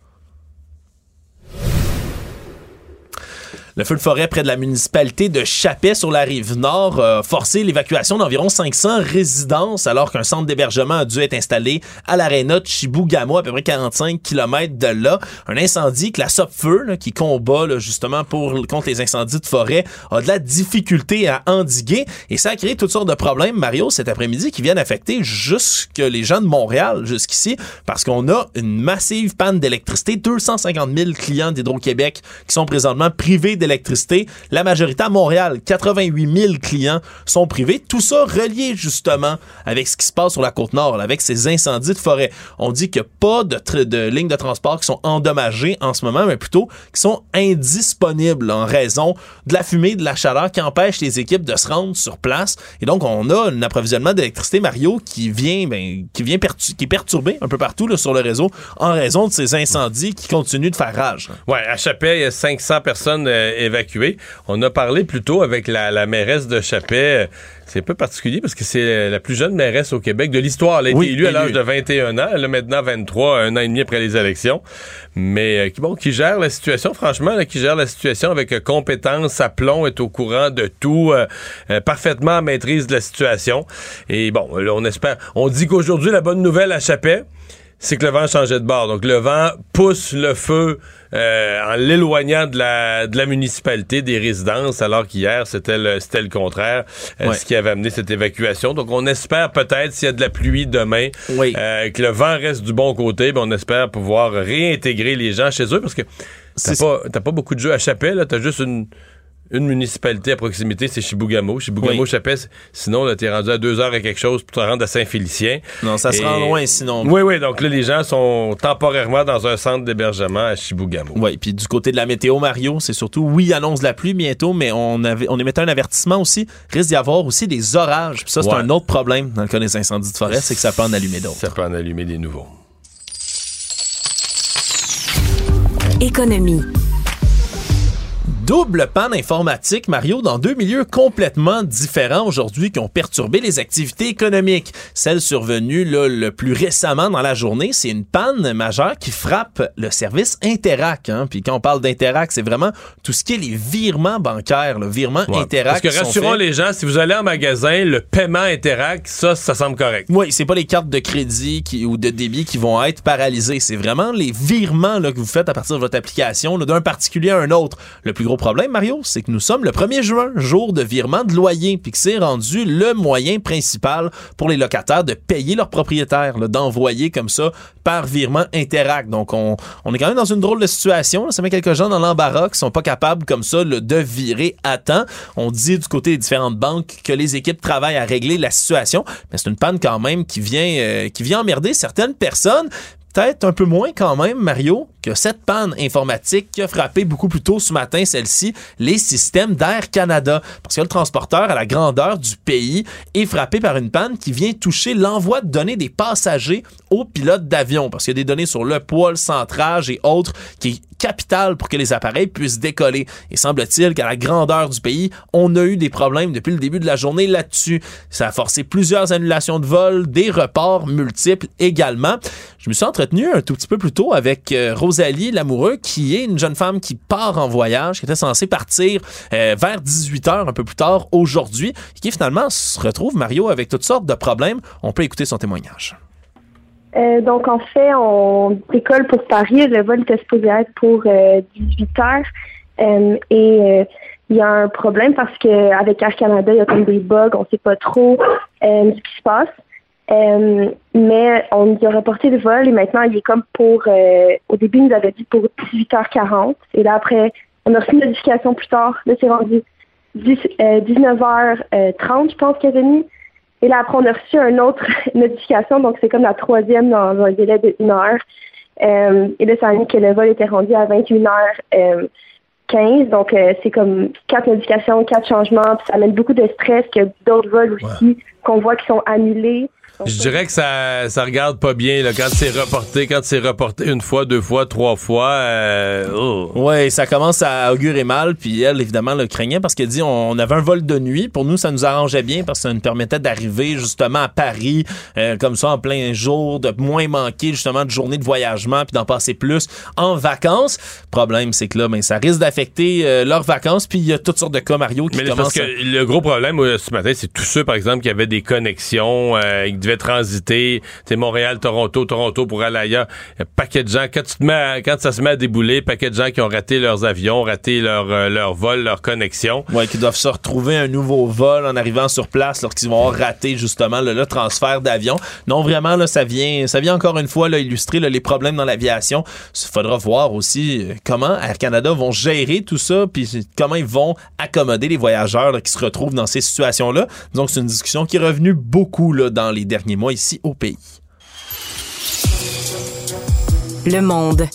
Le feu de forêt près de la municipalité de Chapet sur la rive nord a forcé l'évacuation d'environ 500 résidences alors qu'un centre d'hébergement a dû être installé à l'aréna de Chibougamau, à peu près 45 km de là. Un incendie que la SOPFEU, qui combat justement pour, contre les incendies de forêt, a de la difficulté à endiguer et ça a créé toutes sortes de problèmes, Mario, cet après-midi qui viennent affecter jusque les gens de Montréal jusqu'ici parce qu'on a une massive panne d'électricité, 250 000 clients d'Hydro-Québec qui sont présentement privés d'électricité la majorité à Montréal, 88 000 clients sont privés. Tout ça relié justement avec ce qui se passe sur la côte nord, avec ces incendies de forêt. On dit qu'il n'y a pas de, de lignes de transport qui sont endommagées en ce moment, mais plutôt qui sont indisponibles en raison de la fumée, de la chaleur qui empêche les équipes de se rendre sur place. Et donc, on a un approvisionnement d'électricité, Mario, qui vient, ben, qui vient qui est perturbé un peu partout sur le réseau en raison de ces incendies qui continuent de faire rage. Ouais, à Chapet, il y a 500 personnes euh, On a parlé plus tôt avec la, mairesse de Chapet. C'est un peu particulier parce que c'est la plus jeune mairesse au Québec de l'histoire. Elle a été élue à l'âge de 21 ans. Elle a maintenant 23, un an et demi après les élections. Mais euh, qui, bon, qui gère la situation, franchement, qui gère la situation avec euh, compétence, aplomb, est au courant de tout, euh, parfaitement maîtrise de la situation. Et bon, on espère. On dit qu'aujourd'hui, la bonne nouvelle à Chapet, c'est que le vent changeait de bord. Donc, le vent pousse le feu euh, en l'éloignant de la, de la municipalité, des résidences, alors qu'hier, c'était le, c'était le contraire, euh, Ouais. ce qui avait amené cette évacuation. Donc, on espère peut-être, s'il y a de la pluie demain, euh, que le vent reste du bon côté, ben, on espère pouvoir réintégrer les gens chez eux, parce que t'as pas, t'as pas beaucoup de jeux à Chapelle, là, t'as juste une une municipalité à proximité, c'est Chibougamau. Chibougamau, Oui. Chapelle, sinon, là, t'es rendu à deux heures et quelque chose pour te rendre à Saint-Félicien. Non, ça se Et- rend loin sinon. Oui, oui, donc là, les gens sont temporairement dans un centre d'hébergement à Chibougamau. Oui, puis du côté de la météo, Mario, c'est surtout, oui, annonce de la pluie bientôt, mais on, avait, on émettait un avertissement aussi. Risque d'y avoir aussi des orages. Puis ça, c'est Ouais. un autre problème dans le cas des incendies de forêt, c'est que ça peut en allumer d'autres. Ça peut en allumer des nouveaux. Économie. Double panne informatique, Mario, dans deux milieux complètement différents aujourd'hui qui ont perturbé les activités économiques. Celle survenue là, le plus récemment dans la journée, c'est une panne majeure qui frappe le service Interac. Hein. Puis quand on parle d'Interac, c'est vraiment tout ce qui est les virements bancaires, le virement Ouais. Interac. Parce que rassurons les gens, si vous allez en magasin, le paiement Interac, ça, ça semble correct. Oui, c'est pas les cartes de crédit qui, ou de débit qui vont être paralysées. C'est vraiment les virements là, que vous faites à partir de votre application d'un particulier à un autre. Le plus gros problème, Mario, c'est que nous sommes le 1er juin, jour de virement de loyer, puis que c'est rendu le moyen principal pour les locataires de payer leurs propriétaires, d'envoyer comme ça par virement Interac. Donc, on, est quand même dans une drôle de situation. là. Ça met quelques gens dans l'embarras qui sont pas capables comme ça de virer à temps. On dit du côté des différentes banques que les équipes travaillent à régler la situation, mais c'est une panne quand même qui vient, euh, qui vient emmerder certaines personnes. Peut-être un peu moins quand même, Mario, que cette panne informatique qui a frappé beaucoup plus tôt ce matin, celle-ci, les systèmes d'Air Canada. Parce que le transporteur à la grandeur du pays est frappé par une panne qui vient toucher l'envoi de données des passagers aux pilotes d'avion. Parce qu'il y a des données sur le poids, le centrage et autres qui est capital pour que les appareils puissent décoller. Et semble-t-il qu'à la grandeur du pays, on a eu des problèmes depuis le début de la journée là-dessus. Ça a forcé plusieurs annulations de vols, des reports multiples également. Je me suis entretenu un tout petit peu plus tôt avec euh, Rosalie Lamoureux, qui est une jeune femme qui part en voyage, qui était censée partir euh, vers 18 heures un peu plus tard aujourd'hui, qui finalement se retrouve, Mario, avec toutes sortes de problèmes. On peut écouter son témoignage. Euh, donc, en fait, on décolle pour Paris. Le vol était supposé être pour euh, 18 heures. Euh, et euh, il y a un problème parce que avec Air Canada, il y a comme des bugs. On ne sait pas trop euh, ce qui se passe. Euh, mais on nous a reporté le vol et maintenant, il est comme pour... au début, il nous avait dit pour 18h40. Et là, après, on a reçu une notification plus tard. Là, c'est rendu 10, euh, 19h30, je pense, qu'il avait mis. Et là, après, on a reçu une autre notification, donc c'est comme la troisième dans, un délai de une heure. Euh, et là, ça a mis que le vol était rendu à 21h15. donc, euh, c'est comme quatre notifications, quatre changements, puis ça amène beaucoup de stress, a d'autres vols aussi qu'on voit qui sont annulés. Je dirais que ça, ça regarde pas bien là, quand c'est reporté, quand c'est reporté une fois, deux fois, trois fois. euh, oh. Oui, ça commence à augurer mal, puis elle, évidemment, le craignait parce qu'elle dit on, avait un vol de nuit. Pour nous, ça nous arrangeait bien parce que ça nous permettait d'arriver justement à Paris, euh, comme ça, en plein jour, de moins manquer justement de journées de voyagement, puis d'en passer plus en vacances. Problème, c'est que là, ben, ça risque d'affecter euh, leurs vacances, puis il y a toutes sortes de cas, Mario, qui Mais c'est parce commencent que à- le gros problème euh, ce matin, c'est tous ceux, par exemple, qui avaient des connexions, euh, qui devaient transiter, c'est Montréal, Toronto, Toronto pour aller ailleurs. Un paquet de gens, quand, tu te mets à- quand ça se met à débouler, paquet de gens qui ont raté leurs avions, raté leur, euh, leur vol, leur connexion. Ouais, qui doivent se retrouver un nouveau vol en arrivant sur place lorsqu'ils vont avoir raté justement le, le transfert d'avion. Non, vraiment, là, ça vient, ça vient encore une fois là, illustrer là, les problèmes dans l'aviation. Il faudra voir aussi euh, comment Air Canada vont gérer tout ça, puis comment ils vont accommoder les voyageurs là, qui se retrouvent dans ces situations-là. Donc, c'est une discussion qui est revenue beaucoup là, dans les derniers mois ici au pays. Le monde.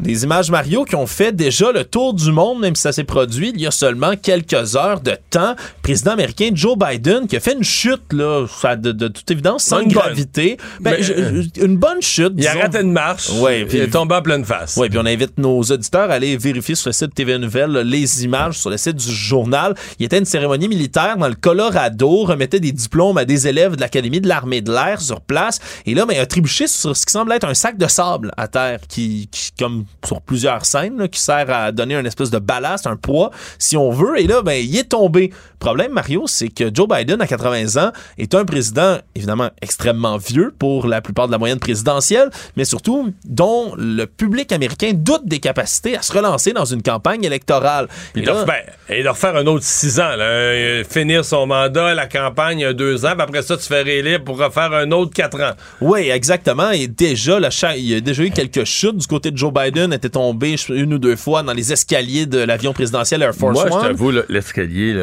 Des images Mario qui ont fait déjà le tour du monde, même si ça s'est produit il y a seulement quelques heures de temps. Le président américain Joe Biden qui a fait une chute, là, de, de toute évidence, sans Une gravité. Ben, Mais, je- euh, une bonne chute. Il a raté une marche. Ouais, il est tombé en pleine face. Oui, puis on invite nos auditeurs à aller vérifier sur le site TV Nouvelles là, les images sur le site du journal. Il était une cérémonie militaire dans le Colorado, remettait des diplômes à des élèves de l'Académie de l'armée de l'air sur place. Et là, ben, il a trébuché sur ce qui semble être un sac de sable à terre qui, qui comme sur plusieurs scènes, là, qui sert à donner un espèce de ballast, un poids, si on veut. Et là, ben, il est tombé. Le problème, Mario, c'est que Joe Biden, à 80 ans, est un président, évidemment, extrêmement vieux pour la plupart de la moyenne présidentielle, mais surtout dont le public américain doute des capacités à se relancer dans une campagne électorale. Et, de, ben, et de refaire un autre six ans, là, euh, finir son mandat, la campagne, euh, deux ans, puis après ça, tu fais réélire pour refaire un autre quatre ans. Oui, exactement. Et déjà, il y a déjà eu quelques chutes du côté de Joe Biden, était tombé une ou deux fois dans les escaliers de l'avion présidentiel Air Force Moi, One. je t'avoue, l'escalier,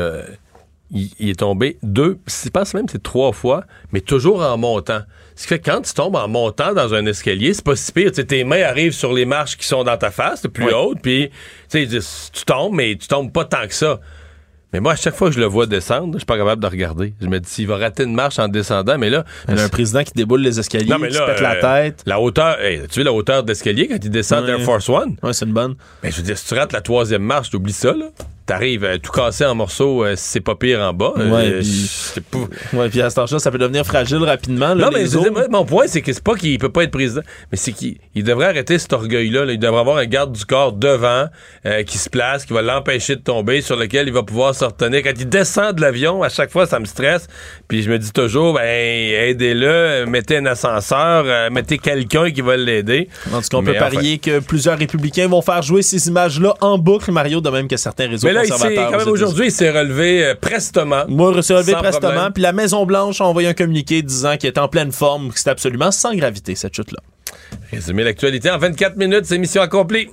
il, il est tombé deux, je pense même c'est trois fois, mais toujours en montant. Ce qui fait que quand tu tombes en montant dans un escalier, c'est pas si pire. Tes mains arrivent sur les marches qui sont dans ta face, plus Oui. haute, puis tu tombes, mais tu tombes pas tant que ça. Mais moi, à chaque fois que je le vois descendre, je suis pas capable de regarder. Je me dis, s'il va rater une marche en descendant, mais là... Il y a un président qui déboule les escaliers, Non, mais qui se pète la euh, tête. La hauteur, hey, tu vu la hauteur d'escalier quand il descend Ouais. d'Air Force One? Ouais, c'est une bonne. Mais je veux dire, si tu rates la troisième marche, t'oublies ça, là. T'arrives euh, tout cassé en morceaux, euh, c'est pas pire en bas. Euh, Ouais, euh, puis- Ouais, puis à cet âge-là, ça peut devenir fragile rapidement. là, non, mais dire, moi, mon point, c'est que c'est pas qu'il peut pas être président, mais c'est qu'il il devrait arrêter cet orgueil-là. là. Il devrait avoir un garde du corps devant euh, qui se place, qui va l'empêcher de tomber, sur lequel il va pouvoir se retenir. Quand il descend de l'avion, à chaque fois, ça me stresse. Puis je me dis toujours, ben, aidez-le, mettez un ascenseur, euh, mettez quelqu'un qui va l'aider. En tout cas, on Mais peut enfin- parier que plusieurs républicains vont faire jouer ces images-là en boucle, Mario, de même que certains réseaux là, il s'est- quand même, aujourd'hui, il s'est relevé euh, prestement. Moi, c'est relevé Sans prestement. Puis la Maison-Blanche a envoyé un communiqué disant qu'il était en pleine forme, que c'était absolument sans gravité, cette chute-là. Résumé l'actualité en 24 minutes, c'est mission accomplie.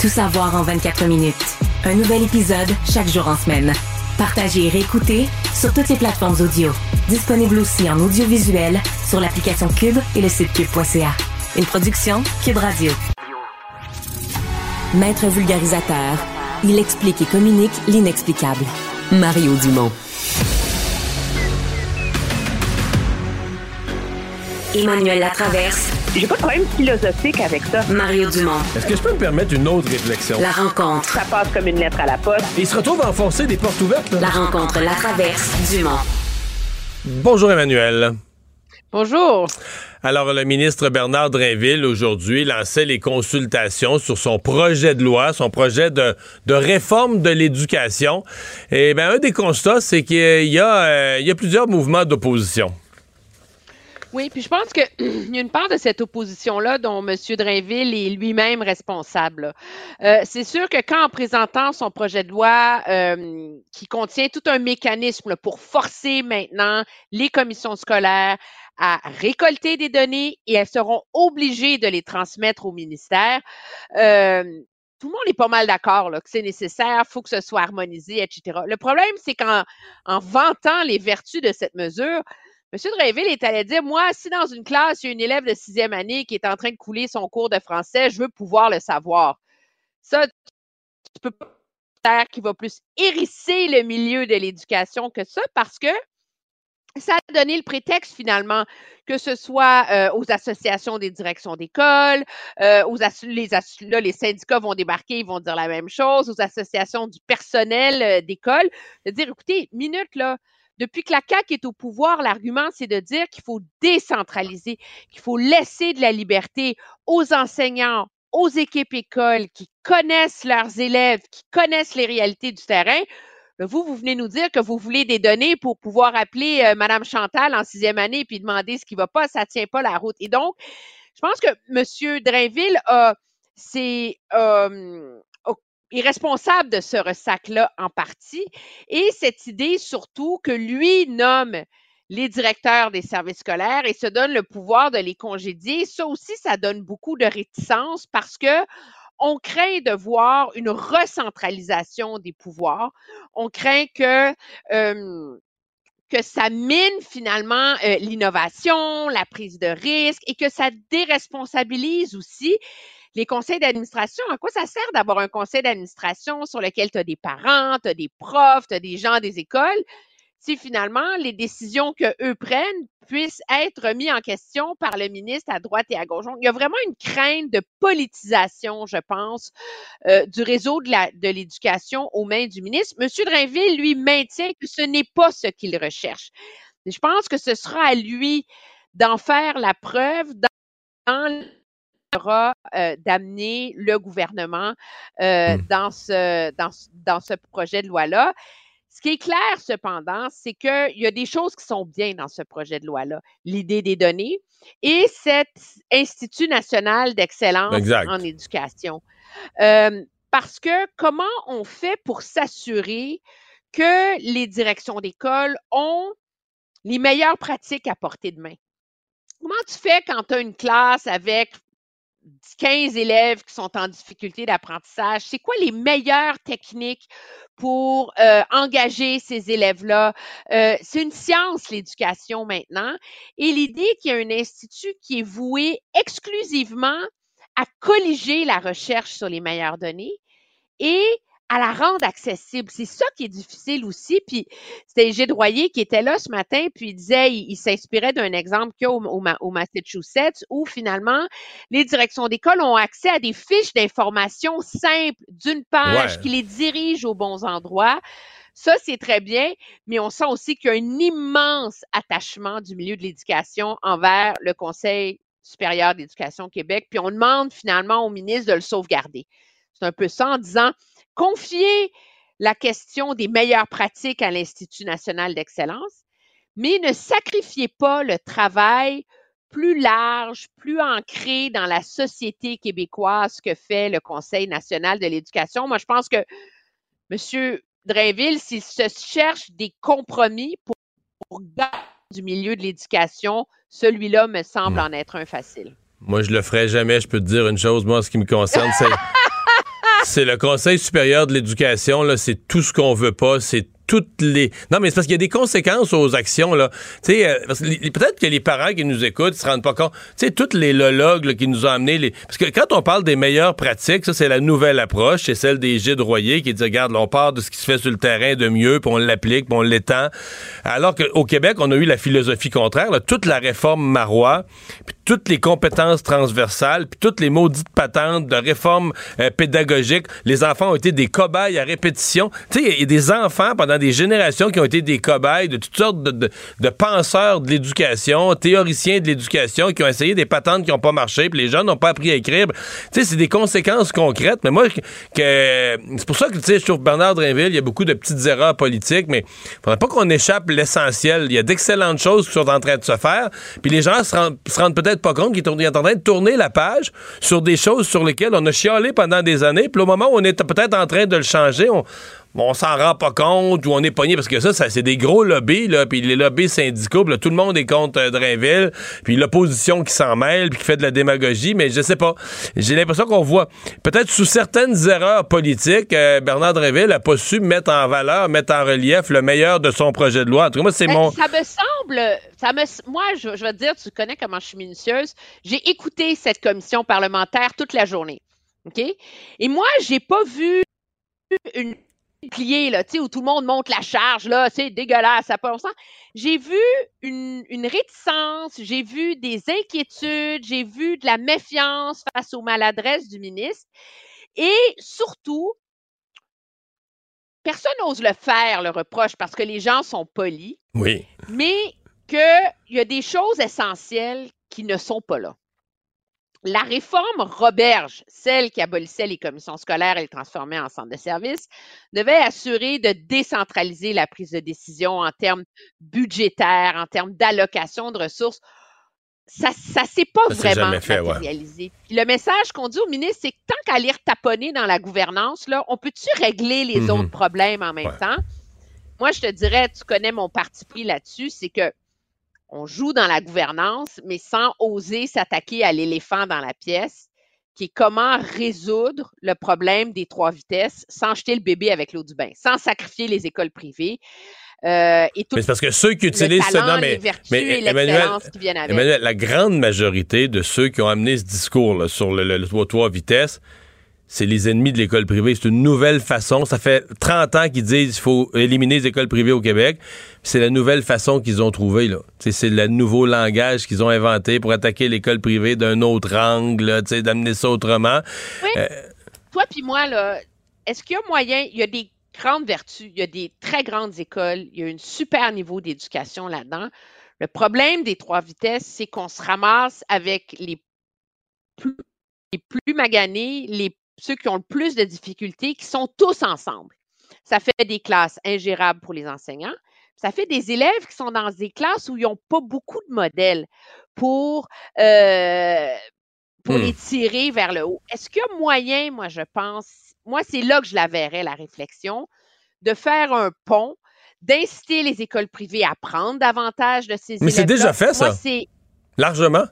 Tout savoir en 24 minutes. Un nouvel épisode chaque jour en semaine. Partagez et réécoutez sur toutes les plateformes audio. Disponible aussi en audiovisuel sur l'application Cube et le site cube.ca. Une production Cube Radio. Maître vulgarisateur, il explique et communique l'inexplicable. Mario Dumont. Emmanuel Latraverse. J'ai pas de problème philosophique avec ça. Mario Dumont. Est-ce que je peux me permettre une autre réflexion? La rencontre. Ça passe comme une lettre à la poste. Il se retrouve à enfoncer des portes ouvertes, là. La rencontre La Traverse Dumont. Bonjour, Emmanuel. Bonjour. Alors, le ministre Bernard Drinville, aujourd'hui, lançait les consultations sur son projet de loi, son projet de, réforme de l'éducation. Et bien, un des constats, c'est qu'il y a, euh, y a plusieurs mouvements d'opposition. Oui, puis je pense qu'il y a une part de cette opposition-là dont M. Drainville est lui-même responsable. Euh, c'est sûr que quand en présentant son projet de loi euh, qui contient tout un mécanisme pour forcer maintenant les commissions scolaires à récolter des données et elles seront obligées de les transmettre au ministère, euh, tout le monde est pas mal d'accord que c'est nécessaire, faut que ce soit harmonisé, etc. Le problème, c'est qu'en en vantant les vertus de cette mesure, M. Drainville est allé dire, moi, si dans une classe, il y a une élève de sixième année qui est en train de couler son cours de français, je veux pouvoir le savoir. Ça, tu peux pas faire qui va plus hérisser le milieu de l'éducation que ça parce que ça a donné le prétexte finalement que ce soit euh, aux associations des directions d'école, euh, aux les, là, les syndicats vont débarquer, ils vont dire la même chose, aux associations du personnel euh, d'école, de dire écoutez, minute là, depuis que la CAQ est au pouvoir, l'argument, c'est de dire qu'il faut décentraliser, qu'il faut laisser de la liberté aux enseignants, aux équipes écoles qui connaissent leurs élèves, qui connaissent les réalités du terrain. Vous, vous venez nous dire que vous voulez des données pour pouvoir appeler euh, Madame Chantal en sixième année puis demander ce qui va pas, ça tient pas la route. Et donc, je pense que M. Drainville a, euh, est responsable de ce ressac-là en partie. Et cette idée surtout que lui nomme les directeurs des services scolaires et se donne le pouvoir de les congédier, ça aussi, ça donne beaucoup de réticence parce que on craint de voir une recentralisation des pouvoirs. On craint que que ça mine finalement euh, l'innovation, la prise de risque et que ça déresponsabilise aussi les conseils d'administration. À quoi ça sert d'avoir un conseil d'administration sur lequel tu as des parents, tu as des profs, tu as des gens des écoles? Si finalement les décisions que eux prennent puissent être remises en question par le ministre à droite et à gauche. Donc, il y a vraiment une crainte de politisation, je pense, euh, du réseau de la- de l'éducation aux mains du ministre. Monsieur Drainville, lui, maintient que ce n'est pas ce qu'il recherche. Et je pense que ce sera à lui d'en faire la preuve euh, d'amener le gouvernement euh, Hmm. dans, ce, dans, dans ce projet de loi-là. Ce qui est clair, cependant, c'est qu'il y a des choses qui sont bien dans ce projet de loi-là. L'idée des données et cet Institut national d'excellence en éducation. Euh, parce que comment on fait pour s'assurer que les directions d'école ont les meilleures pratiques à portée de main? Comment tu fais quand tu as une classe avec 15 élèves qui sont en difficulté d'apprentissage? C'est quoi les meilleures techniques pour euh, engager ces élèves-là? Euh, c'est une science, l'éducation maintenant. Et l'idée qu'il y a un institut qui est voué exclusivement à colliger la recherche sur les meilleures données et à la rendre accessible. C'est ça qui est difficile aussi. Puis c'était Gilles Royer qui était là ce matin, puis il disait, il, il s'inspirait d'un exemple qu'il y a au, au Ma- au Massachusetts où finalement les directions d'école ont accès à des fiches d'information simples d'une page Ouais. qui les dirige aux bons endroits. Ça, c'est très bien, mais on sent aussi qu'il y a un immense attachement du milieu de l'éducation envers le Conseil supérieur d'éducation Québec, puis on demande finalement au ministre de le sauvegarder. C'est un peu ça en disant, confier la question des meilleures pratiques à l'Institut national d'excellence, mais ne sacrifiez pas le travail plus large, plus ancré dans la société québécoise que fait le Conseil national de l'éducation. Moi, je pense que M. Drainville, s'il se cherche des compromis pour, pour du milieu de l'éducation, celui-là me semble en être un facile. Moi, je le ferai jamais. Je peux te dire une chose, moi, en ce qui me concerne, c'est. C'est le Conseil supérieur de l'éducation, là, c'est tout ce qu'on veut pas, c'est toutes les. Non, mais c'est parce qu'il y a des conséquences aux actions, là. Tu sais, euh, peut-être que les parents qui nous écoutent se rendent pas compte. Tu sais, tous les lologues qui nous ont amenés. Les... Parce que quand on parle des meilleures pratiques, ça, c'est la nouvelle approche. C'est celle des Gilles Royer qui dit regarde, on part de ce qui se fait sur le terrain de mieux, puis on l'applique, puis on l'étend. Alors qu'au Québec, on a eu la philosophie contraire. Toute la réforme Marois, puis toutes les compétences transversales, puis toutes les maudites patentes de réforme euh, pédagogique. Les enfants ont été des cobayes à répétition. Tu sais, il y a des enfants pendant des générations qui ont été des cobayes de toutes sortes de, de- penseurs de l'éducation, théoriciens de l'éducation, qui ont essayé des patentes qui n'ont pas marché, puis les jeunes n'ont pas appris à écrire. Tu sais, c'est des conséquences concrètes. Mais moi, que, c'est pour ça que, tu sais, je trouve Bernard Drinville, il y a beaucoup de petites erreurs politiques, mais il faudrait pas qu'on échappe l'essentiel. Il y a d'excellentes choses qui sont en train de se faire, puis les gens se rendent, se rendent peut-être pas compte qu'ils sont en train de tourner la page sur des choses sur lesquelles on a chialé pendant des années, puis au moment où on est peut-être en train de le changer, on, on s'en rend pas compte ou on est pogné parce que ça, ça c'est des gros lobbies là, puis les lobbies syndicaux, puis là, tout le monde est contre euh, Drainville, puis l'opposition qui s'en mêle, puis qui fait de la démagogie, mais je sais pas. J'ai l'impression qu'on voit peut-être sous certaines erreurs politiques, euh, Bernard Drainville a pas su mettre en valeur, mettre en relief le meilleur de son projet de loi. En tout cas, moi c'est Ben, mon Ça me semble, ça me, moi, je, je vais te dire, tu connais comment je suis minutieuse. J'ai écouté cette commission parlementaire toute la journée. OK? Et moi, j'ai pas vu une pliée, là, tu sais, où tout le monde monte la charge, là, c'est dégueulasse, ça n'a pas sens. J'ai vu une, une réticence, j'ai vu des inquiétudes, j'ai vu de la méfiance face aux maladresses du ministre. Et surtout, personne n'ose le faire, le reproche, parce que les gens sont polis oui. mais qu'il y a des choses essentielles qui ne sont pas là. La réforme Roberge, celle qui abolissait les commissions scolaires et les transformait en centres de services, devait assurer de décentraliser la prise de décision en termes budgétaires, en termes d'allocation de ressources. Ça ne s'est pas Ça vraiment fait, matérialisé. Le message qu'on dit au ministre, c'est que tant qu'à lire taponner dans la gouvernance, là, on peut-tu régler les Mhm. autres problèmes en même Ouais. temps? Moi, je te dirais, tu connais mon parti pris là-dessus, c'est que on joue dans la gouvernance, mais sans oser s'attaquer à l'éléphant dans la pièce, qui est comment résoudre le problème des trois vitesses sans jeter le bébé avec l'eau du bain, sans sacrifier les écoles privées. euh, et tout Mais c'est parce que ceux qui utilisent ce non, mais, mais Emmanuel, l'excellence qui viennent avec. Emmanuel, la grande majorité de ceux qui ont amené ce discours là, sur le, le, le toit- toit vitesse, c'est les ennemis de l'école privée. C'est une nouvelle façon. Ça fait 30 ans qu'ils disent qu'il faut éliminer les écoles privées au Québec. C'est la nouvelle façon qu'ils ont trouvée. C'est le nouveau langage qu'ils ont inventé pour attaquer l'école privée d'un autre angle, là, tu sais, d'amener ça autrement. Oui. Euh, Toi puis moi, là, est-ce qu'il y a moyen, il y a des grandes vertus, il y a des très grandes écoles, il y a un super niveau d'éducation là-dedans. Le problème des trois vitesses, c'est qu'on se ramasse avec les plus maganés, les, ceux qui ont le plus de difficultés, qui sont tous ensemble. Ça fait des classes ingérables pour les enseignants. Ça fait des élèves qui sont dans des classes où ils n'ont pas beaucoup de modèles pour, euh, pour Hmm. les tirer vers le haut. Est-ce qu'il y a moyen, moi, je pense, moi, c'est là que je la verrais, la réflexion, de faire un pont, d'inciter les écoles privées à prendre davantage de ces élèves Mais c'est déjà fait, ça. Moi, Largement.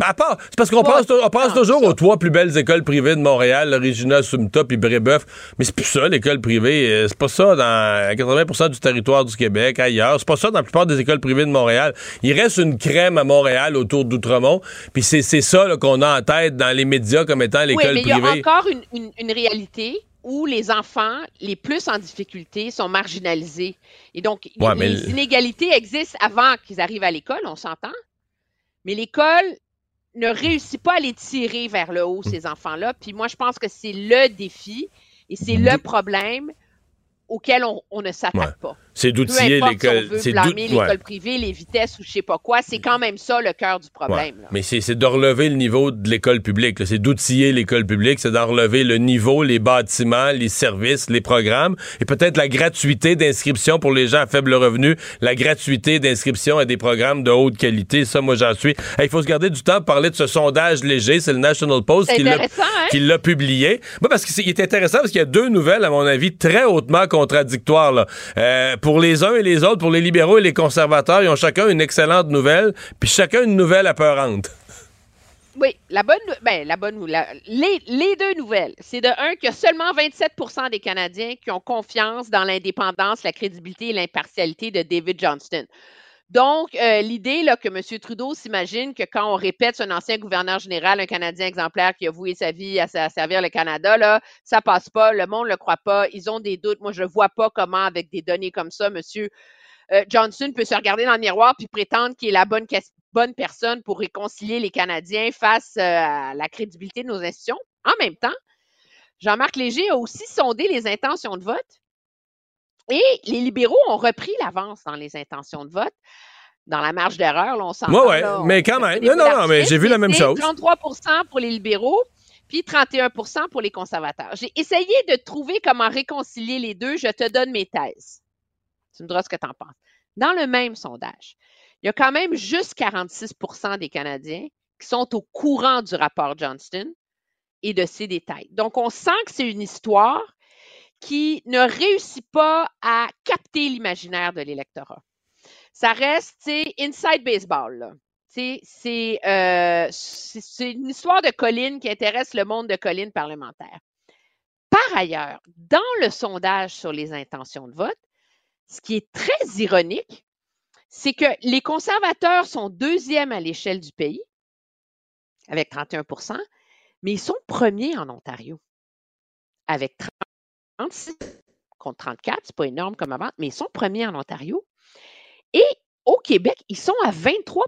Ben, à part, c'est parce qu'on pense, on pense tant toujours aux trois plus belles écoles privées de Montréal, Regina, Sumta puis Brébeuf. Mais c'est plus ça, l'école privée. Euh, C'est pas ça dans 80% du territoire du Québec, ailleurs. C'est pas ça dans la plupart des écoles privées de Montréal. Il reste une crème à Montréal autour d'Outremont. Puis c'est c'est ça là, qu'on a en tête dans les médias comme étant Oui, l'école mais il y a privée. encore une, une- une réalité où les enfants les plus en difficulté sont marginalisés. Et donc, Ouais, les le- inégalités existent avant qu'ils arrivent à l'école, on s'entend. Mais l'école ne réussit pas à les tirer vers le haut, ces enfants-là. Puis moi, je pense que c'est le défi et c'est le problème auquel on, on ne s'attaque pas. C'est d'outiller si l'école. veut c'est blâmer ouais. l'école privée, les vitesses ou je sais pas quoi, c'est quand même ça le cœur du problème. Ouais. Mais c'est de relever le niveau de l'école publique. C'est d'outiller l'école publique, c'est d'en relever le niveau, les bâtiments, les services, les programmes, et peut-être la gratuité d'inscription pour les gens à faible revenu, la gratuité d'inscription à des programmes de haute qualité. Ça, moi, j'en suis. Hey, Il faut se garder du temps pour parler de ce sondage léger. C'est le National Post qui l'a hein? qui l'a publié. Moi, parce qu'il est intéressant parce qu'il y a deux nouvelles, à mon avis, très hautement contradictoires. Là. Euh, pour les uns et les autres, pour les libéraux et les conservateurs, ils ont chacun une excellente nouvelle, puis chacun une nouvelle apeurante. Oui, la bonne, ben, la bonne, la- les, les deux nouvelles, c'est de un qu'il y a seulement 27 des Canadiens qui ont confiance dans l'indépendance, la crédibilité et l'impartialité de David Johnston. Donc, euh, l'idée là, que M. Trudeau s'imagine que quand on répète un ancien gouverneur général, un Canadien exemplaire qui a voué sa vie à, servir le Canada, là, ça passe pas, le monde ne le croit pas, ils ont des doutes. Moi, je ne vois pas comment, avec des données comme ça, M. euh, Johnson peut se regarder dans le miroir puis prétendre qu'il est la bonne personne pour réconcilier les Canadiens face euh, à la crédibilité de nos institutions. En même temps, Jean-Marc Léger a aussi sondé les intentions de vote et les libéraux ont repris l'avance dans les intentions de vote. Dans la marge d'erreur, on ouais, là, on mais quand même. Non, non, non, mais j'ai vu la même chose. 33% pour les libéraux, puis 31% pour les conservateurs. J'ai essayé de trouver comment réconcilier les deux. Je te donne mes thèses. Tu me diras ce que tu en penses. Dans le même sondage, il y a quand même juste 46% des Canadiens qui sont au courant du rapport Johnston et de ses détails. Donc, on sent que c'est une histoire qui ne réussit pas à capter l'imaginaire de l'électorat. Ça reste, sais, inside baseball, C'est euh, c'est- c'est une histoire de colline qui intéresse le monde de colline parlementaire. Par ailleurs, dans le sondage sur les intentions de vote, ce qui est très ironique, c'est que les conservateurs sont deuxièmes à l'échelle du pays, avec 31% mais ils sont premiers en Ontario, avec 36 contre 34. C'est pas énorme comme avant, mais ils sont premiers en Ontario. Et au Québec, ils sont à 23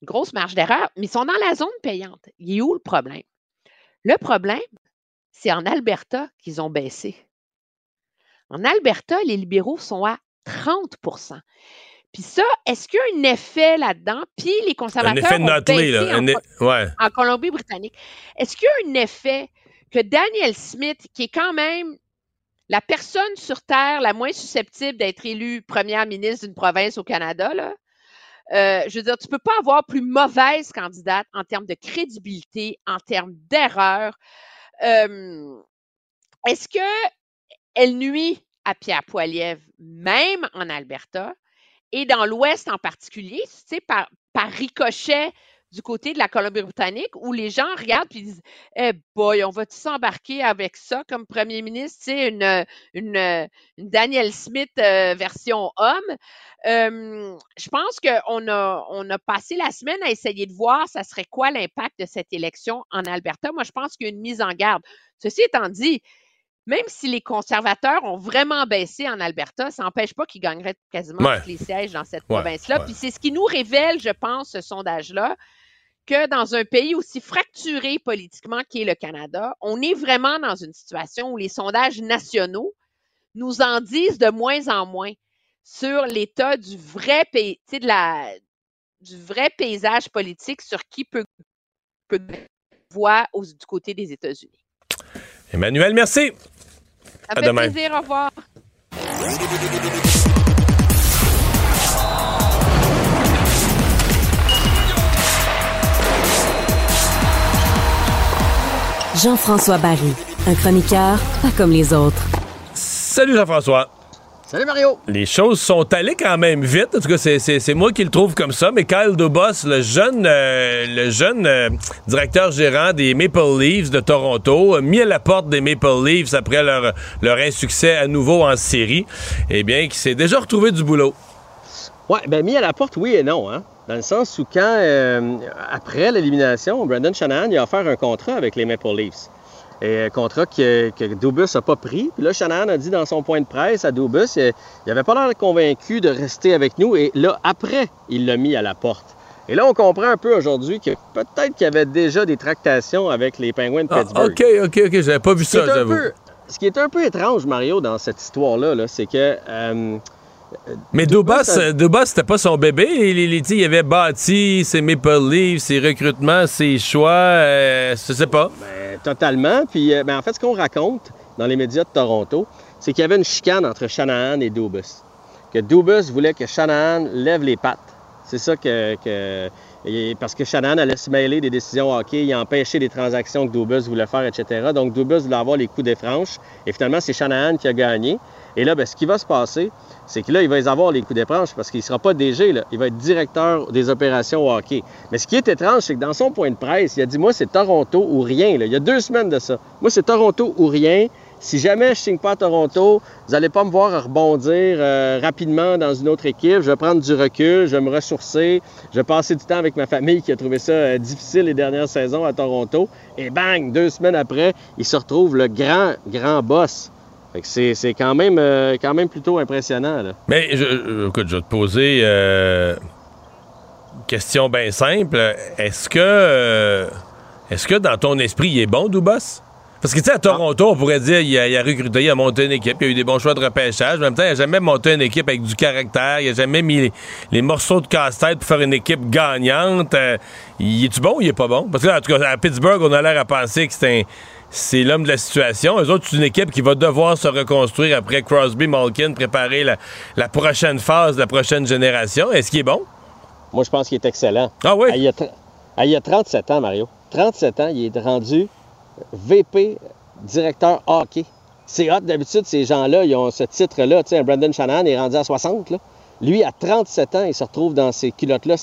Une grosse marge d'erreur, mais ils sont dans la zone payante. Il est où le problème? Le problème, c'est en Alberta qu'ils ont baissé. En Alberta, les libéraux sont à 30% Puis ça, est-ce qu'il y a un effet là-dedans? Puis les Un conservateurs effet ont Notley, baissé là. en, Un e- ouais. en Colombie-Britannique. Est-ce qu'il y a un effet que Daniel Smith, qui est quand même la personne sur Terre la moins susceptible d'être élue première ministre d'une province au Canada, euh, je veux dire, tu ne peux pas avoir plus mauvaise candidate en termes de crédibilité, en termes d'erreur. Euh, Est-ce qu'elle nuit à Pierre Poilievre, même en Alberta, et dans l'Ouest en particulier, tu sais, par ricochet du côté de la Colombie-Britannique, où les gens regardent et disent Eh boy, on va-tu s'embarquer avec ça comme premier ministre, tu sais, une, une, une Daniel Smith euh, version homme. Euh, je pense qu'on a, on a passé la semaine à essayer de voir ça serait quoi l'impact de cette élection en Alberta. Moi, je pense qu'il y a une mise en garde. Ceci étant dit, même si les conservateurs ont vraiment baissé en Alberta, ça n'empêche pas qu'ils gagneraient quasiment Ouais. tous les sièges dans cette Ouais, province-là. ouais. Puis c'est ce qui nous révèle, je pense, ce sondage-là, que dans un pays aussi fracturé politiquement qu'est le Canada, on est vraiment dans une situation où les sondages nationaux nous en disent de moins en moins sur l'état du vrai pays, de la, du vrai paysage politique sur qui peut, peut voit au- du côté des États-Unis. Emmanuel, merci. Ça À fait demain. plaisir. Au revoir. Jean-François Barry, un chroniqueur pas comme les autres. Salut Jean-François. Salut Mario. Les choses sont allées quand même vite. En tout cas, c'est- moi qui le trouve comme ça. Mais Kyle Dubas, le jeune, euh, le jeune euh, directeur gérant des Maple Leafs de Toronto, a mis à la porte des Maple Leafs après leur, leur insuccès à nouveau en série, eh bien, qui s'est déjà retrouvé du boulot. Ouais, ben mis à la porte, oui et non, hein. Dans le sens où quand, euh, après l'élimination, Brandon Shanahan il a offert un contrat avec les Maple Leafs. Et un contrat que, que Dubus n'a pas pris. Puis là, Shanahan a dit dans son point de presse à Dubus, euh, il n'avait pas l'air convaincu de rester avec nous. Et là, après, il l'a mis à la porte. Et là, on comprend un peu aujourd'hui que peut-être qu'il y avait déjà des tractations avec les Penguins de Ah, Pittsburgh. OK, OK, OK. J'avais pas vu Ce ça, j'avoue. Ce qui est un peu étrange, Mario, dans cette histoire-là, là, c'est que... euh, Mais Dubas, ça- euh, Dubas, c'était pas son bébé. Il, il- il- il avait bâti ses Maple Leafs, ses recrutements, ses choix. euh, je sais pas. Ben, totalement. Puis, euh, ben, en fait, ce qu'on raconte dans les médias de Toronto, c'est qu'il y avait une chicane entre Shanahan et Dubus. Que Dubus voulait que Shanahan lève les pattes. C'est ça que, Parce que Shanahan allait se mêler des décisions hockey, il empêchait des transactions que Dubus voulait faire, etc. Donc, Dubus voulait avoir les coups des franches. Et finalement, c'est Shanahan qui a gagné. Et là, ben, ce qui va se passer, c'est que là, il va les avoir les coups franches parce qu'il ne sera pas DG, il va être directeur des opérations hockey. Mais ce qui est étrange, c'est que dans son point de presse, il a dit Moi, c'est Toronto ou rien. Il y a deux semaines de ça. Moi, c'est Toronto ou rien. Si jamais je signe pas à Toronto, vous n'allez pas me voir rebondir euh, rapidement dans une autre équipe. Je vais prendre du recul, je vais me ressourcer, je vais passer du temps avec ma famille qui a trouvé ça euh, difficile les dernières saisons à Toronto. Et bang, deux semaines après, il se retrouve le grand, grand boss. C'est quand même, euh, quand même plutôt impressionnant. Là. Mais je- écoute, je vais te poser euh, une question bien simple. Est-ce que euh, est-ce que dans ton esprit, il est bon, Dubas? Parce que tu sais, à Toronto, on pourrait dire il a, recruté, il a monté une équipe, il a eu des bons choix de repêchage. En même temps, il n'a jamais monté une équipe avec du caractère, il n'a jamais mis les, morceaux de casse-tête pour faire une équipe gagnante. Euh, il est-tu bon ou il est pas bon? Parce que en tout cas, à Pittsburgh, on a l'air à penser que c'est un- c'est l'homme de la situation. Eux autres, c'est une équipe qui va devoir se reconstruire après Crosby, Malkin, préparer la, la prochaine phase, la prochaine génération. Est-ce qu'il est bon? Moi, je pense qu'il est excellent. Ah oui? il, a tr- ah, il a 37 ans, Mario. 37 ans, il est rendu VP, directeur hockey. C'est hot, d'habitude, ces gens-là, ils ont ce titre-là. Tu sais, Brandon Shanahan est rendu à 60, là. Lui, à 37 ans, il se retrouve dans ces culottes-là.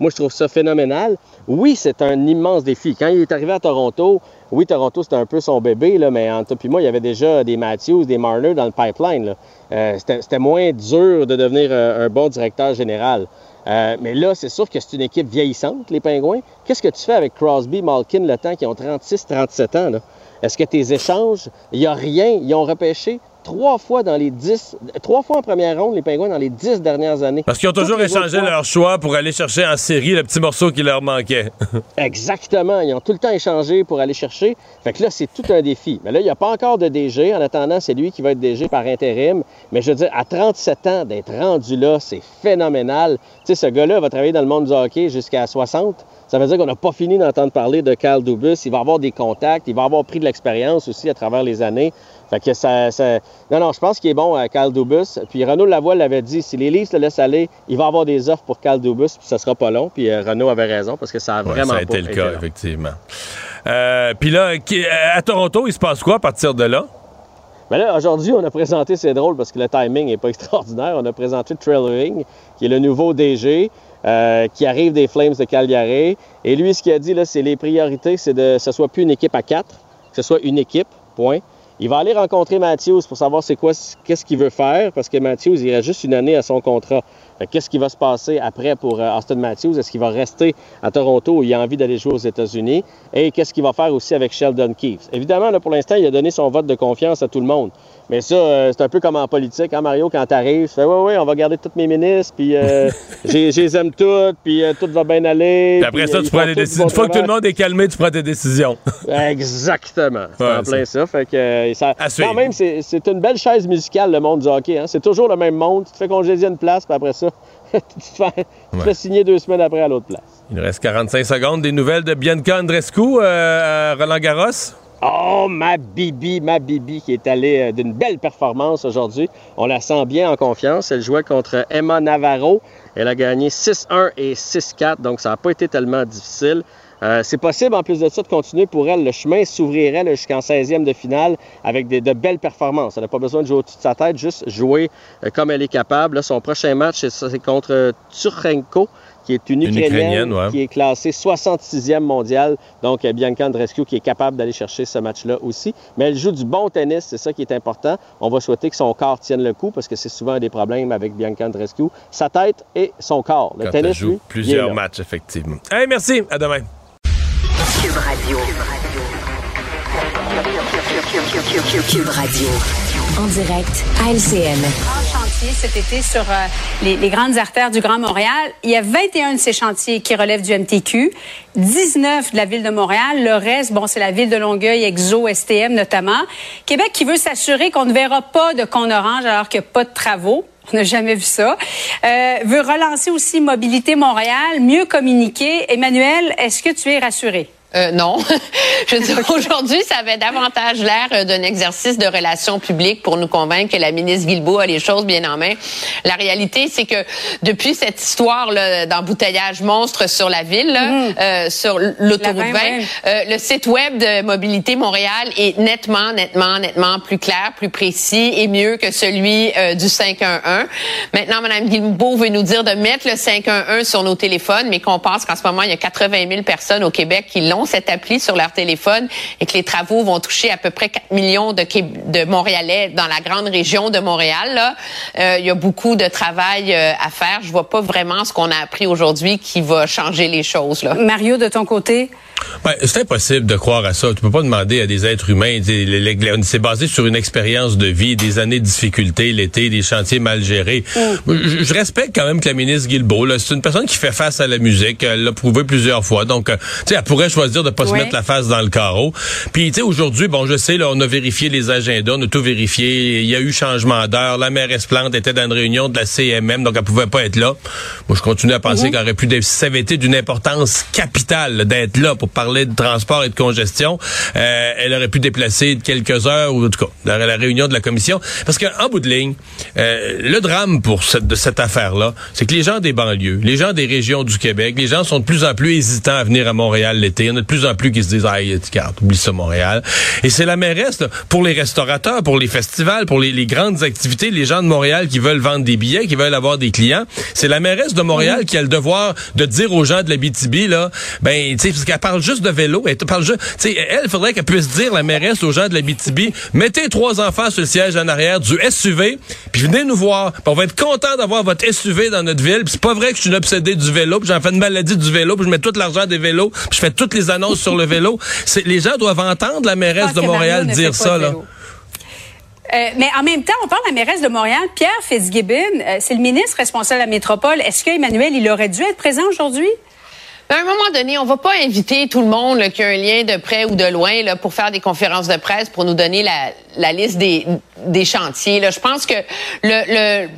Moi, je trouve ça phénoménal. Oui, c'est un immense défi. Quand il est arrivé à Toronto, oui, Toronto, c'était un peu son bébé, là, mais entre puis moi, il y avait déjà des Matthews, des Marner dans le pipeline. Euh, c'était, moins dur de devenir un bon directeur général. Euh, mais là, c'est sûr que c'est une équipe vieillissante, les Pingouins. Qu'est-ce que tu fais avec Crosby, Malkin, le temps qui ont 36-37 ans? Est-ce que tes échanges, il n'y a rien? Ils ont repêché? Trois fois dans les dix, trois fois en première ronde, les Pingouins, dans les dix dernières années. Parce qu'ils ont toujours Toutes échangé leur choix pour aller chercher en série le petit morceau qui leur manquait. Exactement. Ils ont tout le temps échangé pour aller chercher. Fait que là, c'est tout un défi. Mais là, il n'y a pas encore de DG. En attendant, c'est lui qui va être DG par intérim. Mais je veux dire, à 37 ans, d'être rendu là, c'est phénoménal. Tu sais, ce gars-là va travailler dans le monde du hockey jusqu'à 60. Ça veut dire qu'on n'a pas fini d'entendre parler de Carl Dubus. Il va avoir des contacts. Il va avoir pris de l'expérience aussi à travers les années. Fait que ça... ça- Non, non, je pense qu'il est bon à Carl Dubus. Puis Renaud Lavoie l'avait dit, si les Leafs le laissent aller, il va avoir des offres pour Dubus, puis ça sera pas long. Puis euh, Renaud avait raison, parce que ça a Ouais, vraiment ça a pas été le cas, long. effectivement. Euh, Puis là, euh, à Toronto, il se passe quoi à partir de là? Mais là, aujourd'hui, on a présenté, c'est drôle parce que le timing n'est pas extraordinaire, on a présenté Trailering, qui est le nouveau DG, euh, qui arrive des Flames de Calgary. Et lui, ce qu'il a dit, là, c'est les priorités, c'est de que ce soit plus une équipe à quatre, que ce soit une équipe, point. Il va aller rencontrer Matthews pour savoir c'est qu'est-ce qu'il veut faire, parce que Matthews, il reste juste une année à son contrat. Qu'est-ce qui va se passer après pour euh, Austin Matthews? Est-ce qu'il va rester à Toronto où il a envie d'aller jouer aux États-Unis? Et qu'est-ce qu'il va faire aussi avec Sheldon Keefe? Évidemment, là, pour l'instant, il a donné son vote de confiance à tout le monde. Mais ça, euh, c'est un peu comme en politique, hein, Mario, quand t'arrives, tu fais Ouais, ouais, on va garder tous mes ministres, puis euh, j'ai- les aime toutes, puis euh, tout va bien aller. Puis après puis, ça, euh, tu prends des décisions. Une fois que tout le monde est calmé, tu prends tes décisions. Exactement. C'est Ouais, en plein ça. Fait que, ça quand même, c'est c'est une belle chaise musicale, le monde du hockey. hein. C'est toujours le même monde. Tu te fais congédier une place, puis après ça, tu te fais, tu te fais signer deux semaines après à l'autre place. Il nous reste 45 secondes. Des nouvelles de Bianca Andrescu, euh, à Roland Garros? Oh, ma Bibi, ma Bibi qui est allée euh, d'une belle performance aujourd'hui. On la sent bien en confiance. Elle jouait contre Emma Navarro. Elle a gagné 6-1 et 6-4, donc ça n'a pas été tellement difficile. Euh, c'est possible, en plus de ça, de continuer pour elle. Le chemin s'ouvrirait jusqu'en 16e de finale avec de belles performances. Elle n'a pas besoin de jouer au-dessus de sa tête, juste jouer euh, comme elle est capable. Son prochain match, c'est- contre Turenko, qui est une Une Ukrainienne, ouais. qui est classée 66e mondiale. Donc, euh, Bianca Andreescu qui est capable d'aller chercher ce match-là aussi. Mais elle joue du bon tennis, c'est ça qui est important. On va souhaiter que son corps tienne le coup parce que c'est souvent un des problèmes avec Bianca Andreescu. Sa tête et son corps. Le Quand elle tennis, joue lui, il est plusieurs matchs, effectivement. Hey, merci. À demain. Cube Radio. Cube Radio. En direct à LCN. Cet été sur euh, les, les grandes artères du Grand Montréal. Il y a 21 de ces chantiers qui relèvent du MTQ, 19 de la ville de Montréal. Le reste, bon, c'est la ville de Longueuil, Exo, STM notamment. Québec qui veut s'assurer qu'on ne verra pas de con orange alors qu'il n'y a pas de travaux. On n'a jamais vu ça. Euh, veut relancer aussi Mobilité Montréal, mieux communiquer. Emmanuel, est-ce que tu es rassuré? Euh, non. Je veux dire, aujourd'hui, ça avait davantage l'air euh, d'un exercice de relations publiques pour nous convaincre que la ministre Guilbeault a les choses bien en main. La réalité, c'est que depuis cette histoire d'embouteillage monstre sur la ville, là, euh, sur l'autoroute La 20, 20, ouais. euh, le site web de Mobilité Montréal est nettement, nettement, nettement plus clair, plus précis et mieux que celui euh, du 511. Maintenant, Mme Guilbeault veut nous dire de mettre le 511 sur nos téléphones, mais qu'on pense qu'en ce moment, il y a 80 000 personnes au Québec qui l'ont, cette appli, sur leur téléphone et que les travaux vont toucher à peu près 4 millions de, Montréalais dans la grande région de Montréal. Là. Euh, il y a beaucoup de travail euh, à faire. Je vois pas vraiment ce qu'on a appris aujourd'hui qui va changer les choses. Là. Mario, de ton côté? Ben, c'est impossible de croire à ça. Tu peux pas demander à des êtres humains. C'est basé sur une expérience de vie, des années de difficultés, l'été, des chantiers mal gérés. Je, je respecte quand même que la ministre Guilbeault, c'est une personne qui fait face à la musique. Elle l'a prouvé plusieurs fois. Donc, euh, tu sais, elle pourrait choisir de pas se mettre la face dans le carreau. Puis, tu sais, aujourd'hui, bon, je sais, là, on a vérifié les agendas, on a tout vérifié. Il y a eu changement d'heure. La mairesse Plante était dans une réunion de la CMM, donc elle pouvait pas être là. Moi, je continue à penser qu'elle aurait pu, si ça avait été d'une importance capitale là, d'être là pour parler de transport et de congestion, euh, elle aurait pu déplacer de quelques heures ou en tout cas dans la réunion de la commission. Parce qu'en bout de ligne, euh, le drame pour cette, de cette affaire-là, c'est que les gens des banlieues, les gens des régions du Québec, les gens sont de plus en plus hésitants à venir à Montréal l'été. De plus en plus qui se disent, ah, regarde, oublie ça Montréal. Et c'est la mairesse, là, pour les restaurateurs, pour les festivals, pour les, les grandes activités, les gens de Montréal qui veulent vendre des billets, qui veulent avoir des clients, c'est la mairesse de Montréal qui a le devoir de dire aux gens de la BTB, là, ben, tu sais, parce qu'elle parle juste de vélo, elle parle juste, tu sais, elle, faudrait qu'elle puisse dire, la mairesse, aux gens de la BTB, mettez trois enfants sur le siège en arrière du SUV, puis venez nous voir, on va être content d'avoir votre SUV dans notre ville, puis c'est pas vrai que je suis une obsédée du vélo, puis j'en fais une maladie du vélo, puis je mets tout l'argent des vélos, puis je fais toutes les annonces sur le vélo. Les gens doivent entendre la mairesse de Montréal dire ça, là. Euh, mais en même temps, on parle de la mairesse de Montréal, Pierre Fitzgibbon. euh, c'est le ministre responsable de la métropole. Est-ce qu'Emmanuel, il aurait dû être présent aujourd'hui? À un moment donné, on va pas inviter tout le monde là, qui a un lien de près ou de loin là, pour faire des conférences de presse pour nous donner la, la liste des, des chantiers. Là. Je pense que le, le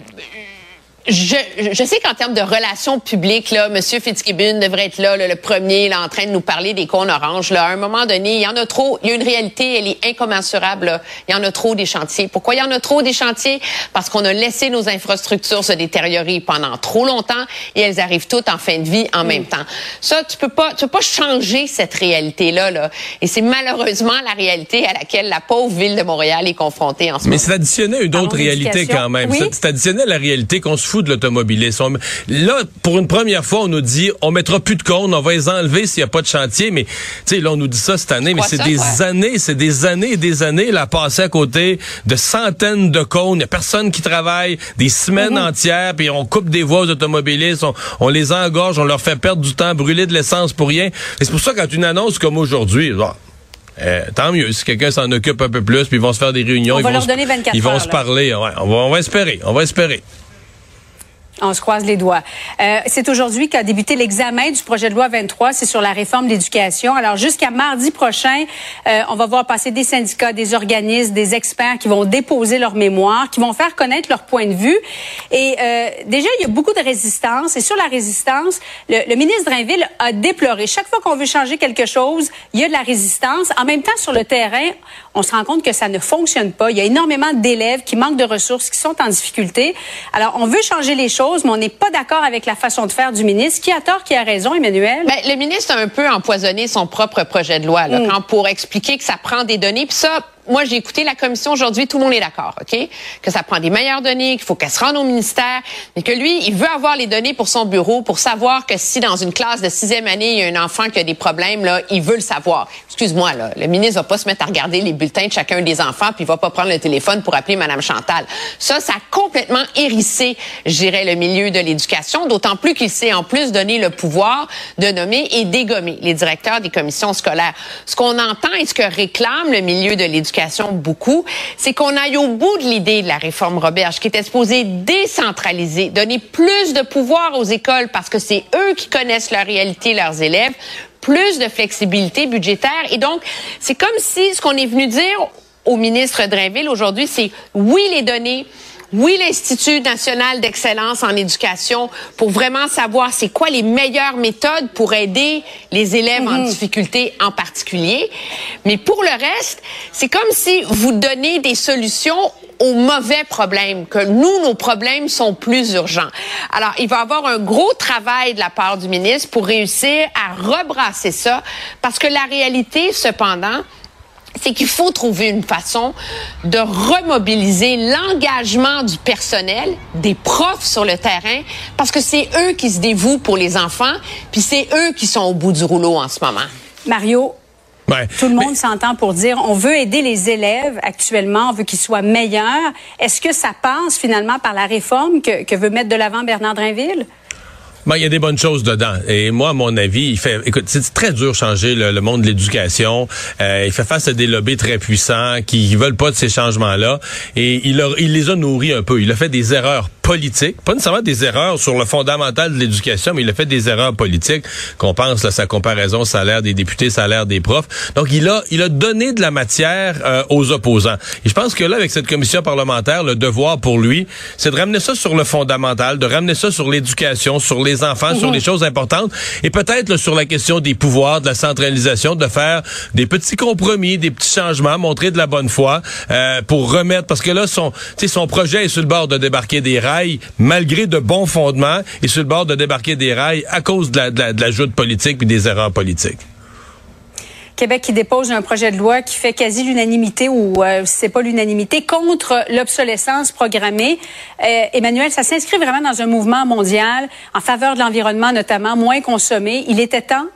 je, je sais qu'en termes de relations publiques, là, M. Fitzgibbon devrait être là, là, le premier, là, en train de nous parler des cônes oranges. Là. À un moment donné, il y en a trop. Il y a une réalité, elle est incommensurable. Là. Il y en a trop des chantiers. Pourquoi il y en a trop des chantiers? Parce qu'on a laissé nos infrastructures se détériorer pendant trop longtemps et elles arrivent toutes en fin de vie en même temps. Ça, tu peux pas, tu peux pas changer cette réalité-là. Là. Et c'est malheureusement la réalité à laquelle la pauvre ville de Montréal est confrontée en ce Mais moment. c'est additionné une autre réalité quand même. Oui? C'est- C'est additionné à la réalité qu'on se fout de l'automobilisme. On- Là, pour une première fois, on nous dit on mettra plus de cônes, on va les enlever s'il n'y a pas de chantier. Mais tu sais, là, on nous dit ça cette année, mais c'est des années, c'est des années et des années là, passer à côté de centaines de cônes. Il n'y a personne qui travaille des semaines entières, puis on coupe des voies aux automobilistes, on, on les engorge, on leur fait perdre du temps, brûler de l'essence pour rien. Et c'est pour ça quand une annonce comme aujourd'hui, genre, euh, tant mieux si quelqu'un s'en occupe un peu plus, puis ils vont se faire des réunions. On ils va vont leur se- donner 24 Ils vont heures, se parler. Ouais, on, va, on va espérer. On va espérer. On se croise les doigts. Euh, c'est aujourd'hui qu'a débuté l'examen du projet de loi 23. C'est sur la réforme de l'éducation. Alors, jusqu'à mardi prochain, euh, on va voir passer des syndicats, des organismes, des experts qui vont déposer leur mémoire, qui vont faire connaître leur point de vue. Et euh, déjà, il y a beaucoup de résistance. Et sur la résistance, le, le ministre Drainville a déploré. Chaque fois qu'on veut changer quelque chose, il y a de la résistance. En même temps, sur le terrain, on se rend compte que ça ne fonctionne pas. Il y a énormément d'élèves qui manquent de ressources, qui sont en difficulté. Alors, on veut changer les choses mais on n'est pas d'accord avec la façon de faire du ministre. Qui a tort, qui a raison, Emmanuel? Ben, le ministre a un peu empoisonné son propre projet de loi, là, Mm. quand pour expliquer que ça prend des données. Puis ça, moi, j'ai écouté la commission aujourd'hui, tout le monde est d'accord, OK? Que ça prend des meilleures données, qu'il faut qu'elle se rende au ministère, mais que lui, il veut avoir les données pour son bureau, pour savoir que si dans une classe de sixième année, il y a un enfant qui a des problèmes, là, il veut le savoir. Excuse-moi, là, le ministre va pas se mettre à regarder les bulletins de chacun des enfants, puis il va pas prendre le téléphone pour appeler Madame Chantal. Ça, ça a complètement hérissé, je dirais, le milieu de l'éducation, d'autant plus qu'il s'est en plus donné le pouvoir de nommer et dégommer les directeurs des commissions scolaires. Ce qu'on entend et ce que réclame le milieu de l'éducation beaucoup, c'est qu'on aille au bout de l'idée de la réforme Roberge, qui était supposée décentraliser, donner plus de pouvoir aux écoles parce que c'est eux qui connaissent leur réalité, leurs élèves, plus de flexibilité budgétaire. Et donc, c'est comme si ce qu'on est venu dire au ministre Drainville aujourd'hui, c'est oui les données, oui, l'Institut national d'excellence en éducation pour vraiment savoir c'est quoi les meilleures méthodes pour aider les élèves en difficulté en particulier. Mais pour le reste, c'est comme si vous donnez des solutions aux mauvais problèmes, que nous, nos problèmes sont plus urgents. Alors, il va y avoir un gros travail de la part du ministre pour réussir à rebrasser ça, parce que la réalité, cependant, c'est qu'il faut trouver une façon de remobiliser l'engagement du personnel, des profs sur le terrain, parce que c'est eux qui se dévouent pour les enfants, puis c'est eux qui sont au bout du rouleau en ce moment. Mario, Ouais. tout le monde s'entend pour dire on veut aider les élèves actuellement, on veut qu'ils soient meilleurs. Est-ce que ça passe finalement par la réforme que, que veut mettre de l'avant Bernard Drainville? Ben, il y a des bonnes choses dedans. Et moi, à mon avis, il fait. Écoute, c'est très dur changer le, monde de l'éducation. Euh, il fait face à des lobbies très puissants qui veulent pas de ces changements-là. Et il les a nourris un peu. Il a fait des erreurs politiques, pas nécessairement des erreurs sur le fondamental de l'éducation, mais il a fait des erreurs politiques. Qu'on pense là, sa comparaison salaire des députés, salaire des profs. Donc, il a, il a donné de la matière euh, aux opposants. Et je pense que là, avec cette commission parlementaire, le devoir pour lui, c'est de ramener ça sur le fondamental, de ramener ça sur l'éducation, sur les enfants, sur les choses importantes, et peut-être sur la question des pouvoirs, de la centralisation, de faire des petits compromis, des petits changements, montrer de la bonne foi euh, pour remettre, parce que là, son, son projet est sur le bord de débarquer des rails, malgré de bons fondements, et sur le bord de débarquer des rails à cause de la, joute politique puis des erreurs politiques. Québec qui dépose un projet de loi qui fait quasi l'unanimité ou euh, c'est pas l'unanimité contre l'obsolescence programmée. Euh, Emmanuel, ça s'inscrit vraiment dans un mouvement mondial en faveur de l'environnement notamment, moins consommer. Il était temps.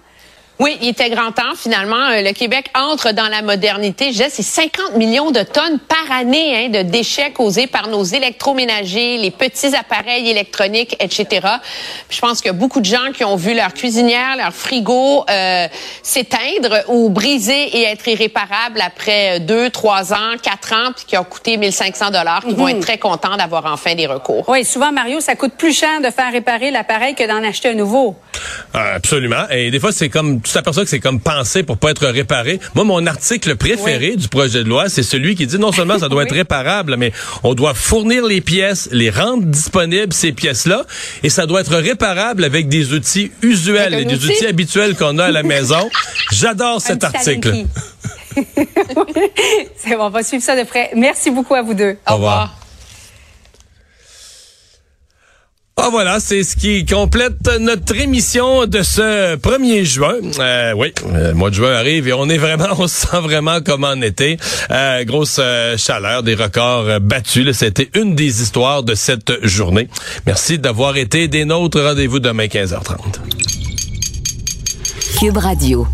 Oui, il était grand temps, finalement. Euh, Le Québec entre dans la modernité. Je disais, c'est 50 millions de tonnes par année hein, de déchets causés par nos électroménagers, les petits appareils électroniques, etc. Puis je pense qu'il y a beaucoup de gens qui ont vu leur cuisinière, leur frigo euh, s'éteindre ou briser et être irréparable après euh, deux, trois ans, quatre ans, puis qui ont coûté 1500 dollars, qui vont Mhm. être très contents d'avoir enfin des recours. Oui, souvent, Mario, ça coûte plus cher de faire réparer l'appareil que d'en acheter un nouveau. Euh, absolument. Et des fois, c'est comme, tu t'aperçois que c'est comme pensé pour pas être réparé. Moi, mon article préféré du projet de loi, c'est celui qui dit non seulement ça doit être réparable, mais on doit fournir les pièces, les rendre disponibles, ces pièces-là, et ça doit être réparable avec des outils usuels et des outil? outils habituels qu'on a à la maison. J'adore cet article. C'est bon, on va suivre ça de près. Merci beaucoup à vous deux. Au revoir. Ah voilà, c'est ce qui complète notre émission de ce 1er juin. Euh, oui, euh, le mois de juin arrive et on est vraiment, on se sent vraiment comme en été. Euh, grosse euh, chaleur, des records euh, battus. C'était une des histoires de cette journée. Merci d'avoir été des nôtres. Rendez-vous demain 15h30. Cube Radio.